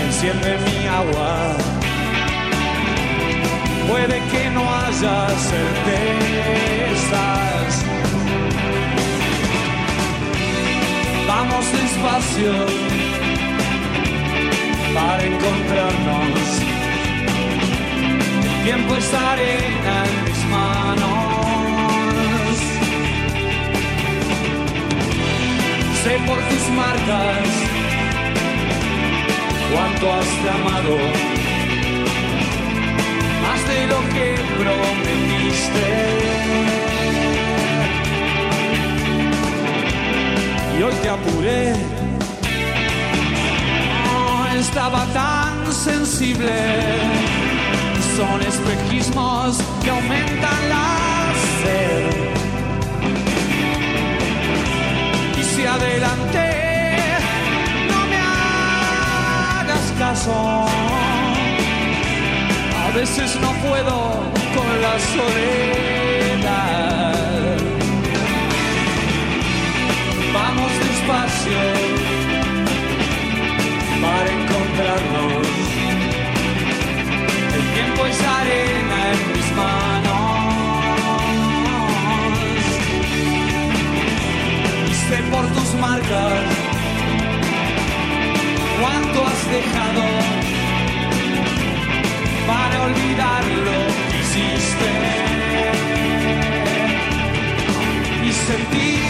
enciende mi agua. Puede que no haya certezas. Vamos despacio para encontrarnos. Tiempo es arena en mis manos. Sé por tus marcas cuánto has amado, más de lo que prometiste. Y hoy te apuré, estaba tan sensible son espejismos que aumentan la sed. Y si adelante no me hagas caso, a veces no puedo con la soledad. Vamos despacio marcas cuánto has dejado para olvidar lo que hiciste y sentir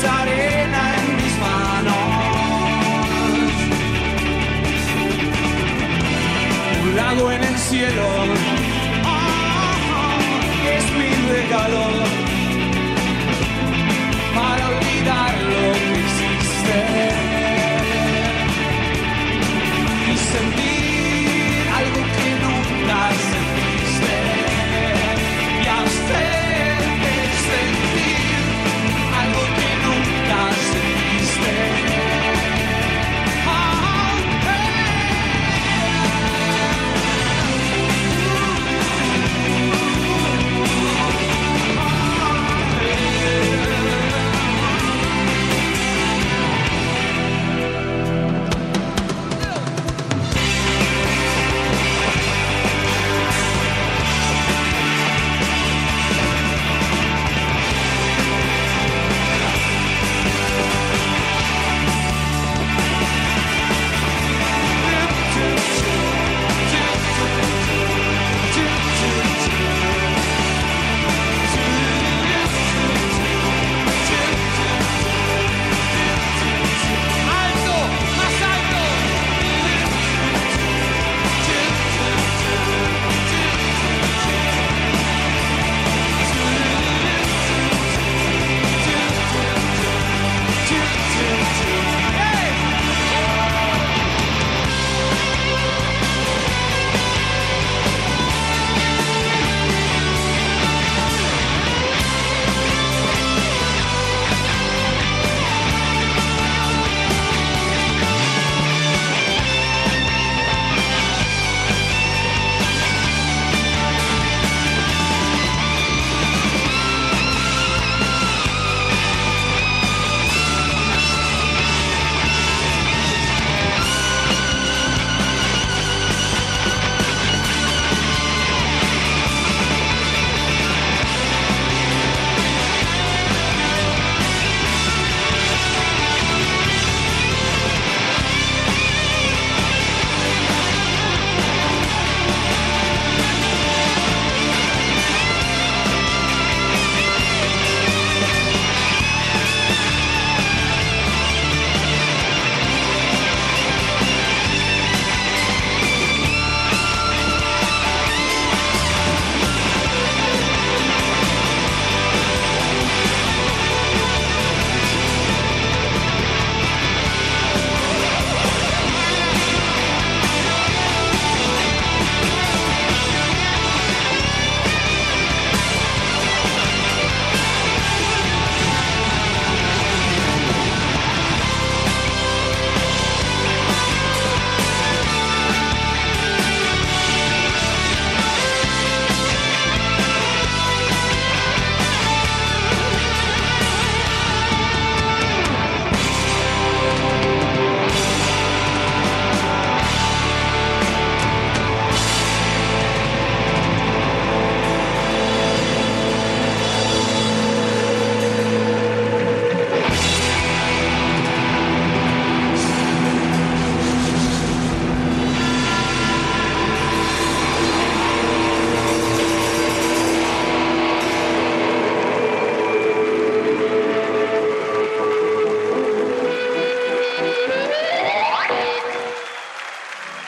arena en mis manos. Un lago en el cielo ah, es mi regalo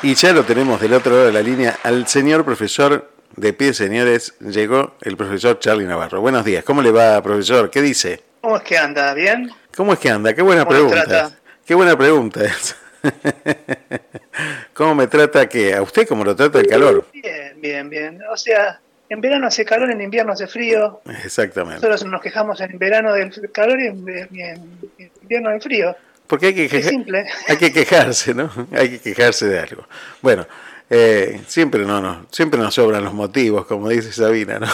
Y ya lo tenemos del otro lado de la línea al señor profesor de pie, señores. Llegó el profesor Charlie Navarro. Buenos días. ¿Cómo le va, profesor? ¿Qué dice? ¿Cómo es que anda? ¿Bien? ¿Cómo es que anda? Qué buena ¿Cómo pregunta. trata? Qué buena pregunta es. ¿Cómo me trata que a usted cómo lo trata el calor? Bien, bien, bien. O sea, en verano hace calor, en invierno hace frío. Exactamente. Nosotros nos quejamos en verano del calor y en invierno del frío. Porque hay que, queja- hay que quejarse, ¿no? Hay que quejarse de algo. Bueno, eh, siempre no, no, siempre nos sobran los motivos, como dice Sabina, ¿no?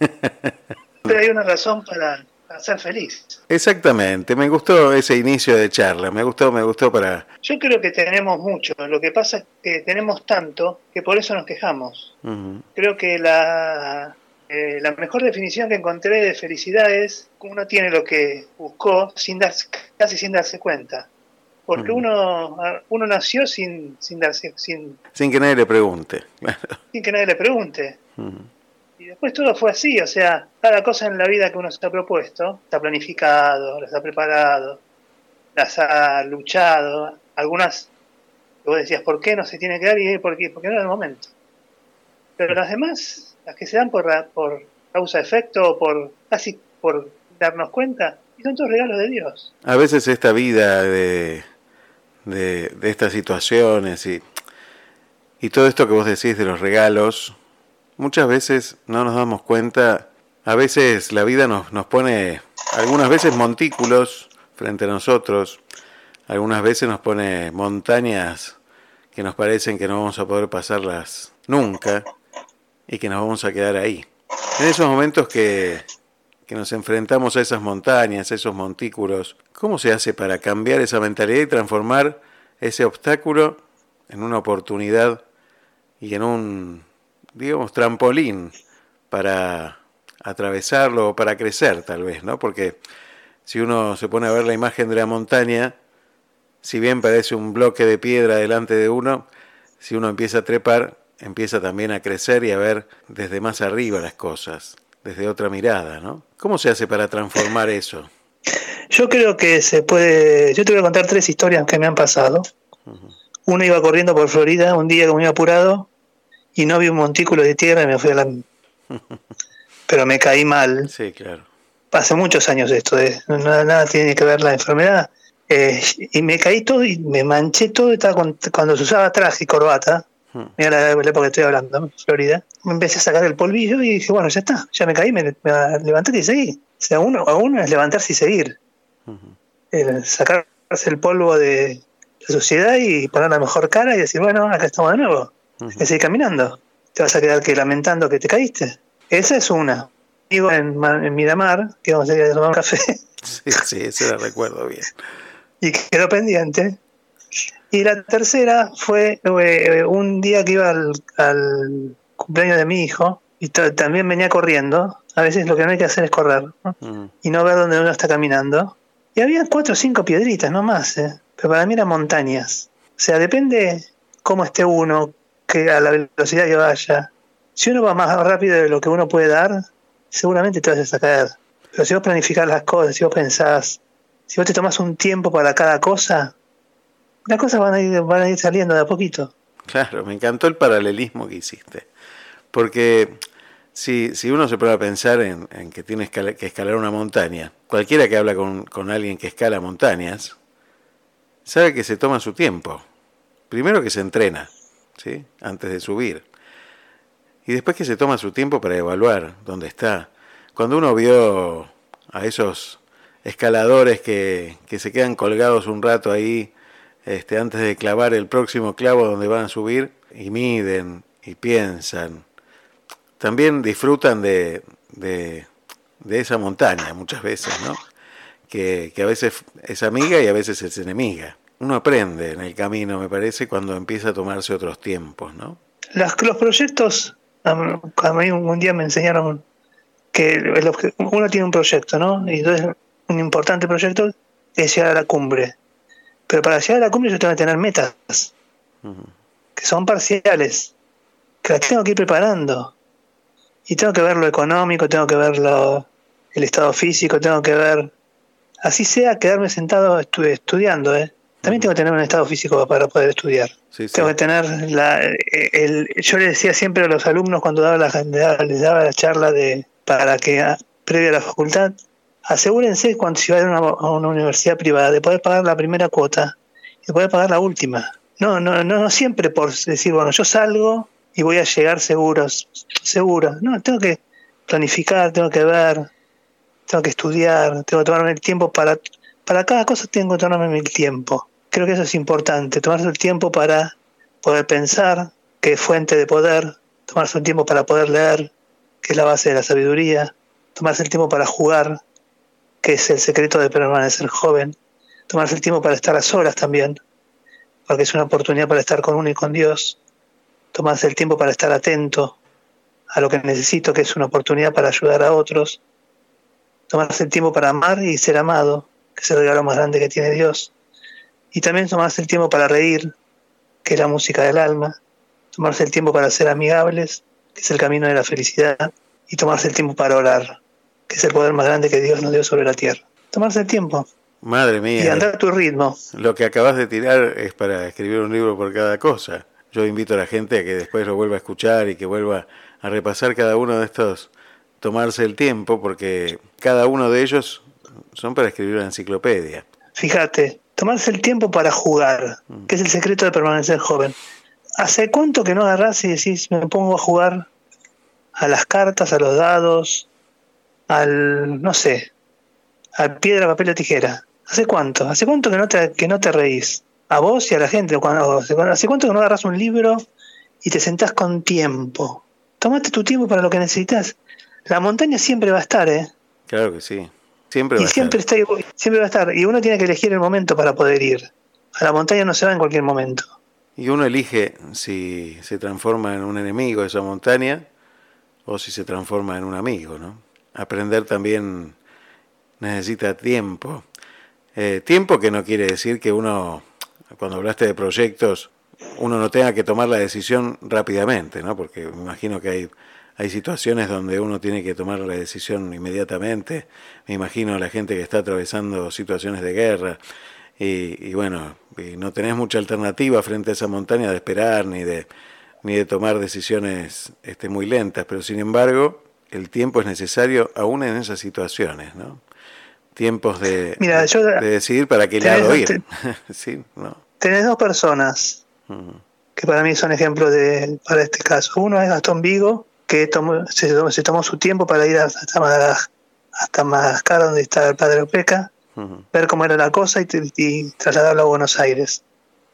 Pero hay una razón para, para ser feliz. Exactamente, me gustó ese inicio de charla, me gustó, me gustó para... Yo creo que tenemos mucho. Lo que pasa es que tenemos tanto que por eso nos quejamos. Ujú. Creo que la, eh, la mejor definición que encontré de felicidad es uno tiene lo que buscó sin darse, casi sin darse cuenta. Porque uno, uno nació sin, sin, darse, sin, Sin que nadie le pregunte. sin que nadie le pregunte. Y después todo fue así, o sea, cada cosa en la vida que uno se ha propuesto, está planificado, las ha preparado, las ha luchado. Algunas, vos decías, ¿por qué no se tiene que dar? Y ¿por qué? porque no era el momento. Pero las demás, las que se dan por, por causa-efecto por casi por darnos cuenta, y son todos regalos de Dios. A veces esta vida de, de, de estas situaciones y, y todo esto que vos decís de los regalos, muchas veces no nos damos cuenta, a veces la vida nos, nos pone, algunas veces montículos frente a nosotros, algunas veces nos pone montañas que nos parecen que no vamos a poder pasarlas nunca y que nos vamos a quedar ahí. En esos momentos que, que nos enfrentamos a esas montañas, a esos montículos, ¿cómo se hace para cambiar esa mentalidad y transformar ese obstáculo en una oportunidad y en un, digamos, trampolín para atravesarlo o para crecer tal vez, ¿no? Porque si uno se pone a ver la imagen de la montaña, si bien parece un bloque de piedra delante de uno, si uno empieza a trepar, empieza también a crecer y a ver desde más arriba las cosas, desde otra mirada, ¿no? ¿Cómo se hace para transformar eso? Yo creo que se puede. Yo te voy a contar tres historias que me han pasado. Uno iba corriendo por Florida un día como iba apurado y no vi un montículo de tierra y me fui a la. Pero me caí mal. Sí, claro. Hace muchos años esto, eh. nada, nada tiene que ver la enfermedad. Eh, y me caí todo y me manché todo. Estaba con- cuando se usaba traje y corbata. Mira la, la época que estoy hablando, Florida. Me empecé a sacar el polvillo y dije, bueno, ya está, ya me caí, me, me levanté y seguí. O sea, uno, a uno es levantarse y seguir. El sacarse el polvo de la sociedad y poner la mejor cara y decir, bueno, acá estamos de nuevo. Y seguir caminando. Te vas a quedar que lamentando que te caíste. Esa es una. Vivo en, en Miramar, que vamos a ir a tomar un café, Sí, sí, eso lo recuerdo bien. y quedó pendiente. Y la tercera fue eh, un día que iba al, al cumpleaños de mi hijo y ta- también venía corriendo. A veces lo que no hay que hacer es correr ¿no? y no ver dónde uno está caminando. Y había cuatro o cinco piedritas, no más. ¿eh? Pero para mí eran montañas. O sea, depende cómo esté uno, que a la velocidad que vaya. Si uno va más rápido de lo que uno puede dar, seguramente te vas a caer. Pero si vos planificás las cosas, si vos pensás, si vos te tomás un tiempo para cada cosa, las cosas van a ir, van a ir saliendo de a poquito. Claro, me encantó el paralelismo que hiciste. Porque si, si uno se pone a pensar en, en que tiene escala- que escalar una montaña, cualquiera que habla con, con alguien que escala montañas, sabe que se toma su tiempo. Primero que se entrena, ¿sí? Antes de subir. Y después que se toma su tiempo para evaluar dónde está. Cuando uno vio a esos escaladores que, que se quedan colgados un rato ahí este, antes de clavar el próximo clavo donde van a subir y miden y piensan. También disfrutan de, de, de esa montaña muchas veces, ¿no? Que, que a veces es amiga y a veces es enemiga. Uno aprende en el camino, me parece, cuando empieza a tomarse otros tiempos, ¿no? Las- los proyectos, a mí un día me enseñaron que el uno tiene un proyecto, ¿no? Y entonces un importante proyecto es llegar a la cumbre. Pero para llegar a la cumbre yo tengo que tener metas, que son parciales, que las tengo que ir preparando. Y tengo que ver lo económico, tengo que ver lo- el estado físico, tengo que ver, así sea, quedarme sentado estu- estudiando, ¿eh? También tengo que tener un estado físico para poder estudiar. Sí, sí. Tengo que tener la, el, yo le decía siempre a los alumnos cuando daba la, les daba la charla de para que previa a la facultad asegúrense cuando si van a una, a una universidad privada de poder pagar la primera cuota y de poder pagar la última. No, no, no, no siempre por decir bueno yo salgo y voy a llegar seguros, seguro. No, tengo que planificar, tengo que ver, tengo que estudiar, tengo que tomarme el tiempo para para cada cosa tengo que tomarme el tiempo. Creo que eso es importante, tomarse el tiempo para poder pensar, que es fuente de poder, tomarse el tiempo para poder leer, que es la base de la sabiduría, tomarse el tiempo para jugar, que es el secreto de permanecer joven, tomarse el tiempo para estar a solas también, porque es una oportunidad para estar con uno y con Dios, tomarse el tiempo para estar atento a lo que necesito, que es una oportunidad para ayudar a otros, tomarse el tiempo para amar y ser amado, que es el regalo más grande que tiene Dios, y también tomarse el tiempo para reír, que es la música del alma, tomarse el tiempo para ser amigables, que es el camino de la felicidad, y tomarse el tiempo para orar, que es el poder más grande que Dios nos dio sobre la tierra. Tomarse el tiempo Madre mía. y andar a tu ritmo. Lo que acabas de tirar es para escribir un libro por cada cosa. Yo invito a la gente a que después lo vuelva a escuchar y que vuelva a repasar cada uno de estos, tomarse el tiempo, porque cada uno de ellos son para escribir una enciclopedia. Fíjate, tomarse el tiempo para jugar, que es el secreto de permanecer joven. ¿Hace cuánto que no agarrás y decís, me pongo a jugar a las cartas, a los dados, al, no sé, al piedra, papel o tijera? ¿Hace cuánto? ¿Hace cuánto que no te, que no te reís? A vos y a la gente. Cuando, ¿Hace cuánto que no agarras un libro y te sentás con tiempo? Tomate tu tiempo para lo que necesitas. La montaña siempre va a estar, ¿eh? Claro que sí. Siempre va y a siempre estar. está, siempre va a estar. Y uno tiene que elegir el momento para poder ir. A la montaña no se va en cualquier momento. Y uno elige si se transforma en un enemigo de esa montaña o si se transforma en un amigo, ¿no? Aprender también necesita tiempo. Eh, tiempo que no quiere decir que uno, cuando hablaste de proyectos, uno no tenga que tomar la decisión rápidamente, ¿no? Porque me imagino que hay, hay situaciones donde uno tiene que tomar la decisión inmediatamente. Me imagino a la gente que está atravesando situaciones de guerra y, y bueno, y no tenés mucha alternativa frente a esa montaña de esperar ni de, ni de tomar decisiones este, muy lentas, pero sin embargo el tiempo es necesario aún en esas situaciones, ¿no? Tiempos de, Mira, yo- de decidir para qué Tenés lado ir. sí, ¿no? Tenés dos personas Ujú. que para mí son ejemplos de, para este caso. Uno es Gastón Vigo, que tomó- se, tomó- se tomó su tiempo para ir hasta Madagascar, hasta Madagascar, donde está el padre Opeca, Ujú. ver cómo era la cosa y, y trasladarlo a Buenos Aires,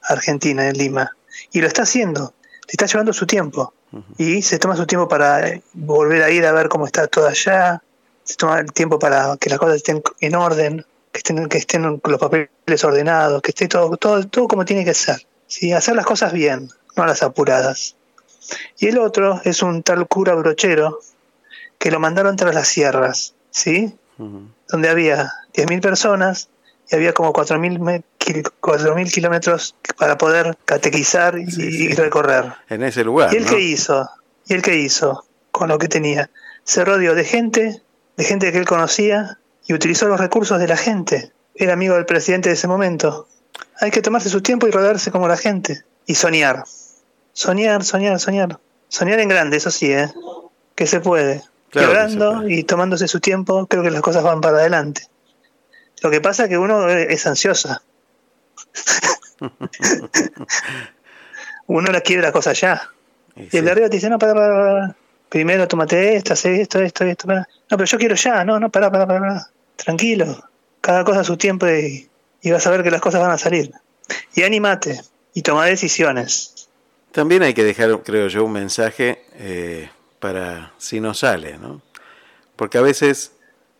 Argentina, en Lima. Y lo está haciendo, le está llevando su tiempo. Y se toma su tiempo para eh, volver a ir a ver cómo está todo allá, se toma el tiempo para que las cosas estén en orden, que estén, que estén los papeles ordenados, que esté todo, todo, todo como tiene que ser. ¿sí? Hacer las cosas bien, no las apuradas. Y el otro es un tal cura brochero que lo mandaron tras las sierras, ¿sí? Ujú. donde había 10.000 personas y había como 4.000 me- kil- 4.000 kilómetros para poder catequizar y, y recorrer. En ese lugar, ¿Y el ¿no? qué hizo? ¿Y el qué hizo con lo que tenía? Se rodeó de gente, de gente que él conocía y utilizó los recursos de la gente. Era amigo del presidente de ese momento. Hay que tomarse su tiempo y rodearse como la gente. Y soñar. Soñar, soñar, soñar. Soñar en grande, eso sí, ¿eh? Que se puede. Claro se Llorando y tomándose su tiempo, creo que las cosas van para adelante. Lo que pasa es que uno es ansiosa. uno la quiere la cosa ya. Y el de arriba te dice, no, para, para, para. Primero tómate esto, hace esto, esto, esto. pará. No, pero yo quiero ya, no, no, para, para, para. Tranquilo. Cada cosa a su tiempo y, y vas a ver que las cosas van a salir. Y animate y toma decisiones. También hay que dejar, creo yo, un mensaje eh, para si no sale, ¿no? Porque a veces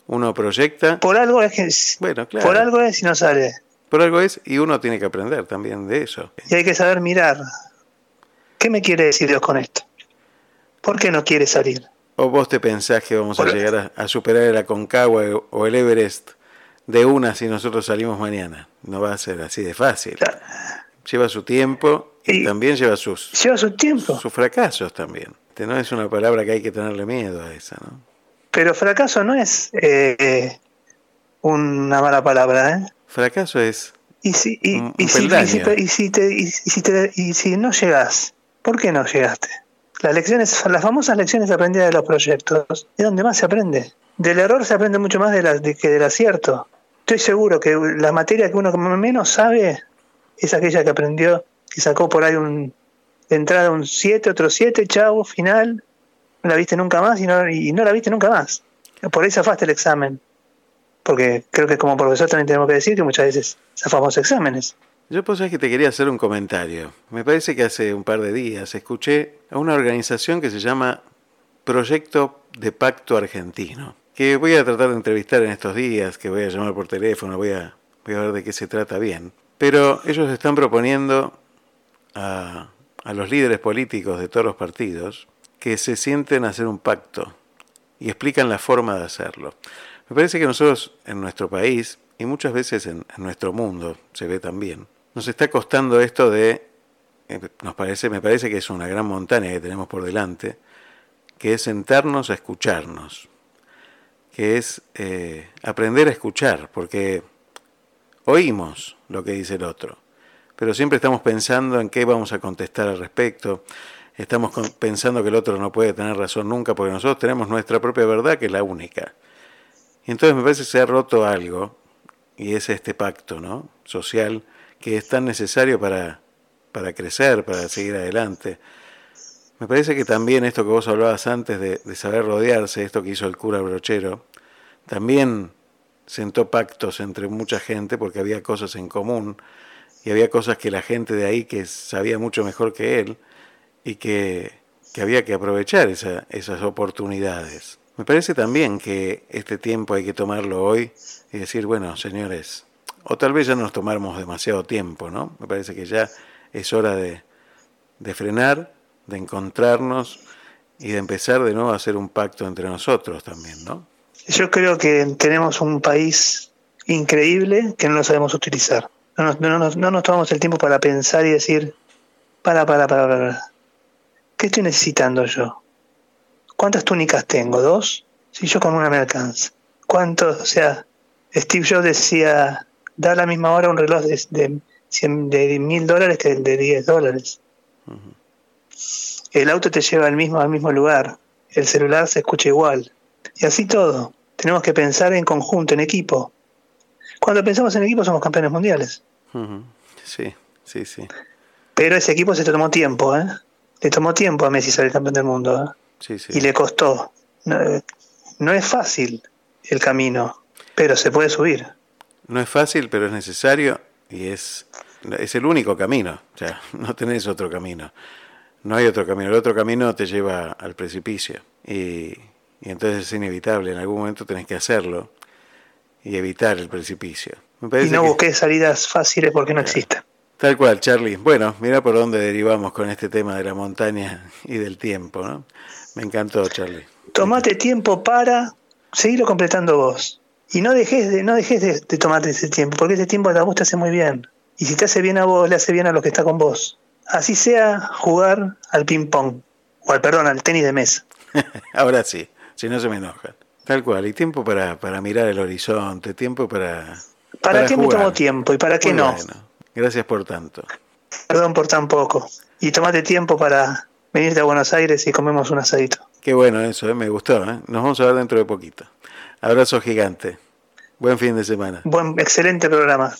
uno proyecta. Por algo es que. Bueno, claro. Por algo es y no sale. Por algo es y uno tiene que aprender también de eso. Y hay que saber mirar. ¿Qué me quiere decir Dios con esto? ¿Por qué no quiere salir? ¿O vos te pensás que vamos a Por- llegar a, a superar el Aconcagua o el Everest de una si nosotros salimos mañana? No va a ser así de fácil. Lleva su tiempo y, también lleva sus, Lleva su tiempo. sus fracasos también. No es una palabra que hay que tenerle miedo a esa, ¿no? Pero fracaso no es eh, una mala palabra, ¿eh? Fracaso es Y si, y, Un- y si, y si- peldaño. y si te- y si te- y si no llegas, ¿por qué no llegaste? Las lecciones, las famosas lecciones aprendidas de los proyectos, es donde más se aprende. Del error se aprende mucho más de la- de que del acierto. Estoy seguro que la materia que uno menos sabe es aquella que aprendió, que sacó por ahí un, de entrada un 7, otro 7, chau, final, no la viste nunca más y no, y no la viste nunca más. Por ahí zafaste el examen. Porque creo que como profesor también tenemos que decir que muchas veces zafamos exámenes. Yo pues es que te quería hacer un comentario. Me parece que hace un par de días escuché a una organización que se llama Proyecto de Pacto Argentino, que voy a tratar de entrevistar en estos días, que voy a llamar por teléfono, voy a, voy a ver de qué se trata bien. Pero ellos están proponiendo a, a los líderes políticos de todos los partidos que se sienten a hacer un pacto y explican la forma de hacerlo. Me parece que nosotros en nuestro país y muchas veces en, en nuestro mundo se ve también, nos está costando esto de, eh, nos parece, me parece que es una gran montaña que tenemos por delante, que es sentarnos a escucharnos, que es eh, aprender a escuchar, porque oímos lo que dice el otro, pero siempre estamos pensando en qué vamos a contestar al respecto, estamos pensando que el otro no puede tener razón nunca, porque nosotros tenemos nuestra propia verdad, que es la única. Y entonces me parece que se ha roto algo, y es este pacto ¿no? social que es tan necesario para, para crecer, para seguir adelante. Me parece que también esto que vos hablabas antes de, de saber rodearse, esto que hizo el cura brochero, también sentó pactos entre mucha gente porque había cosas en común y había cosas que la gente de ahí que sabía mucho mejor que él y que, que había que aprovechar esa, esas oportunidades. Me parece también que este tiempo hay que tomarlo hoy y decir, bueno, señores, o tal vez ya nos tomamos demasiado tiempo, ¿no? Me parece que ya es hora de, de frenar, de encontrarnos y de empezar de nuevo a hacer un pacto entre nosotros también, ¿no? Yo creo que tenemos un país increíble que no lo sabemos utilizar. No nos, no, nos, no nos tomamos el tiempo para pensar y decir, para, para, para, para. ¿Qué estoy necesitando yo? ¿Cuántas túnicas tengo? ¿Dos? Si yo con una me alcanza. ¿Cuántos? O sea, Steve Jobs decía, da a la misma hora un reloj de, de, de mil dólares que el de 10 dólares. El auto te lleva al mismo, al mismo lugar. El celular se escucha igual. Y así todo. Tenemos que pensar en conjunto, en equipo. Cuando pensamos en equipo somos campeones mundiales. Sí, sí, sí. Pero ese equipo se tomó tiempo, ¿eh? Le tomó tiempo a Messi ser el campeón del mundo. ¿eh? Sí, sí. Y le costó. No, no es fácil el camino, pero se puede subir. No es fácil, pero es necesario y es, es el único camino. O sea, no tenés otro camino. No hay otro camino. El otro camino te lleva al precipicio. Y, y entonces es inevitable. En algún momento tenés que hacerlo y evitar el precipicio. Me Y no que- busques salidas fáciles porque no existen. Tal cual, Charlie. Bueno, mira por dónde derivamos con este tema de la montaña y del tiempo, ¿no? Me encantó, Charlie. Tomate tiempo para seguirlo completando vos. Y no dejes de, no dejes de, de tomarte ese tiempo, porque ese tiempo a vos te hace muy bien. Y si te hace bien a vos, le hace bien a los que está con vos. Así sea jugar al ping pong, o al perdón, al tenis de mesa. Ahora sí, si no se me enojan. Tal cual, y tiempo para, para mirar el horizonte, tiempo para... ¿Para, qué me jugar. tomo tiempo y para qué no? Gracias por tanto. Perdón por tan poco. Y tomate tiempo para venirte a Buenos Aires y comemos un asadito. Qué bueno eso, ¿eh? me gustó. ¿eh? Nos vamos a ver dentro de poquito. Abrazo gigante. Buen fin de semana. Buen, excelente programa.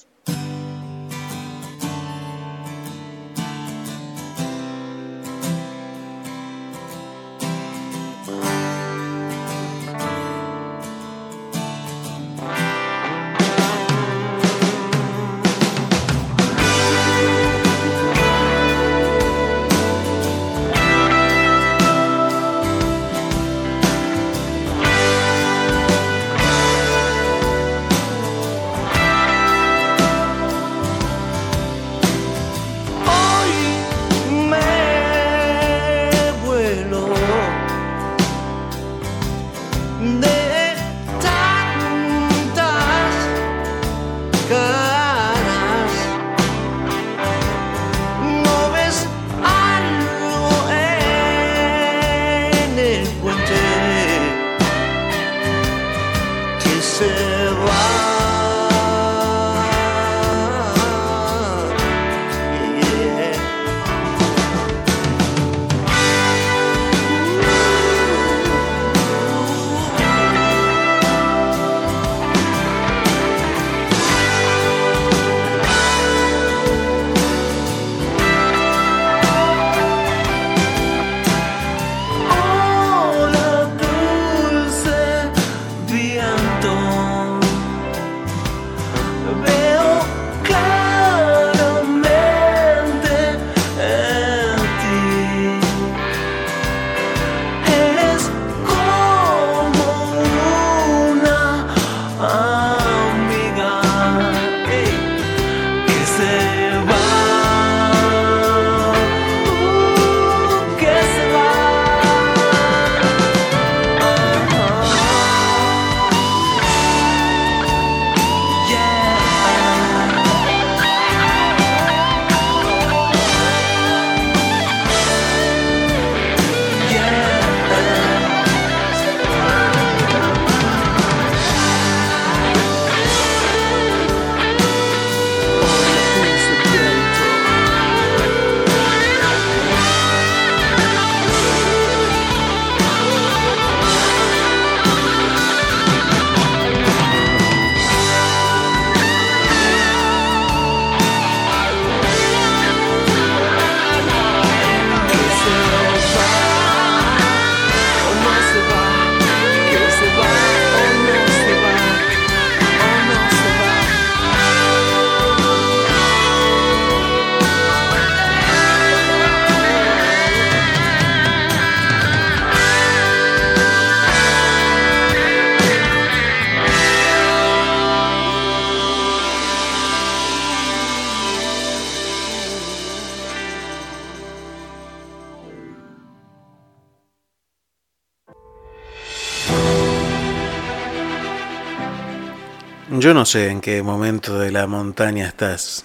Sé en qué momento de la montaña estás.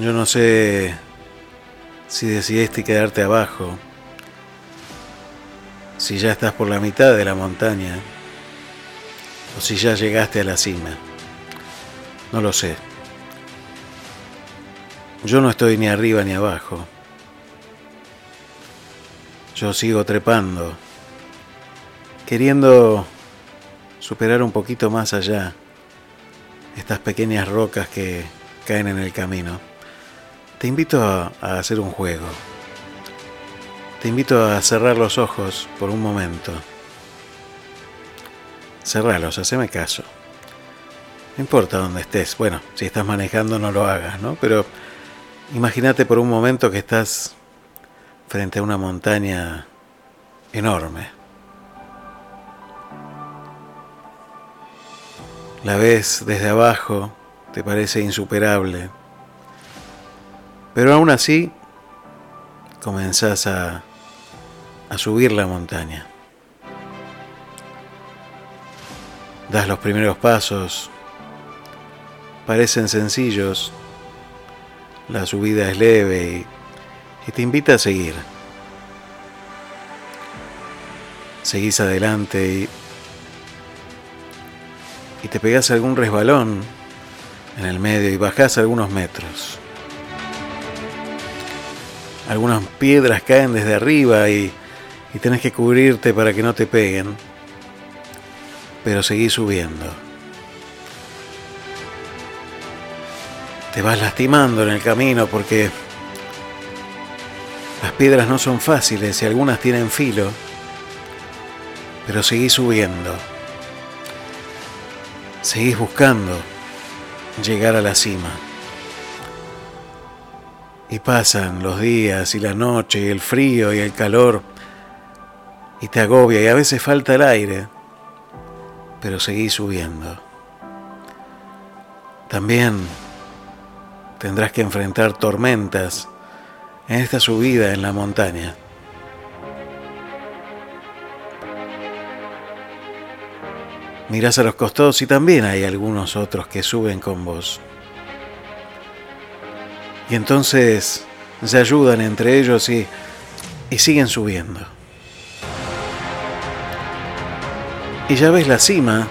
Yo no sé si decidiste quedarte abajo, si ya estás por la mitad de la montaña o si ya llegaste a la cima. No lo sé. Yo no estoy ni arriba ni abajo. Yo sigo trepando, queriendo superar un poquito más allá estas pequeñas rocas que caen en el camino. Te invito a, hacer un juego. Te invito a cerrar los ojos por un momento. Cerralos, haceme caso. No importa dónde estés. Bueno, si estás manejando no lo hagas, ¿no? Pero imagínate por un momento que estás frente a una montaña enorme. La ves desde abajo, te parece insuperable. Pero aún así, comenzás a, a subir la montaña. Das los primeros pasos, parecen sencillos, la subida es leve y, y te invita a seguir. Seguís adelante y, y te pegás algún resbalón en el medio y bajás algunos metros. Algunas piedras caen desde arriba y, y tenés que cubrirte para que no te peguen. Pero seguís subiendo. Te vas lastimando en el camino porque las piedras no son fáciles y algunas tienen filo. Pero seguís subiendo. Seguís buscando llegar a la cima. Y pasan los días y la noche y el frío y el calor y te agobia y a veces falta el aire, pero seguís subiendo. También tendrás que enfrentar tormentas en esta subida en la montaña. Mirás a los costados y también hay algunos otros que suben con vos. Y entonces se ayudan entre ellos y, y siguen subiendo. Y ya ves la cima,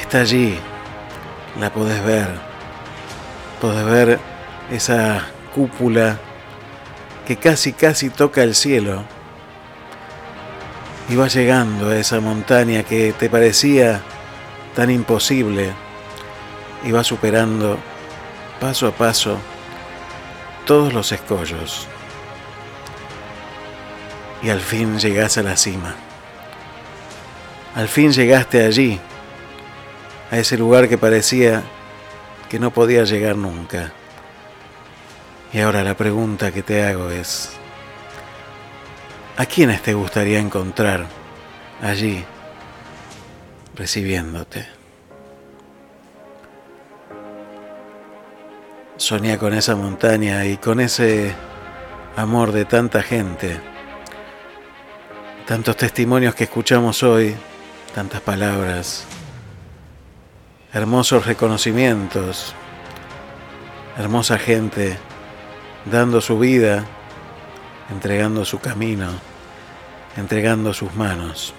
está allí, la podés ver. Podés ver esa cúpula que casi casi toca el cielo. Y vas llegando a esa montaña que te parecía tan imposible. Y vas superando paso a paso todos los escollos. Y al fin llegás a la cima. Al fin llegaste allí, a ese lugar que parecía que no podía llegar nunca. Y ahora la pregunta que te hago es, ¿a quiénes te gustaría encontrar allí recibiéndote? Soñá con esa montaña y con ese amor de tanta gente, tantos testimonios que escuchamos hoy, tantas palabras, hermosos reconocimientos, hermosa gente dando su vida, entregando su camino, entregando sus manos.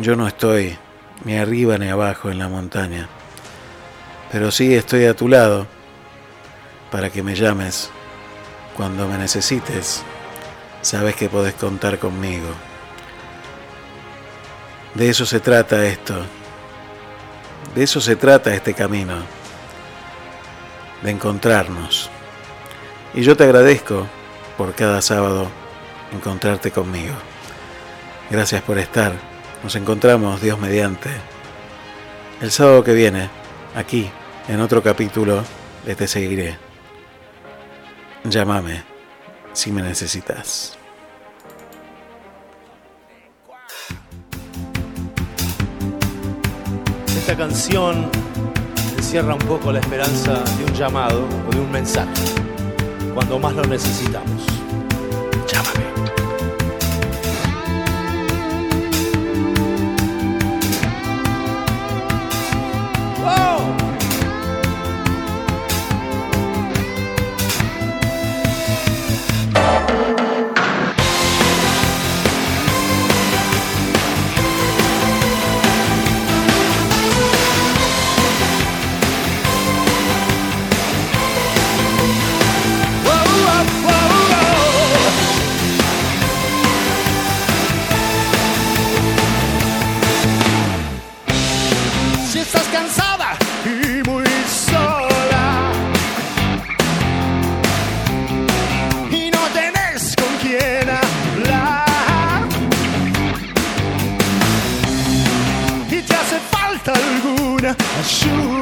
Yo no estoy ni arriba ni abajo en la montaña pero sí estoy a tu lado para que me llames cuando me necesites. Sabes que podés contar conmigo. De eso se trata esto. De eso se trata este camino. De encontrarnos. Y yo te agradezco por cada sábado encontrarte conmigo. Gracias por estar. Nos encontramos, Dios mediante, el sábado que viene, aquí en otro capítulo de Te Seguiré. Llámame si me necesitas. Esta canción encierra un poco la esperanza de un llamado o de un mensaje cuando más lo necesitamos. Llámame. Una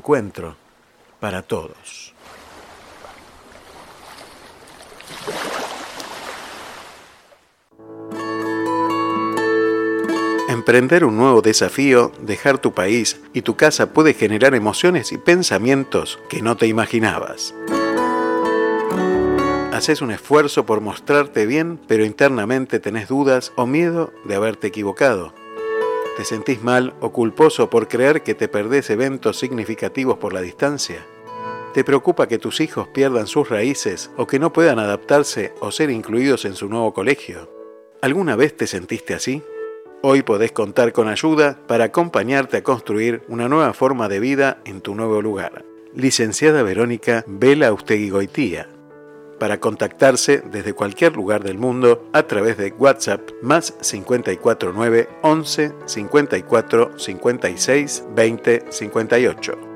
encuentro para todos. Emprender un nuevo desafío, dejar tu país y tu casa puede generar emociones y pensamientos que no te imaginabas. Haces un esfuerzo por mostrarte bien, pero internamente tenés dudas o miedo de haberte equivocado. ¿Te sentís mal o culposo por creer que te perdés eventos significativos por la distancia? ¿Te preocupa que tus hijos pierdan sus raíces o que no puedan adaptarse o ser incluidos en su nuevo colegio? ¿Alguna vez te sentiste así? Hoy podés contar con ayuda para acompañarte a construir una nueva forma de vida en tu nuevo lugar. Licenciada Verónica Vela Goitía. Para contactarse desde cualquier lugar del mundo a través de WhatsApp más 549 11 54 56 20 58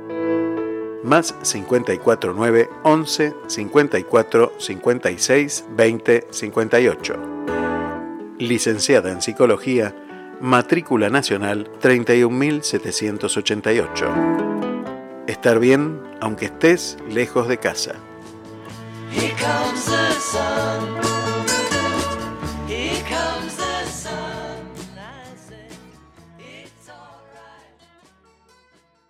más 549 11 54 56 20 58. Licenciada en Psicología, matrícula nacional 31788. estar bien aunque estés lejos de casa. Here comes the sun.